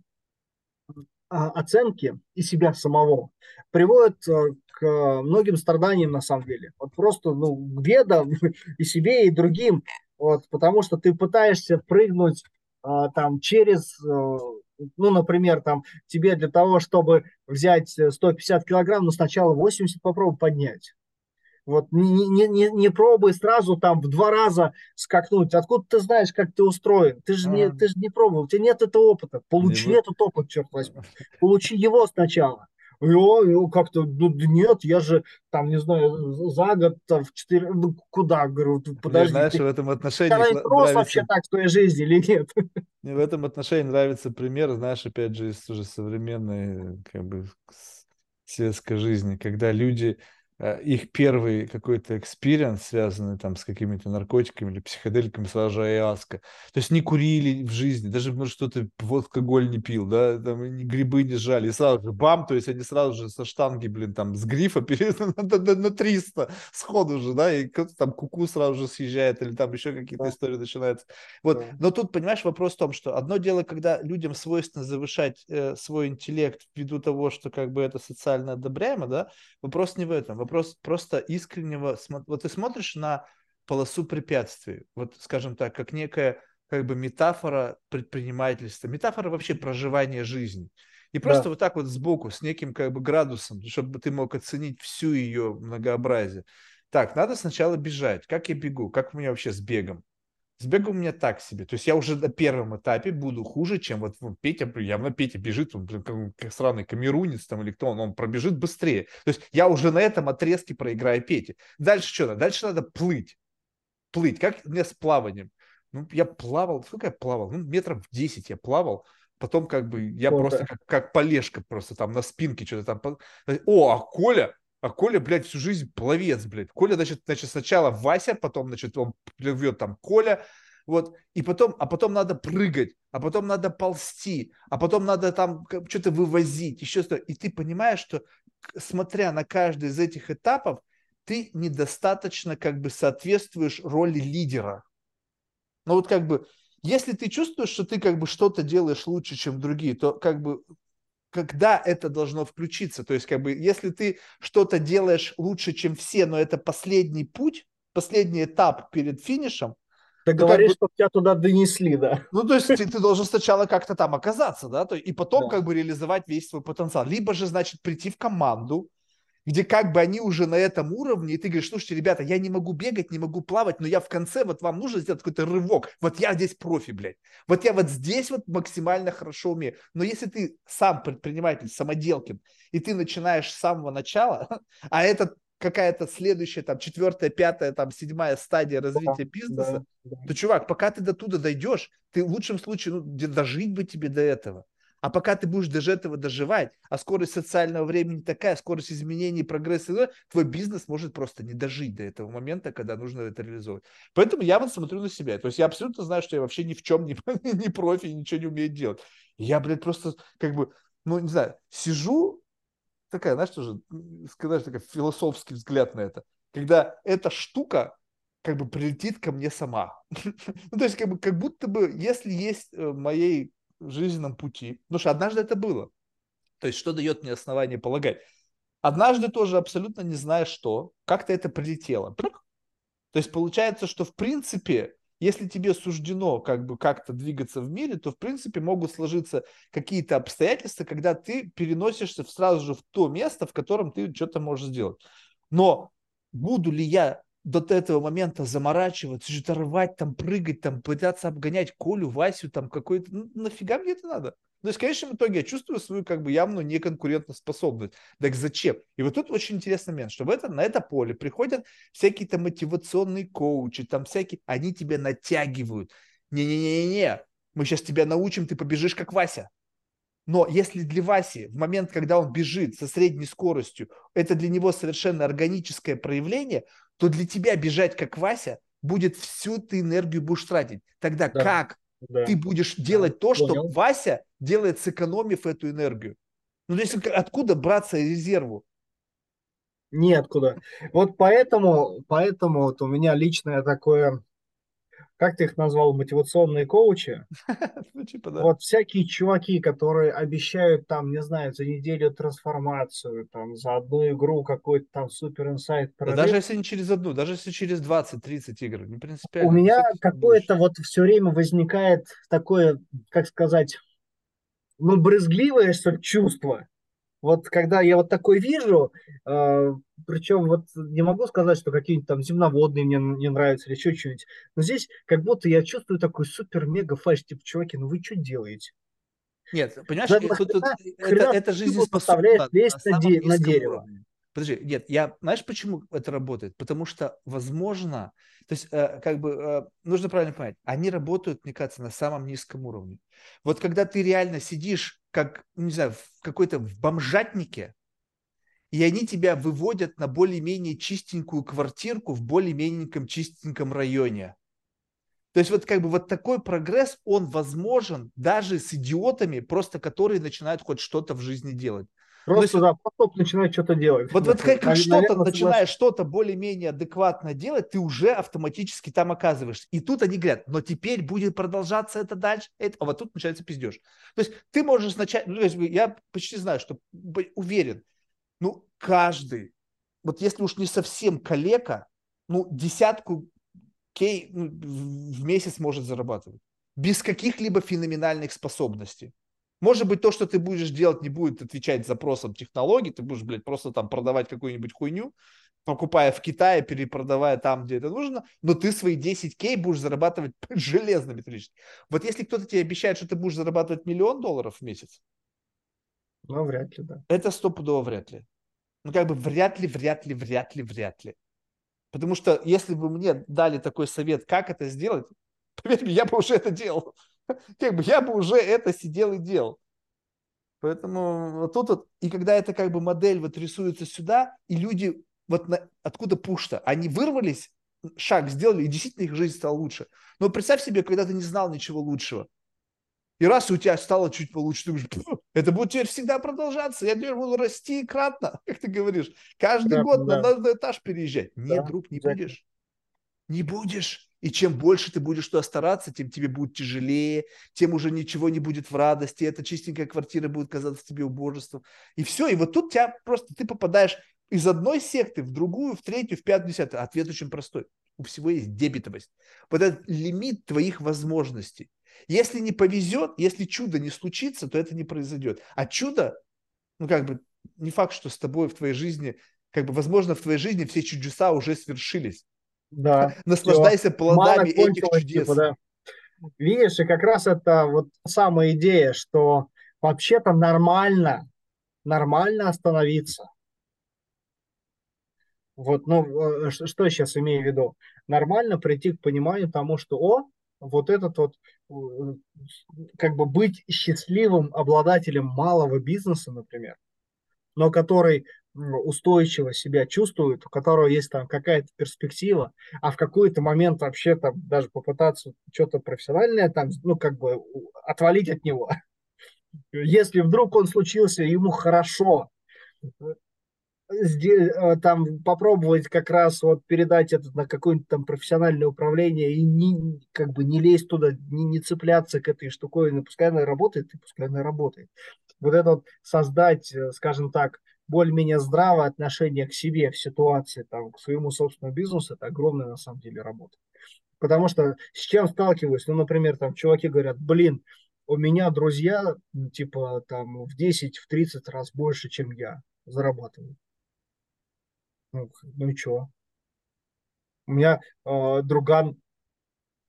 S2: а, оценки и себя самого приводят э, к многим страданиям на самом деле. Вот просто ну, к бедам и себе, и другим. Вот, потому что ты пытаешься прыгнуть а, там через, а, ну, например, там тебе для того, чтобы взять 150 килограмм, ну, сначала 80 попробуй поднять. Вот не, не, не, не пробуй сразу там в два раза скакнуть. Откуда ты знаешь, как ты устроен? Ты же, не, ты же не пробовал, у тебя нет этого опыта. Получи не этот опыт, черт возьми. Получи его сначала. Я, как-то, ну, нет, я же, там, не знаю, за год, там, в четыре, ну, куда, говорю, подожди.
S1: знаешь,
S2: ты,
S1: в этом отношении...
S2: Ты нравится... вообще так в твоей жизни или нет?
S1: Мне в этом отношении нравится пример, знаешь, опять же, из уже современной, как бы, сельской жизни, когда люди Э, их первый какой-то experience, связанный там с какими-то наркотиками или психоделиками, сразу же аяуаска. То есть не курили в жизни, даже, может, что-то вот алкоголь не пил, да, там грибы не жрали, и сразу же бам, то есть они сразу же со штанги, блин, там с грифа перед, на, на, на 300 сходу же, да, и кто-то там кукуха сразу же съезжает, или там еще какие-то да. истории начинаются. Вот, да. но тут, понимаешь, вопрос в том, что одно дело, когда людям свойственно завышать э, свой интеллект ввиду того, что как бы это социально одобряемо, да, вопрос не в этом, вопрос просто искреннего... Вот ты смотришь на полосу препятствий, вот, скажем так, как некая как бы метафора предпринимательства, метафора вообще проживания жизни. И просто да. вот так вот сбоку, с неким как бы градусом, чтобы ты мог оценить всю ее многообразие. Так, надо сначала бежать. Как я бегу? Как у меня вообще с бегом? С бегом у меня так себе. То есть я уже на первом этапе буду хуже, чем вот Петя, явно Петя бежит, он, блин, как, сраный камерунец там или кто он, он пробежит быстрее. То есть я уже на этом отрезке проиграю Пете. Дальше что надо? Дальше надо плыть. Плыть. Как мне с плаванием? Ну, я плавал, сколько я плавал? Ну, метров 10 я плавал. Потом как бы я О, просто как, как полежка просто там на спинке что-то там. О, а Коля, а Коля, блядь, всю жизнь пловец, блядь. Коля, значит, значит, сначала Вася, потом, значит, он плывет там Коля, вот, и потом, а потом надо прыгать, а потом надо ползти, а потом надо там что-то вывозить, еще что-то. И ты понимаешь, что, смотря на каждый из этих этапов, ты недостаточно как бы соответствуешь роли лидера. Ну вот как бы, если ты чувствуешь, что ты как бы что-то делаешь лучше, чем другие, то как бы когда это должно включиться. То есть, как бы, если ты что-то делаешь лучше, чем все, но это последний путь, последний этап перед финишем,
S2: ты ну, говоришь, как бы, что тебя туда донесли, да.
S1: Ну, то есть ты, ты должен сначала как-то там оказаться, да, то, и потом да. как бы реализовать весь свой потенциал. Либо же, значит, прийти в команду, где как бы они уже на этом уровне, и ты говоришь, слушайте, ребята, я не могу бегать, не могу плавать, но я в конце, вот вам нужно сделать какой-то рывок, вот я здесь профи, блядь, вот я вот здесь вот максимально хорошо умею. Но если ты сам предприниматель, самоделкин, и ты начинаешь с самого начала, а это какая-то следующая, там, четвертая, пятая, там, седьмая стадия развития да, бизнеса, да, да. то, чувак, пока ты до туда дойдешь, ты в лучшем случае, ну, дожить бы тебе до этого. А пока ты будешь даже этого доживать, а скорость социального времени такая, скорость изменений, прогресса, твой бизнес может просто не дожить до этого момента, когда нужно это реализовать. Поэтому я вот смотрю на себя. То есть я абсолютно знаю, что я вообще ни в чем не, не профи, ничего не умею делать. Я, блядь, просто как бы, ну, не знаю, сижу, такая, знаешь, тоже, сказать, такой философский взгляд на это. Когда эта штука как бы прилетит ко мне сама. ну, то есть, как, бы, как будто бы, если есть в моей жизненном пути, потому что однажды это было. То есть, что дает мне основание полагать? Однажды тоже абсолютно не зная что, как-то это прилетело. То есть, получается, что в принципе если тебе суждено как бы как-то двигаться в мире, то в принципе могут сложиться какие-то обстоятельства, когда ты переносишься сразу же в то место, в котором ты что-то можешь сделать. Но буду ли я до этого момента заморачиваться, что-то рвать, там, прыгать, там, пытаться обгонять Колю, Васю, там, какой-то... Ну, нафига мне это надо? То есть в конечном итоге я чувствую свою как бы явно неконкурентоспособность. Так зачем? И вот тут очень интересный момент, что в это, на это поле приходят всякие там мотивационные коучи, там всякие, они тебя натягивают. Не-не-не-не, мы сейчас тебя научим, ты побежишь как Вася. Но если для Васи в момент, когда он бежит со средней скоростью, это для него совершенно органическое проявление, то для тебя бежать как Вася будет всю ты энергию будешь тратить. Тогда да. как да. ты будешь делать да. то, что Понял. Вася делает, сэкономив эту энергию. Ну, то есть откуда браться резерву?
S2: Неоткуда. Вот поэтому, поэтому вот у меня личное такое, как ты их назвал, мотивационные коучи. Ну, типа, да. Вот всякие чуваки, которые обещают там, не знаю, за неделю трансформацию, там, за одну игру какой-то там супер инсайт.
S1: Да даже если не через одну, даже если через 20-30 игр, не принципиально.
S2: У меня какое-то вот все время возникает такое, как сказать, ну, брезгливое, что ли, чувство. Вот когда я вот такой вижу, э, причем вот не могу сказать, что какие-нибудь там земноводные мне не нравятся или еще что-нибудь, но здесь как будто я чувствую такой супер-мега фальш, типа, чуваки, ну вы что делаете?
S1: Нет, понимаешь, да, тут, тут, это, это жизнеспособно
S2: на, на, на дерево. Уровне.
S1: Подожди, нет, я, знаешь, почему это работает? Потому что, возможно, то есть, э, как бы, э, нужно правильно понять, они работают, мне кажется, на самом низком уровне. Вот когда ты реально сидишь, как, ну, не знаю, в какой-то в бомжатнике, и они тебя выводят на более-менее чистенькую квартирку в более-менее чистеньком районе. То есть вот как бы вот такой прогресс, он возможен даже с идиотами, просто которые начинают хоть что-то в жизни делать.
S2: Просто, да, поток начинает что-то делать.
S1: Вот, вот как, как что-то начинаешь что-то более-менее адекватно делать, ты уже автоматически там оказываешься. И тут они говорят, но теперь будет продолжаться это дальше. Это, а вот тут начинается пиздеж. То есть ты можешь начать, ну, есть я почти знаю, что уверен, ну, каждый, вот если уж не совсем калека, ну, десятку кей ну, в месяц может зарабатывать. Без каких-либо феноменальных способностей. Может быть, то, что ты будешь делать, не будет отвечать запросам технологий, ты будешь, блядь, просто там продавать какую-нибудь хуйню, покупая в Китае, перепродавая там, где это нужно, но ты свои 10 кей будешь зарабатывать железно металлически. Вот если кто-то тебе обещает, что ты будешь зарабатывать миллион долларов в месяц,
S2: ну, вряд ли, да.
S1: Это стопудово вряд ли. Ну, как бы вряд ли, вряд ли, вряд ли, вряд ли. Потому что если бы мне дали такой совет, как это сделать, поверь мне, я бы уже это делал. как бы я бы уже это сидел и делал. Поэтому вот тут вот, и когда эта как бы модель вот рисуется сюда, и люди вот на, откуда пушта, они вырвались, шаг сделали, и действительно их жизнь стала лучше. Но представь себе, когда ты не знал ничего лучшего. И раз у тебя стало чуть получше, ты говоришь, это будет теперь всегда продолжаться, я теперь буду расти кратно, как ты говоришь, каждый да, год да. на новый этаж переезжать. Нет, да, друг, не будешь. Не будешь. И чем больше ты будешь туда стараться, тем тебе будет тяжелее, тем уже ничего не будет в радости, эта чистенькая квартира будет казаться тебе убожеством. И все, и вот тут тебя просто, ты попадаешь из одной секты в другую, в третью, в пятую, десятую. Ответ очень простой. У всего есть дебетовость. Вот этот лимит твоих возможностей. Если не повезет, если чудо не случится, то это не произойдет. А чудо, ну как бы, не факт, что с тобой в твоей жизни как бы, возможно, в твоей жизни все чудеса уже свершились.
S2: Да.
S1: Наслаждайся плодами этих чудес. Типа, да.
S2: Видишь, и как раз это вот самая идея, что вообще-то нормально, нормально остановиться. Вот, ну, э, что я сейчас имею в виду? Нормально прийти к пониманию тому, что, о, вот этот вот, э, как бы быть счастливым обладателем малого бизнеса, например, но который устойчиво себя чувствует, у которого есть там какая-то перспектива, а в какой-то момент вообще там даже попытаться что-то профессиональное там, ну, как бы отвалить от него. Если вдруг он случился, ему хорошо, Э, там попробовать как раз вот передать это на какое-нибудь там профессиональное управление и не, как бы не лезть туда, не, не цепляться к этой штуковине, пускай она работает, и пускай она работает. Вот это вот создать, э, скажем так, более-менее здравое отношение к себе в ситуации, там, к своему собственному бизнесу, это огромная на самом деле работа. Потому что с чем сталкиваюсь? Ну, например, там чуваки говорят, блин, у меня друзья, типа, там, в 10-30 в раз больше, чем я зарабатывают. Ну, ну и что? У меня э, друган,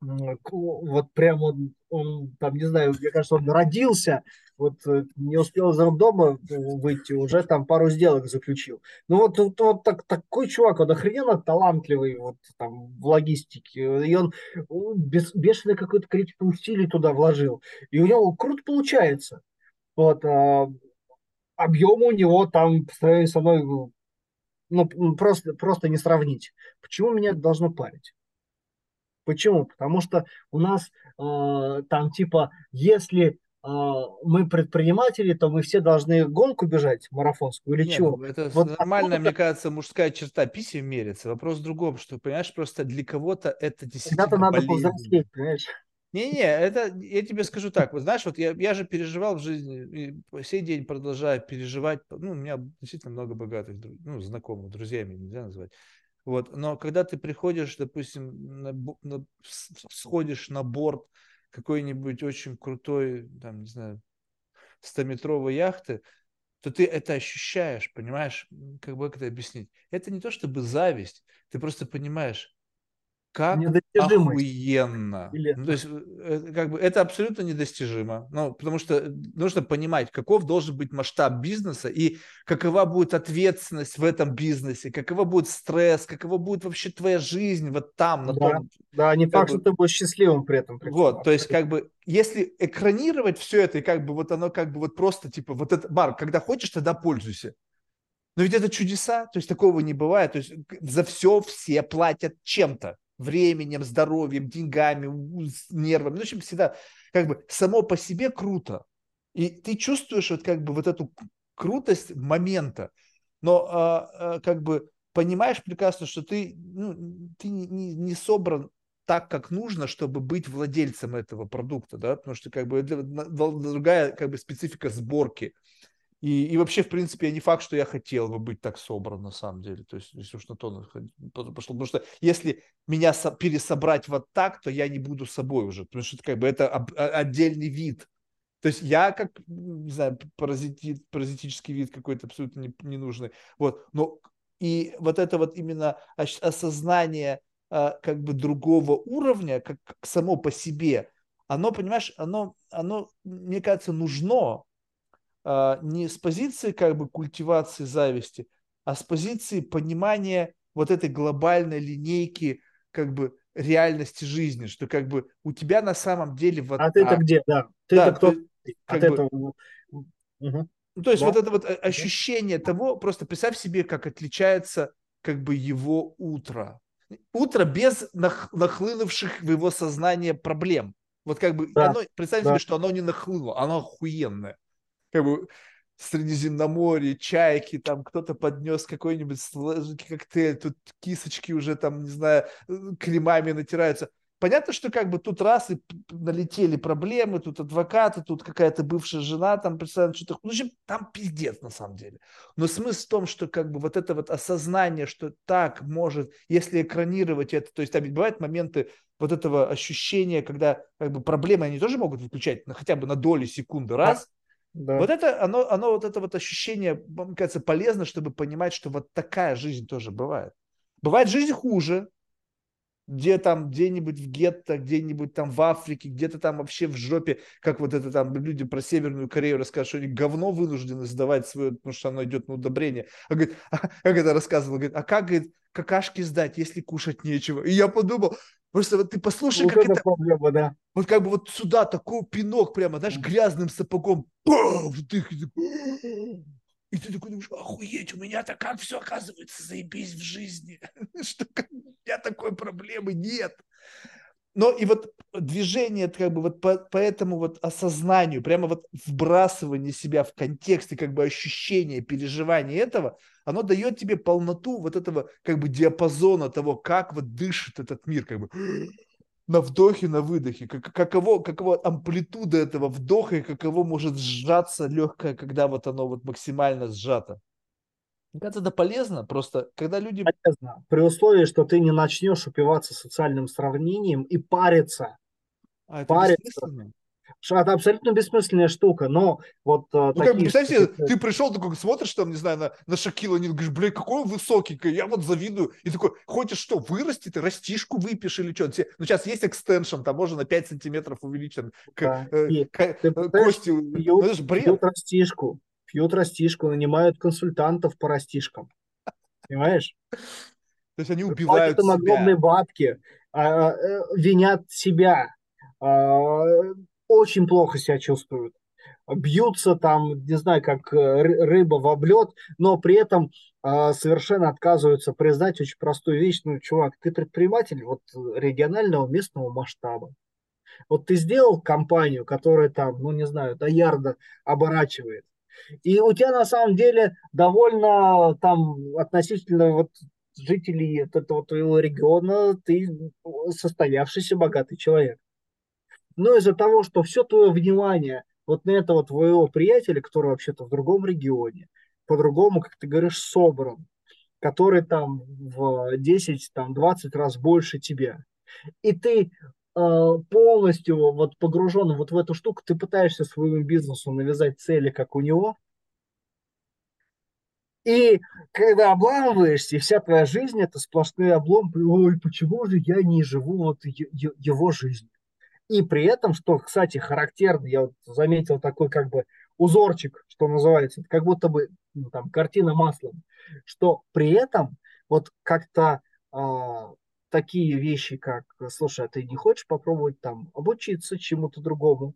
S2: вот прям он, он, там, не знаю, мне кажется, он родился, вот э, не успел из роддома выйти, уже там пару сделок заключил. Ну вот, вот, вот так, такой чувак, он охрененно талантливый вот там в логистике, и он без, бешеное какое-то количество усилий туда вложил, и у него круто получается. Вот, а, объем у него там по сравнению со мной ну, просто, просто не сравнить. Почему меня это должно парить? Почему? Потому что у нас э, там типа, если э, мы предприниматели, то мы все должны гонку бежать марафонскую или Нет, чего?
S1: Ну, это вот нормальная, откуда... мне кажется, мужская черта писем мерится. Вопрос в другом, что, понимаешь, просто для кого-то это действительно Когда-то надо повзрослеть, понимаешь? Не-не, это я тебе скажу так. Вот знаешь, вот я, я же переживал в жизни, и по сей день продолжаю переживать. Ну, у меня действительно много богатых ну, знакомых, друзьями нельзя назвать. Вот, но когда ты приходишь, допустим, на, на, сходишь на борт какой-нибудь очень крутой, там, не знаю, 100-метровой яхты, то ты это ощущаешь, понимаешь? Как бы это объяснить? Это не то чтобы зависть, ты просто понимаешь, как охуенно. Или... Ну, то есть, э, как бы, это абсолютно недостижимо. Ну, потому что э, нужно понимать, каков должен быть масштаб бизнеса и какова будет ответственность в этом бизнесе, какова будет стресс, какова будет вообще твоя жизнь вот там, на
S2: да,
S1: том.
S2: Да, не факт, бы... что ты будешь счастливым при этом.
S1: Вот, то есть, как бы, если экранировать все это, и как бы вот оно как бы вот просто, типа, вот это, Марк, когда хочешь, тогда пользуйся. Но ведь это чудеса, то есть такого не бывает. То есть за все все платят чем-то временем, здоровьем, деньгами, нервами. Ну, в общем, всегда как бы само по себе круто. И ты чувствуешь вот как бы вот эту крутость момента, но а, а, как бы понимаешь прекрасно, что ты, ну, ты не, не, собран так, как нужно, чтобы быть владельцем этого продукта, да, потому что как бы это другая как бы специфика сборки. И, и вообще, в принципе, я не факт, что я хотел бы быть так собран на самом деле. То есть, если уж на то пошло. Потому что если меня пересобрать вот так, то я не буду собой уже. Потому что это как бы это отдельный вид. То есть я как, не знаю, паразити, паразитический вид какой-то абсолютно не, не нужный. Вот. Но и вот это вот именно осознание а, как бы другого уровня, как, само по себе, оно, понимаешь, оно, оно, мне кажется, нужно, а, не с позиции как бы культивации зависти, а с позиции понимания вот этой глобальной линейки как бы реальности жизни, что как бы у тебя на самом деле вот...
S2: А ты-то где, да? Ты-то да, кто? От
S1: этого... Угу. Ну, то есть да. вот это вот ощущение того, просто представь себе, как отличается как бы его утро. Утро без нах, нахлынувших в его сознание проблем. Вот как бы да. оно, представь да. себе, что оно не нахлынуло, оно охуенное как бы Средиземноморье, чайки, там кто-то поднес какой-нибудь коктейль, тут кисочки уже там, не знаю, э, кремами натираются. Понятно, что как бы тут раз и налетели проблемы, тут адвокаты, тут какая-то бывшая жена, там представляют что-то. Ну, в общем, там пиздец на самом деле. Но смысл в том, что как бы вот это вот осознание, что так может, если экранировать это, то есть там ведь бывают моменты вот этого ощущения, когда как бы проблемы они тоже могут выключать, на, хотя бы на долю секунды, раз, Да. Вот это, оно, оно, вот это вот ощущение, мне кажется, полезно, чтобы понимать, что вот такая жизнь тоже бывает. Бывает жизнь хуже, где там где-нибудь в гетто, где-нибудь там в Африке, где-то там вообще в жопе, как вот это там люди про Северную Корею расскажут, что они говно вынуждены сдавать свое, потому что оно идет на удобрение. А говорит, а, как это рассказывал, говорит, а как, говорит, какашки сдать, если кушать нечего? И я подумал, Просто вот ты послушай, вот как это... Проблема, да. Вот как бы вот сюда такой пинок прямо, знаешь, грязным сапогом. Бам, вдых, и ты такой думаешь, охуеть, у меня-то как все оказывается, заебись в жизни. Что у меня такой проблемы нет. Но и вот движение, как бы вот по, по этому вот осознанию, прямо вот вбрасывание себя в контекст и как бы ощущение, переживание этого, оно дает тебе полноту вот этого как бы диапазона того, как вот дышит этот мир, как бы на вдохе, на выдохе, как, каково, каково амплитуда этого вдоха и каково может сжаться легкое, когда вот оно вот максимально сжато. Мне кажется, это полезно, просто когда люди...
S2: Полезно, при условии, что ты не начнешь упиваться социальным сравнением и париться. А это париться. Это абсолютно бессмысленная штука, но вот
S1: э, ну, такие... Как, представь себе, ты пришел, такой смотришь там, не знаю, на, на Шакила, не говоришь, блин, какой он высокий, я вот завидую. И такой, хочешь что, вырасти, ты растишку выпьешь или что? Ну, сейчас есть экстеншн, там можно на 5 сантиметров увеличить да. к, э, к,
S2: ты, э, кости. Бред. Пьют растишку, пьют растишку, нанимают консультантов по растишкам. Понимаешь?
S1: То есть они убивают Платят
S2: им огромные бабки, а, а, винят себя, а, очень плохо себя чувствуют. Бьются там, не знаю, как э, рыба в облет, но при этом э, совершенно отказываются признать очень простую вещь. Ну, чувак, ты предприниматель вот регионального местного масштаба. Вот ты сделал компанию, которая там, ну не знаю, до ярда оборачивает. И у тебя на самом деле довольно там относительно вот жителей этого твоего региона ты состоявшийся богатый человек но из-за того, что все твое внимание вот на этого твоего приятеля, который вообще-то в другом регионе, по-другому, как ты говоришь, собран, который там в 10, там 20 раз больше тебя. И ты полностью вот погружен вот в эту штуку, ты пытаешься своему бизнесу навязать цели, как у него, и когда обламываешься, и вся твоя жизнь это сплошные обломы, ой, почему же я не живу вот его жизнью? И при этом, что, кстати, характерно, я вот заметил такой как бы узорчик, что называется, как будто бы ну, там картина маслом, что при этом вот как-то э, такие вещи, как, слушай, а ты не хочешь попробовать там обучиться чему-то другому,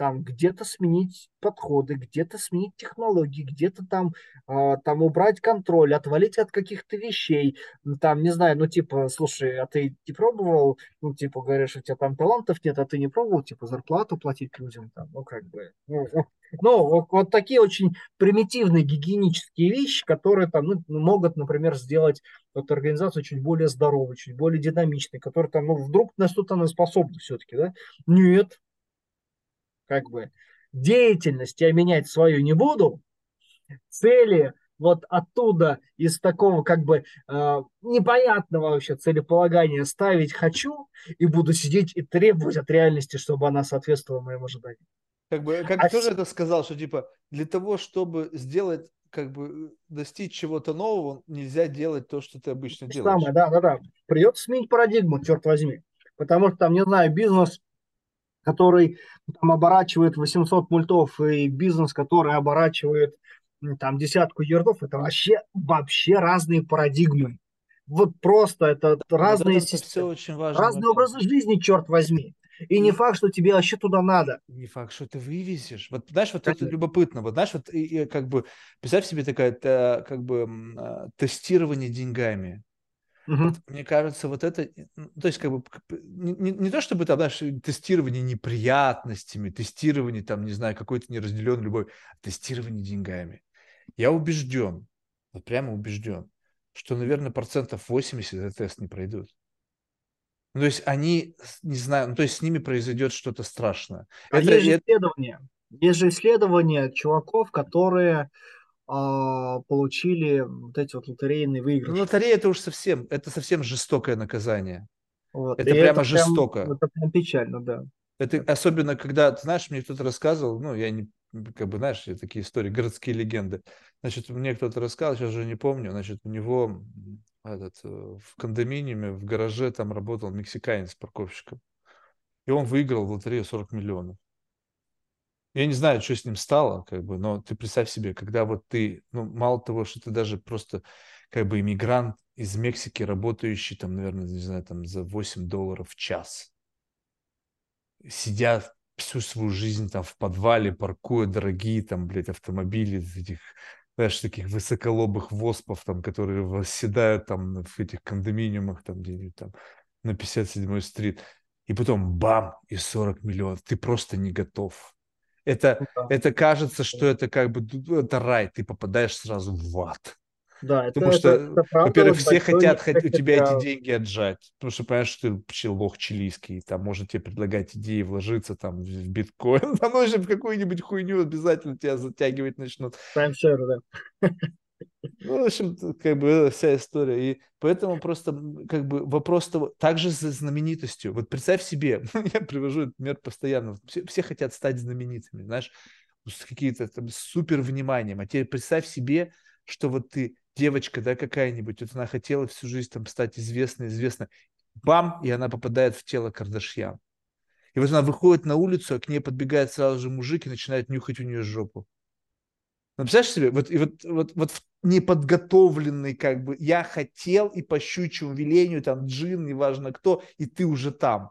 S2: там где-то сменить подходы, где-то сменить технологии, где-то там, э, там убрать контроль, отвалить от каких-то вещей, там, не знаю, ну, типа, слушай, а ты не пробовал, ну, типа, говоришь, у тебя там талантов нет, а ты не пробовал, типа, зарплату платить людям, там, ну, как бы, ну, ну вот, вот такие очень примитивные гигиенические вещи, которые там ну, могут, например, сделать вот организацию чуть более здоровой, чуть более динамичной, которая там, ну, вдруг на что-то она способна все-таки, да? Нет, как бы деятельность я менять свою не буду, цели вот оттуда из такого как бы э, непонятного вообще целеполагания ставить хочу и буду сидеть и требовать от реальности, чтобы она соответствовала моим ожиданиям.
S1: Как бы, как а кто же это сказал, что типа для того, чтобы сделать как бы достичь чего-то нового, нельзя делать то, что ты обычно делаешь.
S2: Самое, да, да, да. Придется сменить парадигму, черт возьми. Потому что там, не знаю, бизнес который там оборачивает 800 мультов, и бизнес, который оборачивает там десятку ярдов, это вообще, вообще разные парадигмы. Вот просто это да, разные, это все очень важно, разные образы жизни, черт возьми. И, не факт, что тебе вообще туда надо.
S1: Не факт, что ты вывезешь. Вот знаешь, вот это любопытно. Вот знаешь, вот и, и, как бы представь себе такая как бы а, тестирование деньгами. Угу. Мне кажется, вот это, то есть как бы не, не, не то чтобы там, знаешь, тестирование неприятностями, тестирование там, не знаю, какой-то неразделенной любовь, а тестирование деньгами. Я убежден, вот прямо убежден, что, наверное, процентов 80 этот тест не пройдут. Ну, то есть они, не знаю, ну, то есть с ними произойдет что-то страшное.
S2: А это, есть же исследования. Есть же исследования чуваков, которые получили вот эти вот лотерейные выигрыши.
S1: Лотерея это уж совсем, это совсем жестокое наказание. Вот. Это И прямо это жестоко.
S2: Прям, это прям печально, да.
S1: Это особенно, когда, ты знаешь, мне кто-то рассказывал, ну, я не, как бы, знаешь, такие истории, городские легенды. Значит, мне кто-то рассказал, сейчас уже не помню, значит, у него этот, э, в кондоминиуме, в гараже там работал мексиканец парковщиком. И он выиграл в лотерею 40 миллионов. Я не знаю, что с ним стало, как бы, но ты представь себе, когда вот ты, ну, мало того, что ты даже просто как бы иммигрант из Мексики, работающий там, наверное, не знаю, там за 8 долларов в час, сидя всю свою жизнь там в подвале, паркуя дорогие там, блядь, автомобили этих, знаешь, таких высоколобых воспов там, которые восседают там в этих кондоминиумах там где-нибудь там на 57-й стрит. И потом бам, и 40 миллионов. Ты просто не готов. Это, ну да. это кажется, что это как бы это рай, ты попадаешь сразу в ад. Да, это, потому что, это, это во-первых, все хотят у тебя эти деньги отжать, потому что понимаешь, что ты вообще лох чилийский, там может тебе предлагать идеи вложиться там в биткоин, там ну, в какую-нибудь хуйню обязательно тебя затягивать начнут. Таймшер, да. Ну, в общем, как бы вся история. И поэтому просто как бы вопрос того, также с знаменитостью. Вот представь себе, я привожу этот пример постоянно, все, все хотят стать знаменитыми, знаешь, с какие-то там супер вниманием. А теперь представь себе, что вот ты девочка, да, какая-нибудь, вот она хотела всю жизнь там стать известной, известной, бам, и она попадает в тело Кардашьян. И вот она выходит на улицу, а к ней подбегает сразу же мужик и начинает нюхать у нее жопу. Ну, представляешь себе, вот, и вот, вот, вот в неподготовленный, как бы, я хотел и по щучьему велению, там, джин, неважно кто, и ты уже там.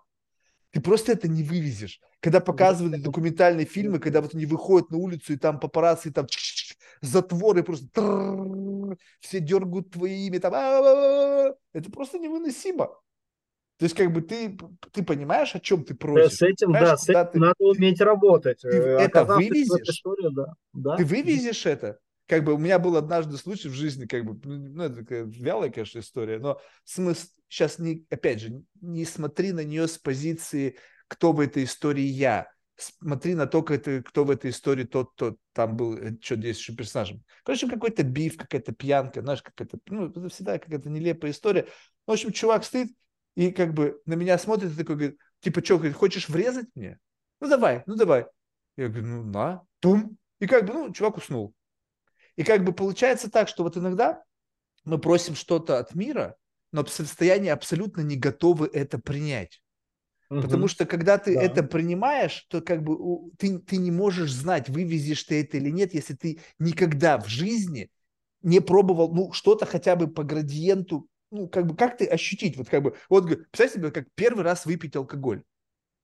S1: Ты просто это не вывезешь. Когда показывают документальные фильмы, когда вот они выходят на улицу, и там папарацци, там затворы просто все дергают твои имя, там это просто невыносимо. То есть, как бы ты, ты понимаешь, о чем ты просишь.
S2: с этим, да, с этим ты, надо уметь работать. Ты
S1: это вывезешь? Историю, да. Да. Ты вывезешь это? Как бы у меня был однажды случай в жизни, как бы, ну, это такая вялая, конечно, история, но смысл, сейчас, не, опять же, не смотри на нее с позиции, кто в этой истории я. Смотри на то, это, кто в этой истории тот, кто там был, э, что действующим персонажем. Короче, какой-то биф, какая-то пьянка, знаешь, какая-то, ну, это всегда какая-то нелепая история. В общем, чувак стоит и как бы на меня смотрит и такой говорит, типа, что, хочешь врезать мне? Ну, давай, ну, давай. Я говорю, ну, на, тум. И как бы, ну, чувак уснул. И как бы получается так, что вот иногда мы просим что-то от мира, но в состоянии абсолютно не готовы это принять. Угу. Потому что когда ты да. это принимаешь, то как бы ты, ты не можешь знать, вывезешь ты это или нет, если ты никогда в жизни не пробовал, ну, что-то хотя бы по градиенту, ну, как бы, как ты ощутить, вот как бы, вот, представь себе, как первый раз выпить алкоголь.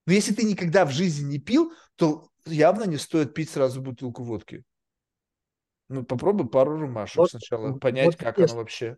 S1: Но если ты никогда в жизни не пил, то явно не стоит пить сразу бутылку водки. Ну, попробуй пару румашек вот, сначала, понять, вот как видишь, оно вообще.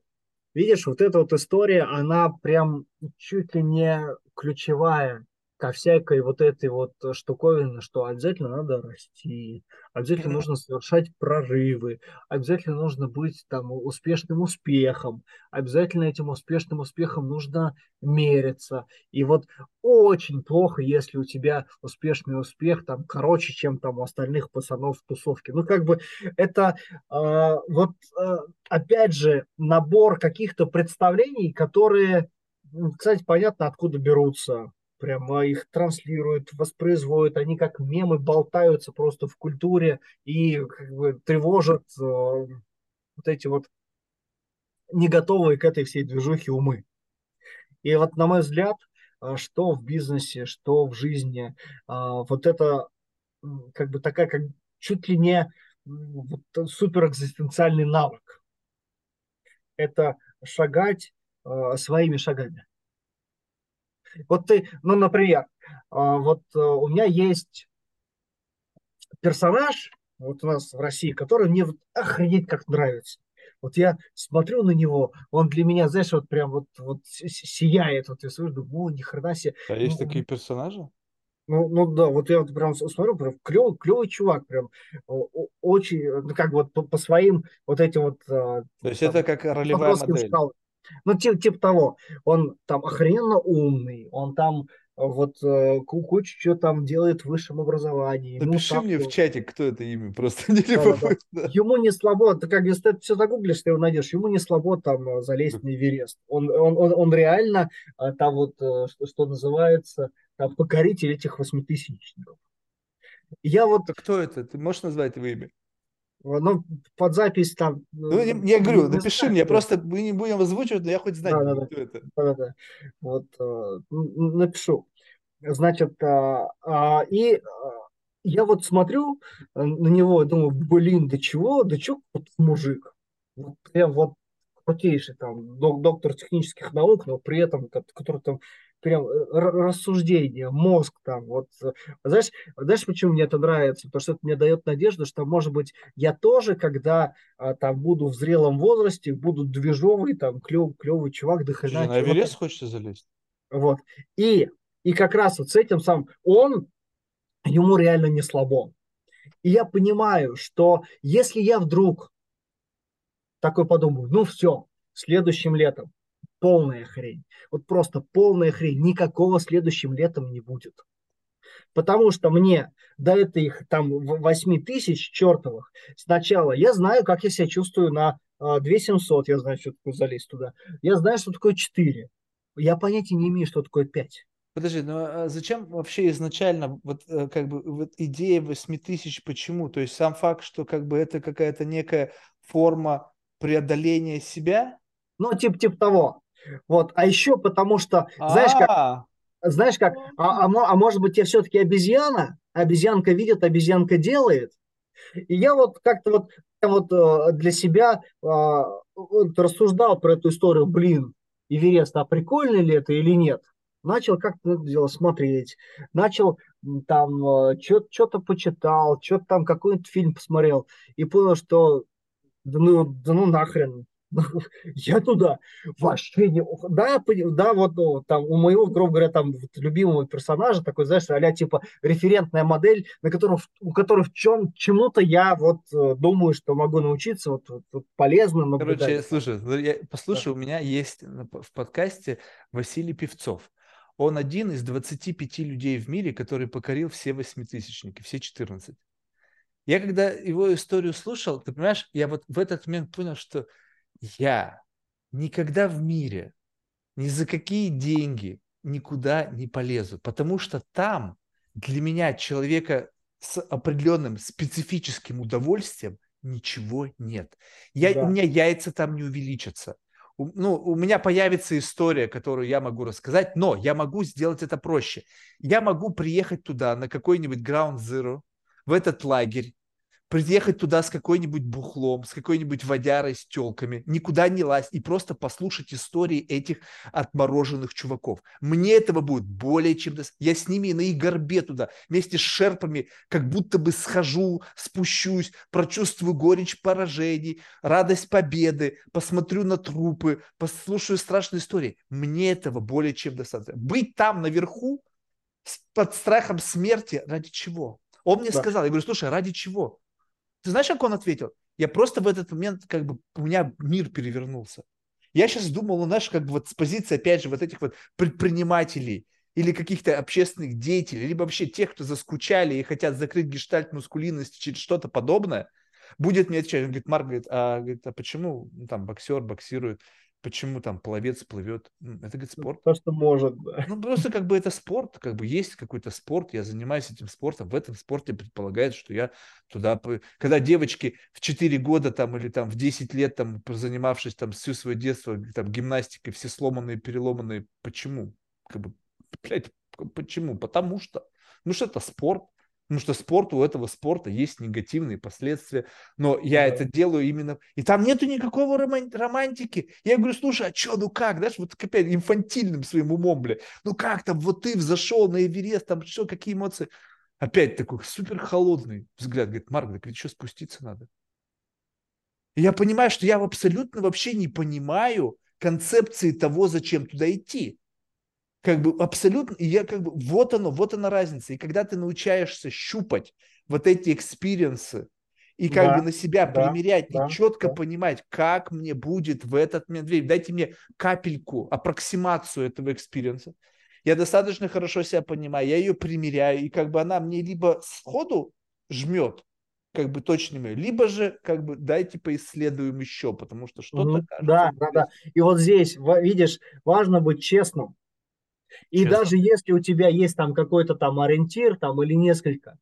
S2: Видишь, вот эта вот история, она прям чуть ли не ключевая ко всякой вот этой вот штуковине, что обязательно надо расти, обязательно нужно совершать прорывы, обязательно нужно быть там успешным успехом, обязательно этим успешным успехом нужно мериться. И вот очень плохо, если у тебя успешный успех там короче, чем там у остальных пацанов в тусовке. Ну, как бы это э, вот э, опять же набор каких-то представлений, которые, кстати, понятно, откуда берутся прямо их транслируют, воспроизводят, они как мемы болтаются просто в культуре и как бы тревожат э, вот эти вот не готовые к этой всей движухе умы. И вот, на мой взгляд, э, что в бизнесе, что в жизни, э, вот это как бы такая, как чуть ли не вот, супер экзистенциальный навык. Это шагать э, своими шагами. Вот ты, ну, например, а, вот э, у меня есть персонаж, вот у нас в России, который мне вот охренеть как нравится. Вот я смотрю на него, он для меня, знаешь, вот прям вот, вот сияет. Вот я смотрю, думаю, о, ни хрена себе.
S1: А ну, есть такие персонажи?
S2: Ну, ну да, вот я вот прям смотрю, прям клевый, клевый чувак, прям очень, ну как вот по, по своим вот этим вот.
S1: А, То есть там, это как ролевая модель. Шкал.
S2: Ну, типа, типа того. Он там охрененно умный, он там э, вот э, кучу что там делает в высшем образовании.
S1: Напиши ну, мне в чате, кто это имя, просто не да, да,
S2: да. Ему не слабо, ты как если ты все загуглишь, ты его найдешь, ему не слабо там э, залезть на Эверест. Он, он, он, он реально там вот, что, что называется, там, покоритель этих восьмитысячников. Я вот...
S1: Кто это? Ты можешь назвать его имя?
S2: Ну, под запись там...
S1: Ну, не, я говорю, напиши знаю, мне, кто. просто мы не будем озвучивать, но я хоть знать, да,
S2: да, кто да. это. Да, да, Вот э, напишу. Значит, а, а, и а, я вот смотрю на него и думаю, блин, да чего, да чего мужик? Вот прям вот крутейший там доктор технических наук, но при этом, который там прям э, рассуждение, мозг там, вот, э, знаешь, знаешь, почему мне это нравится? Потому что это мне дает надежду, что, может быть, я тоже, когда а, там буду в зрелом возрасте, буду движовый, там, клев, клевый чувак,
S1: хрена. На Эверест хочется залезть?
S2: Вот. И, и как раз вот с этим сам, он, ему реально не слабо. И я понимаю, что если я вдруг такой подумаю, ну все, следующим летом полная хрень. Вот просто полная хрень. Никакого следующим летом не будет. Потому что мне до этих там 8 тысяч чертовых сначала я знаю, как я себя чувствую на 2700, я знаю, что такое залезть туда. Я знаю, что такое 4. Я понятия не имею, что такое 5.
S1: Подожди, но а зачем вообще изначально вот э, как бы вот идея 8 тысяч, почему? То есть сам факт, что как бы это какая-то некая форма преодоления себя?
S2: Ну, типа, типа того. Вот. А еще потому что, знаешь, как, а. знаешь как, а, а, а может быть, я все-таки обезьяна, обезьянка видит, обезьянка делает. И я вот как-то вот, вот э, для себя вот рассуждал про эту историю, блин, Эверест, а прикольно ли это или нет? Начал как-то это дело смотреть, начал там э, что-то почитал, что-то там какой-нибудь фильм посмотрел и понял, что да ну, да ну нахрен, я туда вообще не... Да, да, вот ну, там у моего, грубо говоря, там любимого персонажа такой, знаешь, а типа референтная модель, на котором, у которой в чем чему-то я вот э, думаю, что могу научиться, вот, вот, вот полезно
S1: наблюдать. Короче, слушай, ну, я, послушай, да. у меня есть в подкасте Василий Певцов. Он один из 25 людей в мире, который покорил все восьмитысячники, все 14. Я когда его историю слушал, ты понимаешь, я вот в этот момент понял, что я никогда в мире ни за какие деньги никуда не полезу, потому что там для меня человека с определенным специфическим удовольствием ничего нет. Я, да. У меня яйца там не увеличатся. У, ну, у меня появится история, которую я могу рассказать, но я могу сделать это проще. Я могу приехать туда на какой-нибудь Ground Zero, в этот лагерь, приехать туда с какой-нибудь бухлом, с какой-нибудь водярой, с телками, никуда не лазить и просто послушать истории этих отмороженных чуваков. Мне этого будет более чем... Я с ними на их горбе туда, вместе с шерпами, как будто бы схожу, спущусь, прочувствую горечь поражений, радость победы, посмотрю на трупы, послушаю страшные истории. Мне этого более чем достаточно. Быть там наверху под страхом смерти ради чего? Он мне да. сказал, я говорю, слушай, ради чего? Ты знаешь, как он ответил? Я просто в этот момент, как бы, у меня мир перевернулся. Я сейчас думал, ну, знаешь, как бы вот с позиции, опять же, вот этих вот предпринимателей или каких-то общественных деятелей, либо вообще тех, кто заскучали и хотят закрыть гештальт мускулинности через что-то подобное, будет мне отвечать. Он говорит, Марк, говорит, а, говорит, а почему ну, там боксер боксирует? Почему там пловец плывет. Это, говорит, ну, спорт.
S2: То, что может, да.
S1: Ну, просто как бы это спорт, как бы есть какой-то спорт, я занимаюсь этим спортом, в этом спорте предполагается, что я туда... Когда девочки в 4 года там или там в 10 лет там занимавшись там всю свое детство там гимнастикой, все сломанные, переломанные, почему? Как бы, блядь, почему? Потому что. Ну что это спорт. Потому что спорт, у этого спорта есть негативные последствия. Но я да. это делаю именно... И там нету никакого романтики. Я говорю, слушай, а что, ну как? Знаешь, вот опять инфантильным своим умом, бля. Ну как там, вот ты взошел на Эверест, там что, какие эмоции? Опять такой супер холодный взгляд. Говорит, Марк, так ведь что спуститься надо? И я понимаю, что я абсолютно вообще не понимаю концепции того, зачем туда идти как бы абсолютно, и я как бы, вот оно, вот она разница. И когда ты научаешься щупать вот эти experience ы, и как да, бы на себя да, примерять, да, и четко да. понимать, как мне будет в этот момент, дайте мне капельку, аппроксимацию этого experience а. Я достаточно хорошо себя понимаю, я ее примеряю, и как бы она мне либо сходу жмет, как бы точными, либо же как бы дайте поисследуем еще, потому что что-то...
S2: Mm, да, да, да. И вот здесь, видишь, важно быть честным. И Честно. даже если у тебя есть там какой-то там ориентир там или несколько,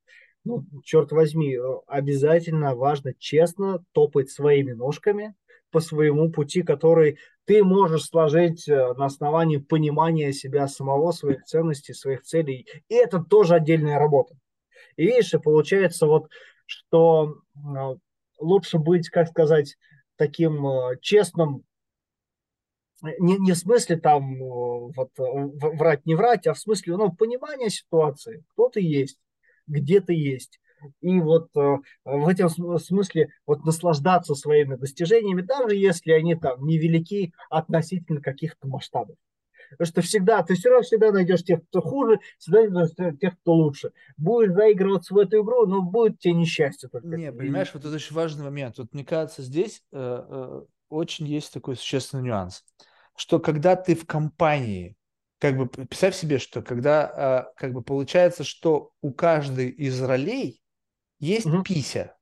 S2: ну, черт возьми, э, обязательно важно честно топать своими ножками по своему пути, который ты можешь сложить э, на основании понимания себя самого, своих ценностей, своих целей. И это тоже отдельная работа. И видишь, и получается вот, что э, лучше быть, как сказать, таким честным, не, не в смысле там вот врать, не врать, а в смысле ну, понимания ситуации, кто ты есть где-то есть. И вот э, в этом смысле вот наслаждаться своими достижениями, даже если они там невелики относительно каких-то масштабов. Потому что всегда, ты все равно всегда найдешь тех, кто хуже, всегда найдешь тех, кто лучше. Будешь заигрываться в эту игру, но будет тебе несчастье только.
S1: Не, понимаешь, вот это очень важный момент. Вот мне кажется, здесь э, э, очень есть такой существенный нюанс, что когда ты в компании как бы представь себе, что когда а, как бы получается, что у каждой из ролей есть угу. пися.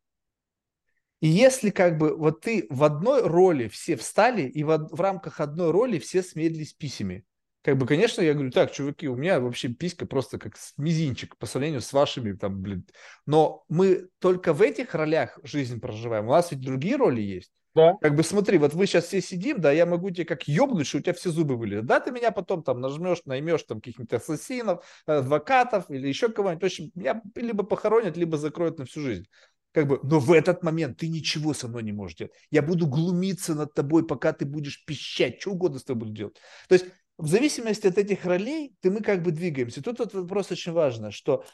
S1: И если как бы вот ты в одной роли все встали, и в, в рамках одной роли все смеялись писями. Как бы, конечно, я говорю, так, чуваки, у меня вообще писька просто как мизинчик по сравнению с вашими, там, блин. Но мы только в этих ролях жизнь проживаем. У нас ведь другие роли есть. Да. Как бы смотри, вот мы сейчас все сидим, да, я могу тебе как ёбнуть, что у тебя все зубы вылезут. Да, ты меня потом там нажмешь, наймешь там каких-нибудь ассасинов, адвокатов или еще кого-нибудь. В общем, меня либо похоронят, либо закроют на всю жизнь. Как бы, но в этот момент ты ничего со мной не можешь делать. Я буду глумиться над тобой, пока ты будешь пищать, что угодно с тобой буду делать. То есть в зависимости от этих ролей ты мы как бы двигаемся. Тут вот вопрос очень важный, что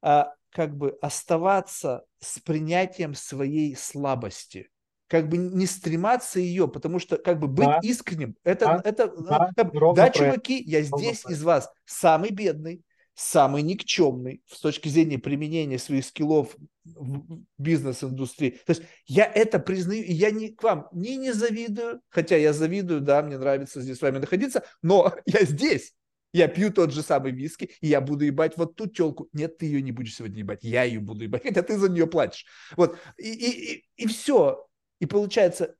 S1: а, как бы оставаться с принятием своей слабости – как бы не стрематься ее, потому что как бы быть да. искренним, это, да. это, да, как, да чуваки, я здесь из вас самый бедный, самый никчемный с точки зрения применения своих скиллов в бизнес-индустрии. То есть я это признаю, и я не, к вам не, не завидую, хотя я завидую, да, мне нравится здесь с вами находиться, но я здесь. Я пью тот же самый виски, и я буду ебать вот ту телку. Нет, ты ее не будешь сегодня ебать, я ее буду ебать, хотя ты за нее платишь. Вот, и, и, и, и все. И получается,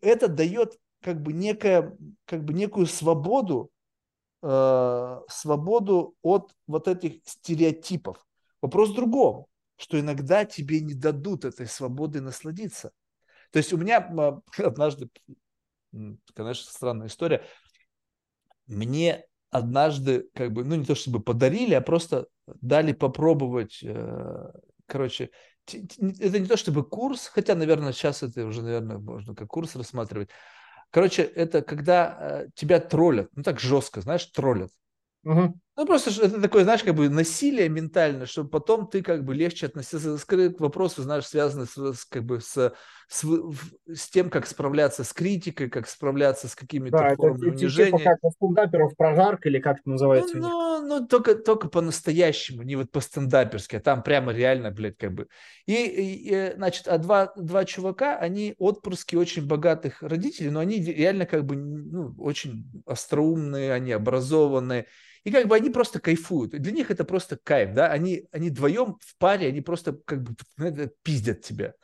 S1: это дает как бы, некое, как бы некую свободу, э, свободу от вот этих стереотипов. Вопрос в другом, что иногда тебе не дадут этой свободы насладиться. То есть у меня однажды, конечно, странная история, мне однажды, как бы, ну не то чтобы подарили, а просто дали попробовать, э, короче, это не то чтобы курс, хотя, наверное, сейчас это уже, наверное, можно как курс рассматривать. Короче, это когда э, тебя троллят, ну так жестко, знаешь, троллят. Угу. Ну, просто это такое, знаешь, как бы насилие ментальное, чтобы потом ты как бы легче относился к вопросу, знаешь, связанный с, с, как бы с, с, с тем, как справляться с критикой, как справляться с какими-то да, формами это, унижения. Типа
S2: как у стендаперов прожарка или как это называется?
S1: Ну, ну, ну только, только по-настоящему, не вот по-стендаперски, а там прямо реально, блядь, как бы. И, и, и значит, а два, два чувака, они отпрыски очень богатых родителей, но они реально как бы ну, очень остроумные, они образованные. И как бы они просто кайфуют. Для них это просто кайф, да, они, они вдвоем в паре, они просто как бы пиздят тебя.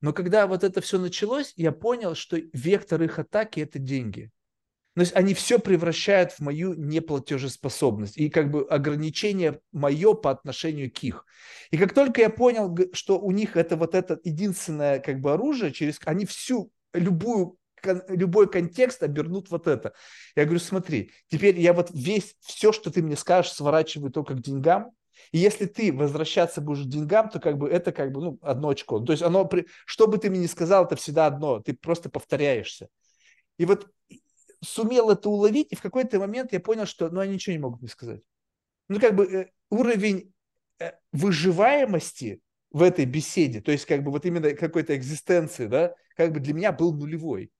S1: Но когда вот это все началось, я понял, что вектор их атаки – это деньги. То есть они все превращают в мою неплатежеспособность и как бы ограничение мое по отношению к их. И как только я понял, что у них это вот это единственное как бы оружие, через они всю любую любой контекст обернут вот это. Я говорю, смотри, теперь я вот весь, все, что ты мне скажешь, сворачиваю только к деньгам, и если ты возвращаться будешь к деньгам, то как бы это как бы ну, одно очко. То есть оно, что бы ты мне ни сказал, это всегда одно, ты просто повторяешься. И вот сумел это уловить, и в какой-то момент я понял, что ну, они ничего не могут мне сказать. Ну, как бы э, уровень э, выживаемости в этой беседе, то есть как бы вот именно какой-то экзистенции, да, как бы для меня был нулевой.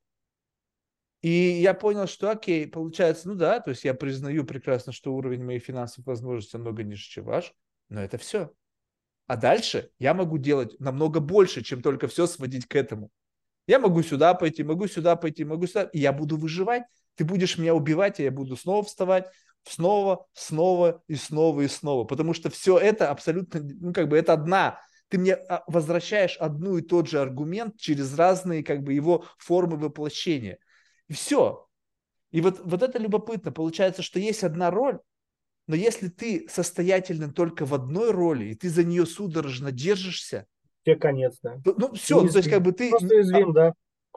S1: И я понял, что окей, получается, ну да, то есть я признаю прекрасно, что уровень моих финансовых возможностей намного ниже, чем ваш, но это все. А дальше я могу делать намного больше, чем только все сводить к этому. Я могу сюда пойти, могу сюда пойти, могу сюда, и я буду выживать. Ты будешь меня убивать, и я буду снова вставать, снова, снова и снова и снова. Потому что все это абсолютно, ну как бы это одна ты мне а, возвращаешь одну и тот же аргумент через разные как бы его формы воплощения. И все. И вот, вот это любопытно. Получается, что есть одна роль, Но если ты состоятельным только в одной роли, и ты за нее судорожно держишься,
S2: тебе конец, да.
S1: То, ну все, ну, то есть как бы ты...
S2: Просто уязвим, да.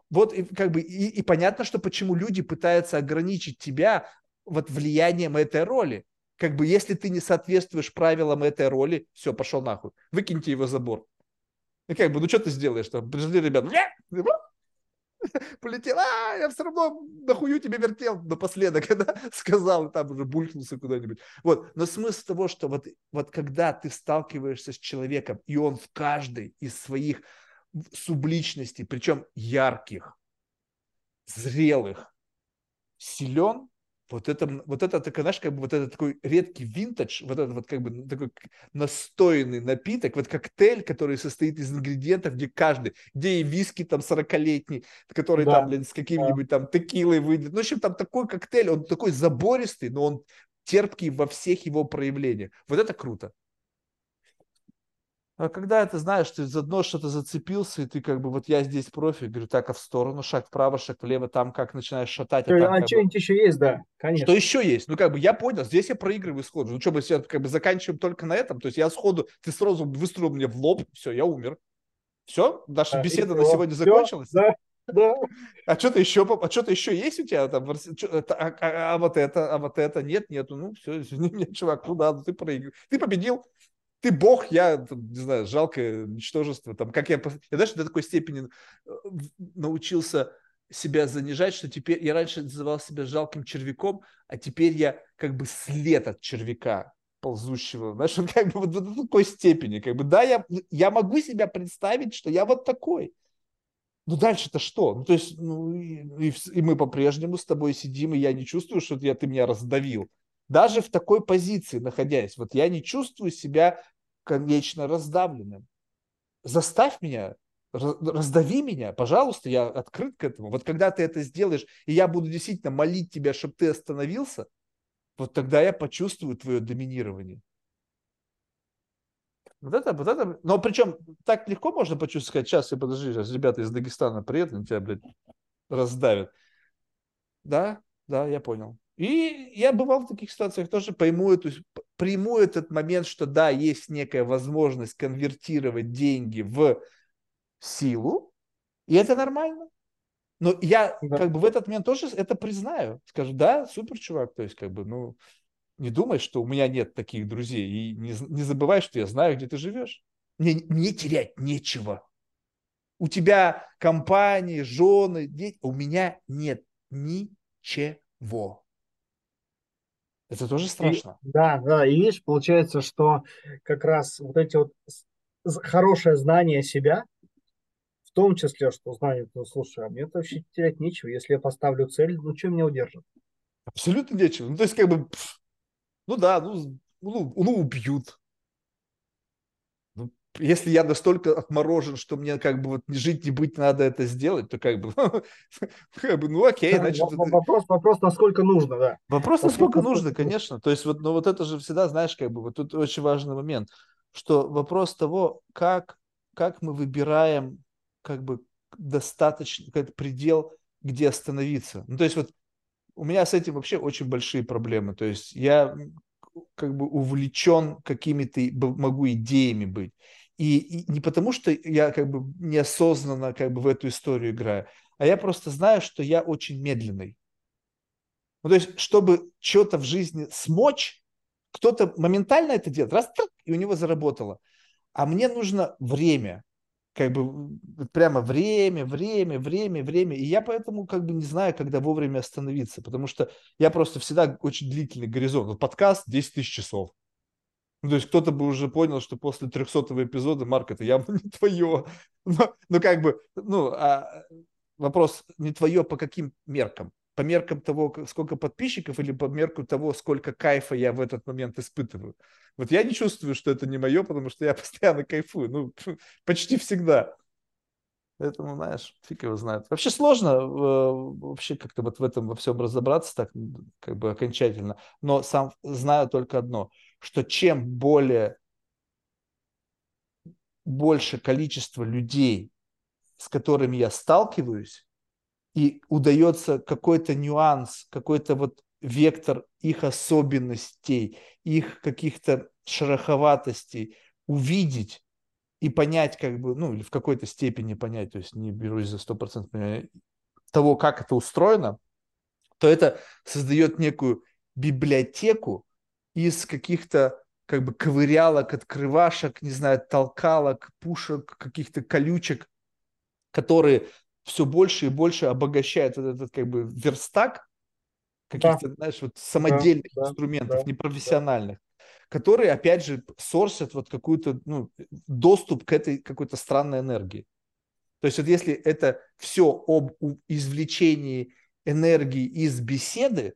S1: Вот и, как бы и, и понятно, что почему люди пытаются ограничить тебя вот влиянием этой роли. Как бы если ты не соответствуешь правилам этой роли, все, пошел нахуй. Выкиньте его забор. И как бы, ну что ты сделаешь там? Пришли ребята, полетел, а, я все равно нахую тебе вертел напоследок, когда сказал, там уже булькнулся куда-нибудь. Вот, но смысл того, что вот, вот когда ты сталкиваешься с человеком, и он в каждой из своих субличностей, причем ярких, зрелых, силен, вот это, вот это, такой, знаешь, как бы вот этот такой редкий винтаж, вот этот вот как бы такой настоянный напиток, вот коктейль, который состоит из ингредиентов, где каждый, где и виски там 40-летний, который да. там, блин, с каким-нибудь да. там текилой выйдет. Ну, в общем, там такой коктейль, он такой забористый, но он терпкий во всех его проявлениях. Вот это круто. А когда ты знаешь, ты за дно что-то зацепился, и ты как бы, вот я здесь профи, говорю, так, а в сторону, шаг вправо, шаг влево, там как начинаешь шатать.
S2: А,
S1: там,
S2: а что-нибудь бы... еще есть, да, конечно.
S1: Что еще есть? Ну, как бы я понял, здесь я проигрываю сходу. Ну, что, мы сейчас как бы заканчиваем только на этом? То есть я сходу, ты сразу выстрелил мне в лоб, все, я умер. Все? Наша а, беседа на сегодня все, закончилась?
S2: Да, да.
S1: А что-то еще, а что-то еще есть у тебя там? А, а, а вот это, а вот это нет, нету. Ну, все, извини меня, чувак, ну да, ты проиграл. Ты победил ты бог, я, не знаю, жалкое ничтожество. Там, как я, я даже до такой степени э, научился себя занижать, что теперь я раньше называл себя жалким червяком, а теперь я как бы след от червяка ползущего, знаешь, он как бы вот до такой степени, как бы, да, я, я могу себя представить, что я вот такой, ну дальше-то что? Ну, то есть, ну, и, и, и мы по-прежнему с тобой сидим, и я не чувствую, что я, ты меня раздавил. Даже в такой позиции находясь, вот я не чувствую себя конечно раздавленным. Заставь меня, раздави меня, пожалуйста, я открыт к этому. Вот когда ты это сделаешь, и я буду действительно молить тебя, чтобы ты остановился, вот тогда я почувствую твое доминирование. Вот это, вот это, но причем так легко можно почувствовать, сейчас я подожди, сейчас ребята из Дагестана приедут, тебя, блядь, раздавят. Да, да, я понял. И я бывал в таких ситуациях тоже, пойму эту, приму этот момент, что да, есть некая возможность конвертировать деньги в силу, и это нормально. Но я да. как бы в этот момент тоже это признаю. Скажу, да, супер, чувак. То есть, как бы, ну, не думай, что у меня нет таких друзей. И не, не забывай, что я знаю, где ты живешь. Мне не терять нечего. У тебя компании, жены, дети. У меня нет ничего. Это тоже страшно.
S2: И, да, да, и видишь, получается, что как раз вот эти вот хорошее знание себя, в том числе, что знание, ну, слушай, а мне вообще терять нечего, если я поставлю цель, ну, что меня удержит?
S1: Абсолютно нечего. Ну, то есть, как бы, ну да, ну, ну, ну убьют если я настолько отморожен, что мне как бы вот жить не быть надо это сделать, то как бы, как бы ну окей, значит.
S2: Вопрос, вопрос, насколько нужно, да.
S1: Вопрос, насколько нужно, конечно. То есть вот, но вот это же всегда, знаешь, как бы вот тут очень важный момент, что вопрос того, как, как мы выбираем как бы достаточно, как предел, где остановиться. Ну, то есть вот у меня с этим вообще очень большие проблемы. То есть я как бы увлечен какими-то, могу идеями быть. И, и не потому, что я как бы неосознанно как бы в эту историю играю, а я просто знаю, что я очень медленный. Ну, то есть, чтобы что-то в жизни смочь, кто-то моментально это делает, раз, и у него заработало. А мне нужно время, как бы прямо время, время, время, время. И я поэтому как бы не знаю, когда вовремя остановиться, потому что я просто всегда очень длительный горизонт. Вот подкаст 10 тысяч часов. Ну, то есть кто-то бы уже понял, что после 300 эпизода, Марк, это явно не твое. Но, ну, как бы, ну, а вопрос не твое по каким меркам? По меркам того, сколько подписчиков или по меркам того, сколько кайфа я в этот момент испытываю? Вот я не чувствую, что это не мое, потому что я постоянно кайфую. Ну, почти всегда. Поэтому, знаешь, фиг его знает. Вообще сложно э, вообще как-то вот в этом во всем разобраться так как бы окончательно. Но сам знаю только одно – что чем более больше количество людей, с которыми я сталкиваюсь, и удается какой-то нюанс, какой-то вот вектор их особенностей, их каких-то шероховатостей увидеть и понять, как бы, ну, или в какой-то степени понять, то есть не берусь за 100% понимания того, как это устроено, то это создает некую библиотеку из каких-то как бы ковырялок, открывашек, не знаю, толкалок, пушек, каких-то колючек, которые все больше и больше обогащают этот, этот как бы верстак каких-то, да. знаешь, вот самодельных да, инструментов, да, непрофессиональных, да. которые, опять же, сорсят вот какую-то, ну, доступ к этой какой-то странной энергии. То есть вот если это все об извлечении энергии из беседы,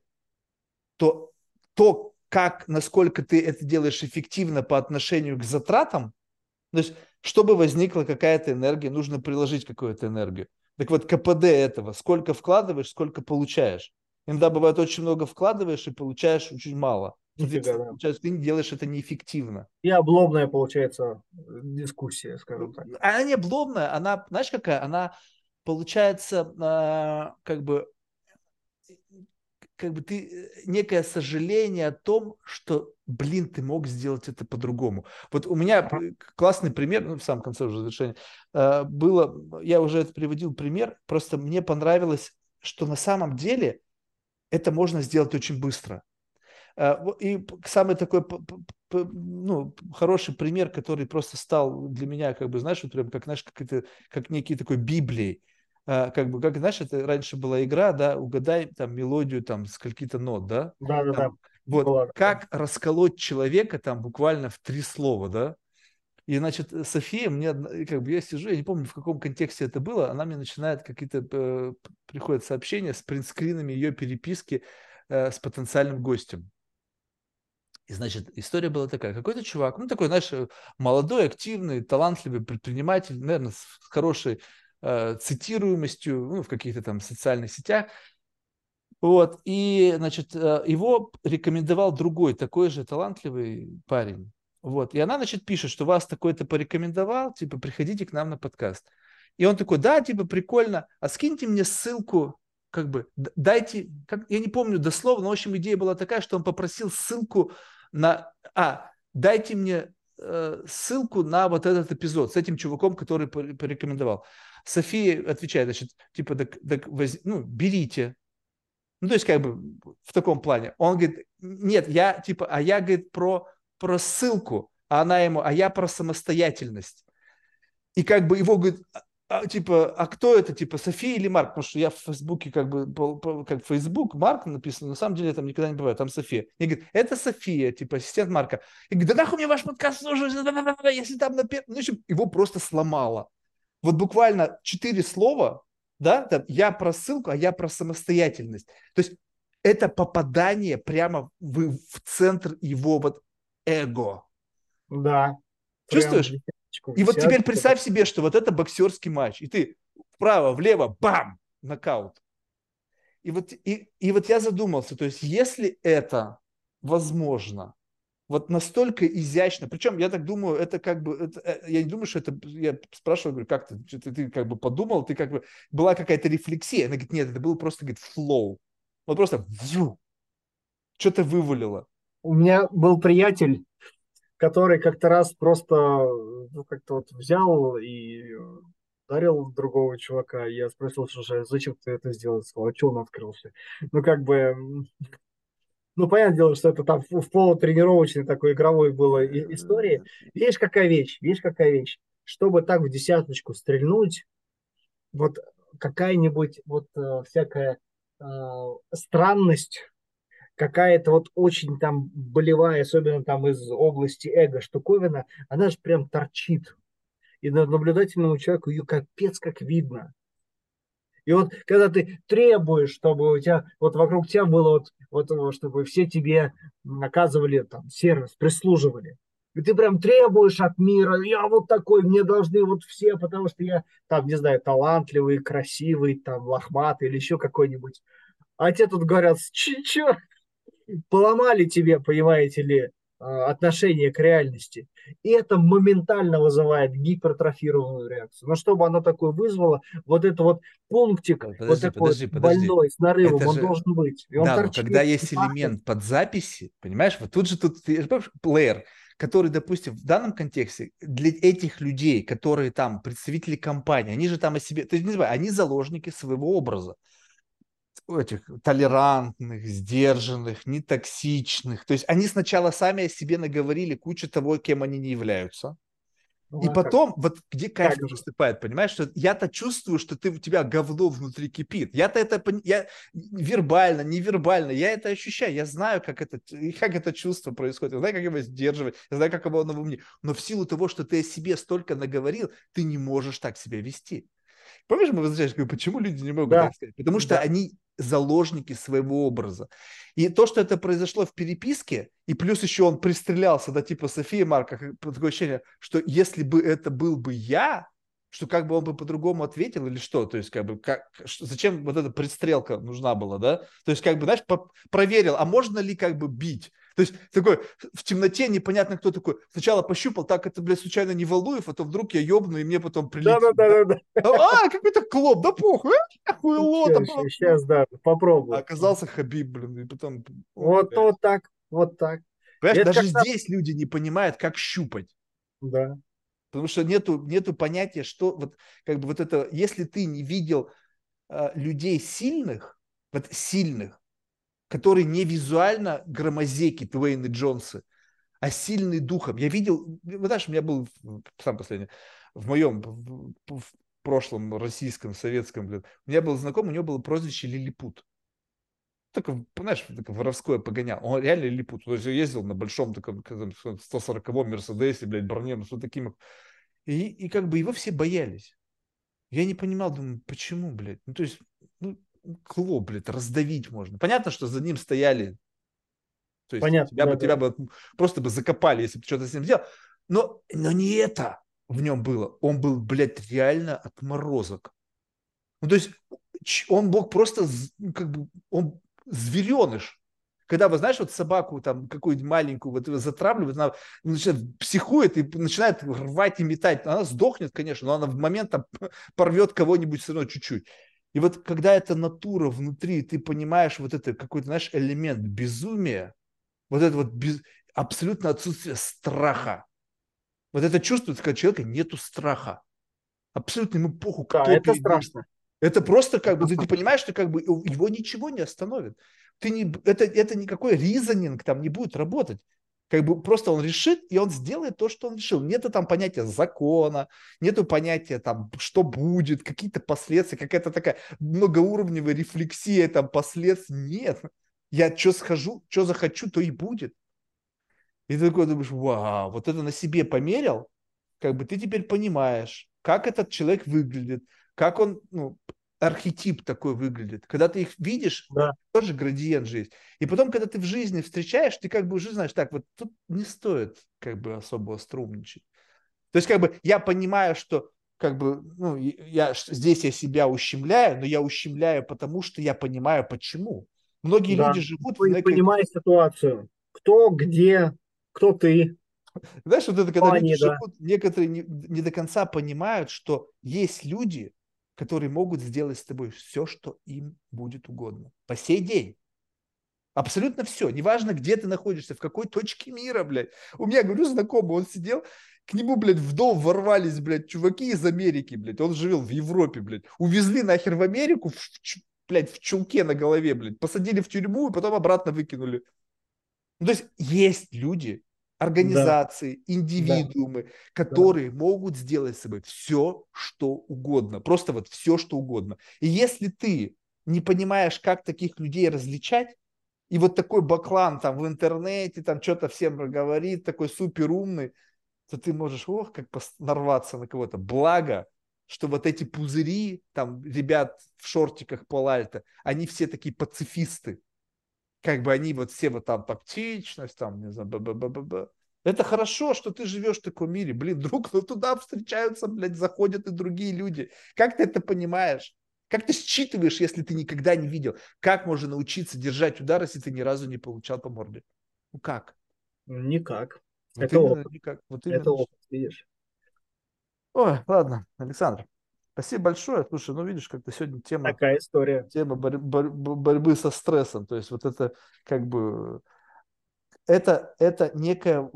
S1: то то, как, насколько ты это делаешь эффективно по отношению к затратам, то есть чтобы возникла какая-то энергия, нужно приложить какую-то энергию. Так вот, КПД этого, сколько вкладываешь, сколько получаешь. Иногда бывает очень много вкладываешь и получаешь очень мало. Нифига, да. Получается, ты делаешь это неэффективно.
S2: И обломная получается дискуссия, скажем так.
S1: Она не обломная, она, знаешь, какая? Она получается э, как бы как бы ты э, некое сожаление о том, что, блин, ты мог сделать это по-другому. Вот у меня классный пример, ну, в самом конце уже завершения, э, было, я уже это приводил пример, просто мне понравилось, что на самом деле это можно сделать очень быстро. Э, и самый такой ну, хороший пример, который просто стал для меня, как бы, знаешь, вот прям как, знаешь, как, это, как некий такой Библией. А, как бы, как, знаешь, это раньше была игра, да, угадай там мелодию там с каких-то нот, да?
S2: Да, да, да.
S1: Вот, была. как расколоть человека там буквально в три слова, да? И, значит, София мне, как бы я сижу, я не помню, в каком контексте это было, она мне начинает какие-то, э, приходят сообщения с принтскринами ее переписки э, с потенциальным гостем. И, значит, история была такая. Какой-то чувак, ну, такой, знаешь, молодой, активный, талантливый предприниматель, наверное, с хорошей цитируемостью ну, в каких-то там социальных сетях. Вот, и, значит, э, его рекомендовал другой, такой же талантливый парень. Вот, и она, значит, пишет, что вас такой-то порекомендовал, типа, приходите к нам на подкаст. И он такой, да, типа, прикольно, а скиньте мне ссылку, как бы, дайте, как, я не помню дословно, но, в общем, идея была такая, что он попросил ссылку на, а, дайте мне э, ссылку на вот этот эпизод с этим чуваком, который порекомендовал. София отвечает, значит, типа, так, так воз... ну, берите. Ну, то есть, как бы в таком плане. Он говорит, нет, я, типа, а я, говорит, про, про ссылку, а она ему, а я про самостоятельность. И как бы его, говорит, а, а, типа, а кто это, типа, София или Марк? Потому что я в Фейсбуке, как бы, как Фейсбук, Марк написано, на самом деле там никогда не бывает, там София. И говорит, это София, типа, ассистент Марка. И говорит, да нахуй мне ваш подкаст нужен, если там на первом... Ну, его просто сломало вот буквально четыре слова, да, там, я про ссылку, а я про самостоятельность. То есть это попадание прямо в, в центр его вот эго.
S2: Да.
S1: Чувствуешь? И вот теперь представь себе, что вот это боксерский матч, и ты вправо, влево, бам, нокаут. И вот, и, и вот я задумался, то есть если это возможно, вот настолько изящно. Причем, я так думаю, это как бы, это, э, я не думаю, что это, я спрашиваю, говорю, как ты, ты, ты как бы подумал, ты как бы, была какая-то рефлексия. Она говорит, нет, это было просто, говорит, флоу. Вот просто что-то вывалило.
S2: У меня был приятель, который как-то раз просто, ну, как-то вот взял и ударил другого чувака. Я спросил, слушай, зачем ты это сделал? Сказал, а что он открылся? Ну, как бы, ну, понятное дело, что это там в полутренировочной такой игровой было истории. Видишь, какая вещь, видишь, какая вещь. Чтобы так в десяточку стрельнуть, вот какая-нибудь вот э, всякая э, странность, какая-то вот очень там болевая, особенно там из области эго штуковина, она же прям торчит. И на наблюдательному человеку ее капец как видно. И вот когда ты требуешь, чтобы у тебя вот вокруг тебя было вот, вот чтобы все тебе оказывали там сервис, прислуживали. И ты прям требуешь от мира, я вот такой, мне должны вот все, потому что я там, не знаю, талантливый, красивый, там, лохматый или еще какой-нибудь. А те тут говорят, че, че, поломали тебе, понимаете ли, отношение к реальности. И это моментально вызывает гипертрофированную реакцию. Но чтобы оно такое вызвало, вот это вот пунктик, подожди, вот такой подожди, подожди. больной с нарывом, это он же... должен быть. И он
S1: да, но когда есть элемент под записи, понимаешь, вот тут же тут, плеер, который, допустим, в данном контексте для этих людей, которые там представители компании, они же там о себе, то есть, не знаю, они заложники своего образа этих толерантных, сдержанных, нетоксичных. То есть они сначала сами о себе наговорили кучу того, кем они не являются. Ну, и а потом, как? вот где кайф как наступает, понимаешь, что я-то чувствую, что ты, у тебя говно внутри кипит. Я-то это, я вербально, невербально, я это ощущаю, я знаю, как это, как это чувство происходит, я знаю, как его сдерживать, я знаю, как его оно во мне. Но в силу того, что ты о себе столько наговорил, ты не можешь так себя вести. Помнишь, мы возвращались, почему люди не могут да. так сказать? Потому что да. они заложники своего образа. И то, что это произошло в переписке, и плюс еще он пристрелялся, да, типа София Марка, такое ощущение, что если бы это был бы я, что как бы он бы по-другому ответил или что, то есть как бы как, зачем вот эта пристрелка нужна была, да, то есть как бы, знаешь, проверил, а можно ли как бы бить, то есть такой в темноте непонятно кто такой. Сначала пощупал, так это, блядь, случайно не Валуев, а то вдруг я ёбну, и мне потом прилетит. Да-да-да. А, какой-то клоп, да похуй, а, хуйло.
S2: Сейчас, да, попробуй.
S1: А оказался Хабиб, блин, и потом...
S2: Вот, вот так, вот так.
S1: Понимаешь, это даже здесь люди не понимают, как щупать.
S2: Да.
S1: Потому что нету, нету понятия, что вот как бы вот это, если ты не видел э, людей сильных, вот сильных, которые не визуально громозеки Твейн и Джонсы, а сильный духом. Я видел, вы знаешь, у меня был сам последний, в моем в, прошлом российском, советском, блин, у меня был знакомый, у него было прозвище Лилипут. Только, знаешь, такое воровское погонял. Он реально Лилипут. То есть ездил на большом таком 140-м Мерседесе, блядь, броне, ну, вот таким. И, и как бы его все боялись. Я не понимал, думаю, почему, блядь? Ну, то есть, ну, кло, блядь, раздавить можно. Понятно, что за ним стояли. То есть Понятно, тебя, да, бы, да. тебя бы просто бы закопали, если бы что-то с ним сделал. Но, но не это в нем было. Он был, блядь, реально отморозок. Ну, то есть он мог просто, ну, как бы, он звереныш. Когда, вы знаешь, вот собаку там какую-нибудь маленькую вот затравливают, она начинает психует и начинает рвать и метать. Она сдохнет, конечно, но она в момент там порвет кого-нибудь все равно чуть-чуть. И вот когда эта натура внутри, ты понимаешь вот это какой-то, знаешь, элемент безумия, вот это вот без, абсолютно отсутствие страха. Вот это чувствуется, когда у человека нету страха. Абсолютно ему похуй,
S2: кто да, это страшно.
S1: Это просто как бы, ты, ты понимаешь, что как бы его ничего не остановит. Ты не, это, это никакой ризонинг там не будет работать. Как бы просто он решит, и он сделает то, что он решил. Нету там понятия закона, нету понятия там, что будет, какие-то последствия, какая-то такая многоуровневая рефлексия там последствий. Нет. Я что схожу, что захочу, то и будет. И ты такой думаешь, вау, вот это на себе померил, как бы ты теперь понимаешь, как этот человек выглядит, как он, ну, архетип такой выглядит. Когда ты их видишь, да. тоже градиент же есть. И потом, когда ты в жизни встречаешь, ты как бы уже знаешь, так вот тут не стоит как бы особо струмничать. То есть как бы я понимаю, что как бы, ну, я, здесь я себя ущемляю, но я ущемляю потому, что я понимаю, почему. Многие да. люди живут...
S2: Вы некой... понимая ситуацию. Кто, где, кто ты.
S1: Знаешь, вот это, когда Они, люди да. живут, некоторые не, не до конца понимают, что есть люди, которые могут сделать с тобой все, что им будет угодно. По сей день. Абсолютно все. Неважно, где ты находишься, в какой точке мира, блядь. У меня, говорю, знакомый, он сидел, к нему, блядь, в дом ворвались, блядь, чуваки из Америки, блядь. Он живет в Европе, блядь. Увезли нахер в Америку, в, блядь, в чулке на голове, блядь. Посадили в тюрьму и потом обратно выкинули. Ну, то есть есть люди, организации, да. индивидуумы, да. которые да. могут сделать с собой все, что угодно. Просто вот все, что угодно. И если ты не понимаешь, как таких людей различать, и вот такой баклан там в интернете, там что-то всем говорит, такой супер умный, то ты можешь, ох, как нарваться на кого-то. Благо, что вот эти пузыри, там, ребят в шортиках полальта, они все такие пацифисты как бы они вот все вот там тактичность, там, не знаю, б -б -б -б -б. Это хорошо, что ты живешь в таком мире. Блин, друг, но туда встречаются, блядь, заходят и другие люди. Как ты это понимаешь? Как ты считываешь, если ты никогда не видел? Как можно научиться держать удар, если ты ни разу не получал по морде? Ну как?
S2: Никак.
S1: Вот
S2: это
S1: именно
S2: опыт.
S1: никак. Вот
S2: именно. Это опыт, видишь.
S1: Ой, ладно, Александр, спасибо большое. Слушай, ну видишь, как-то сегодня тема...
S2: Такая история.
S1: Тема борь, борь, борьбы со стрессом. То есть вот это как бы... Это, это некая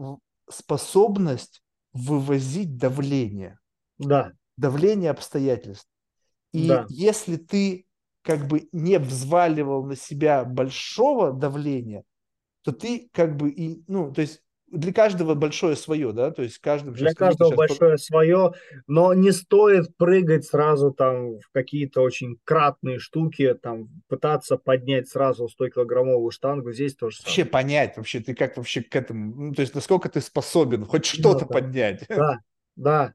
S1: способность вывозить давление.
S2: Да.
S1: Давление обстоятельств. И да. если ты как бы не взваливал на себя большого давления, то ты как бы и, ну, то есть для каждого большое свое, да, то есть каждым
S2: для каждого большое под... свое, но не стоит прыгать сразу там в какие-то очень кратные штуки, там пытаться поднять сразу 100-килограммовую штангу, здесь тоже
S1: вообще самое. понять, вообще ты как вообще к этому, ну, то есть насколько ты способен хоть что-то да, поднять.
S2: Да, да.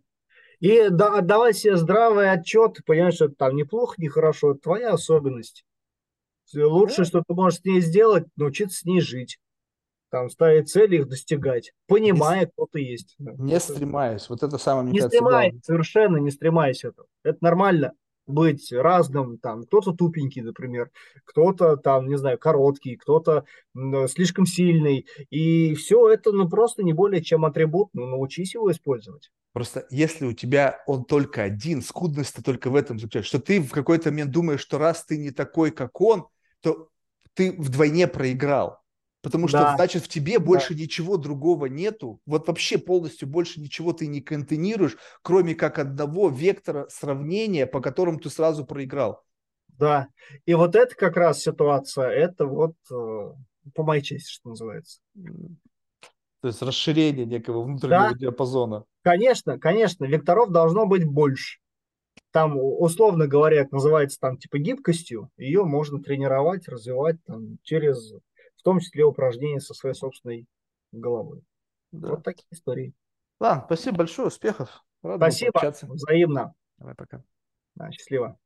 S2: И да, отдавать себе здравый отчет, понимаешь, что это там неплохо, нехорошо, это твоя особенность. Лучшее, что ты можешь с ней сделать, научиться с ней жить там ставить цели, их достигать, понимая, не, кто ты есть.
S1: Не стремаясь, вот это самое,
S2: мне Не кажется, стремаясь, главное. совершенно не стремаясь это. Это нормально быть разным, там, кто-то тупенький, например, кто-то там, не знаю, короткий, кто-то слишком сильный, и все это, ну, просто не более чем атрибут, ну, научись его использовать.
S1: Просто если у тебя он только один, скудность-то только в этом заключается, что ты в какой-то момент думаешь, что раз ты не такой, как он, то ты вдвойне проиграл. Потому что, да. значит, в тебе больше да. ничего другого нету. Вот вообще полностью больше ничего ты не контейнируешь, кроме как одного вектора сравнения, по которому ты сразу проиграл.
S2: Да. И вот это как раз ситуация, это вот э, по моей части, что называется.
S1: То есть расширение некого внутреннего да. диапазона.
S2: Конечно, конечно, векторов должно быть больше. Там, условно говоря, это называется там типа гибкостью. Ее можно тренировать, развивать там, через том числе упражнения со своей собственной головой. Да. Вот такие истории.
S1: Ладно, спасибо большое, успехов.
S2: Рад спасибо, взаимно.
S1: Давай, пока.
S2: Да, счастливо.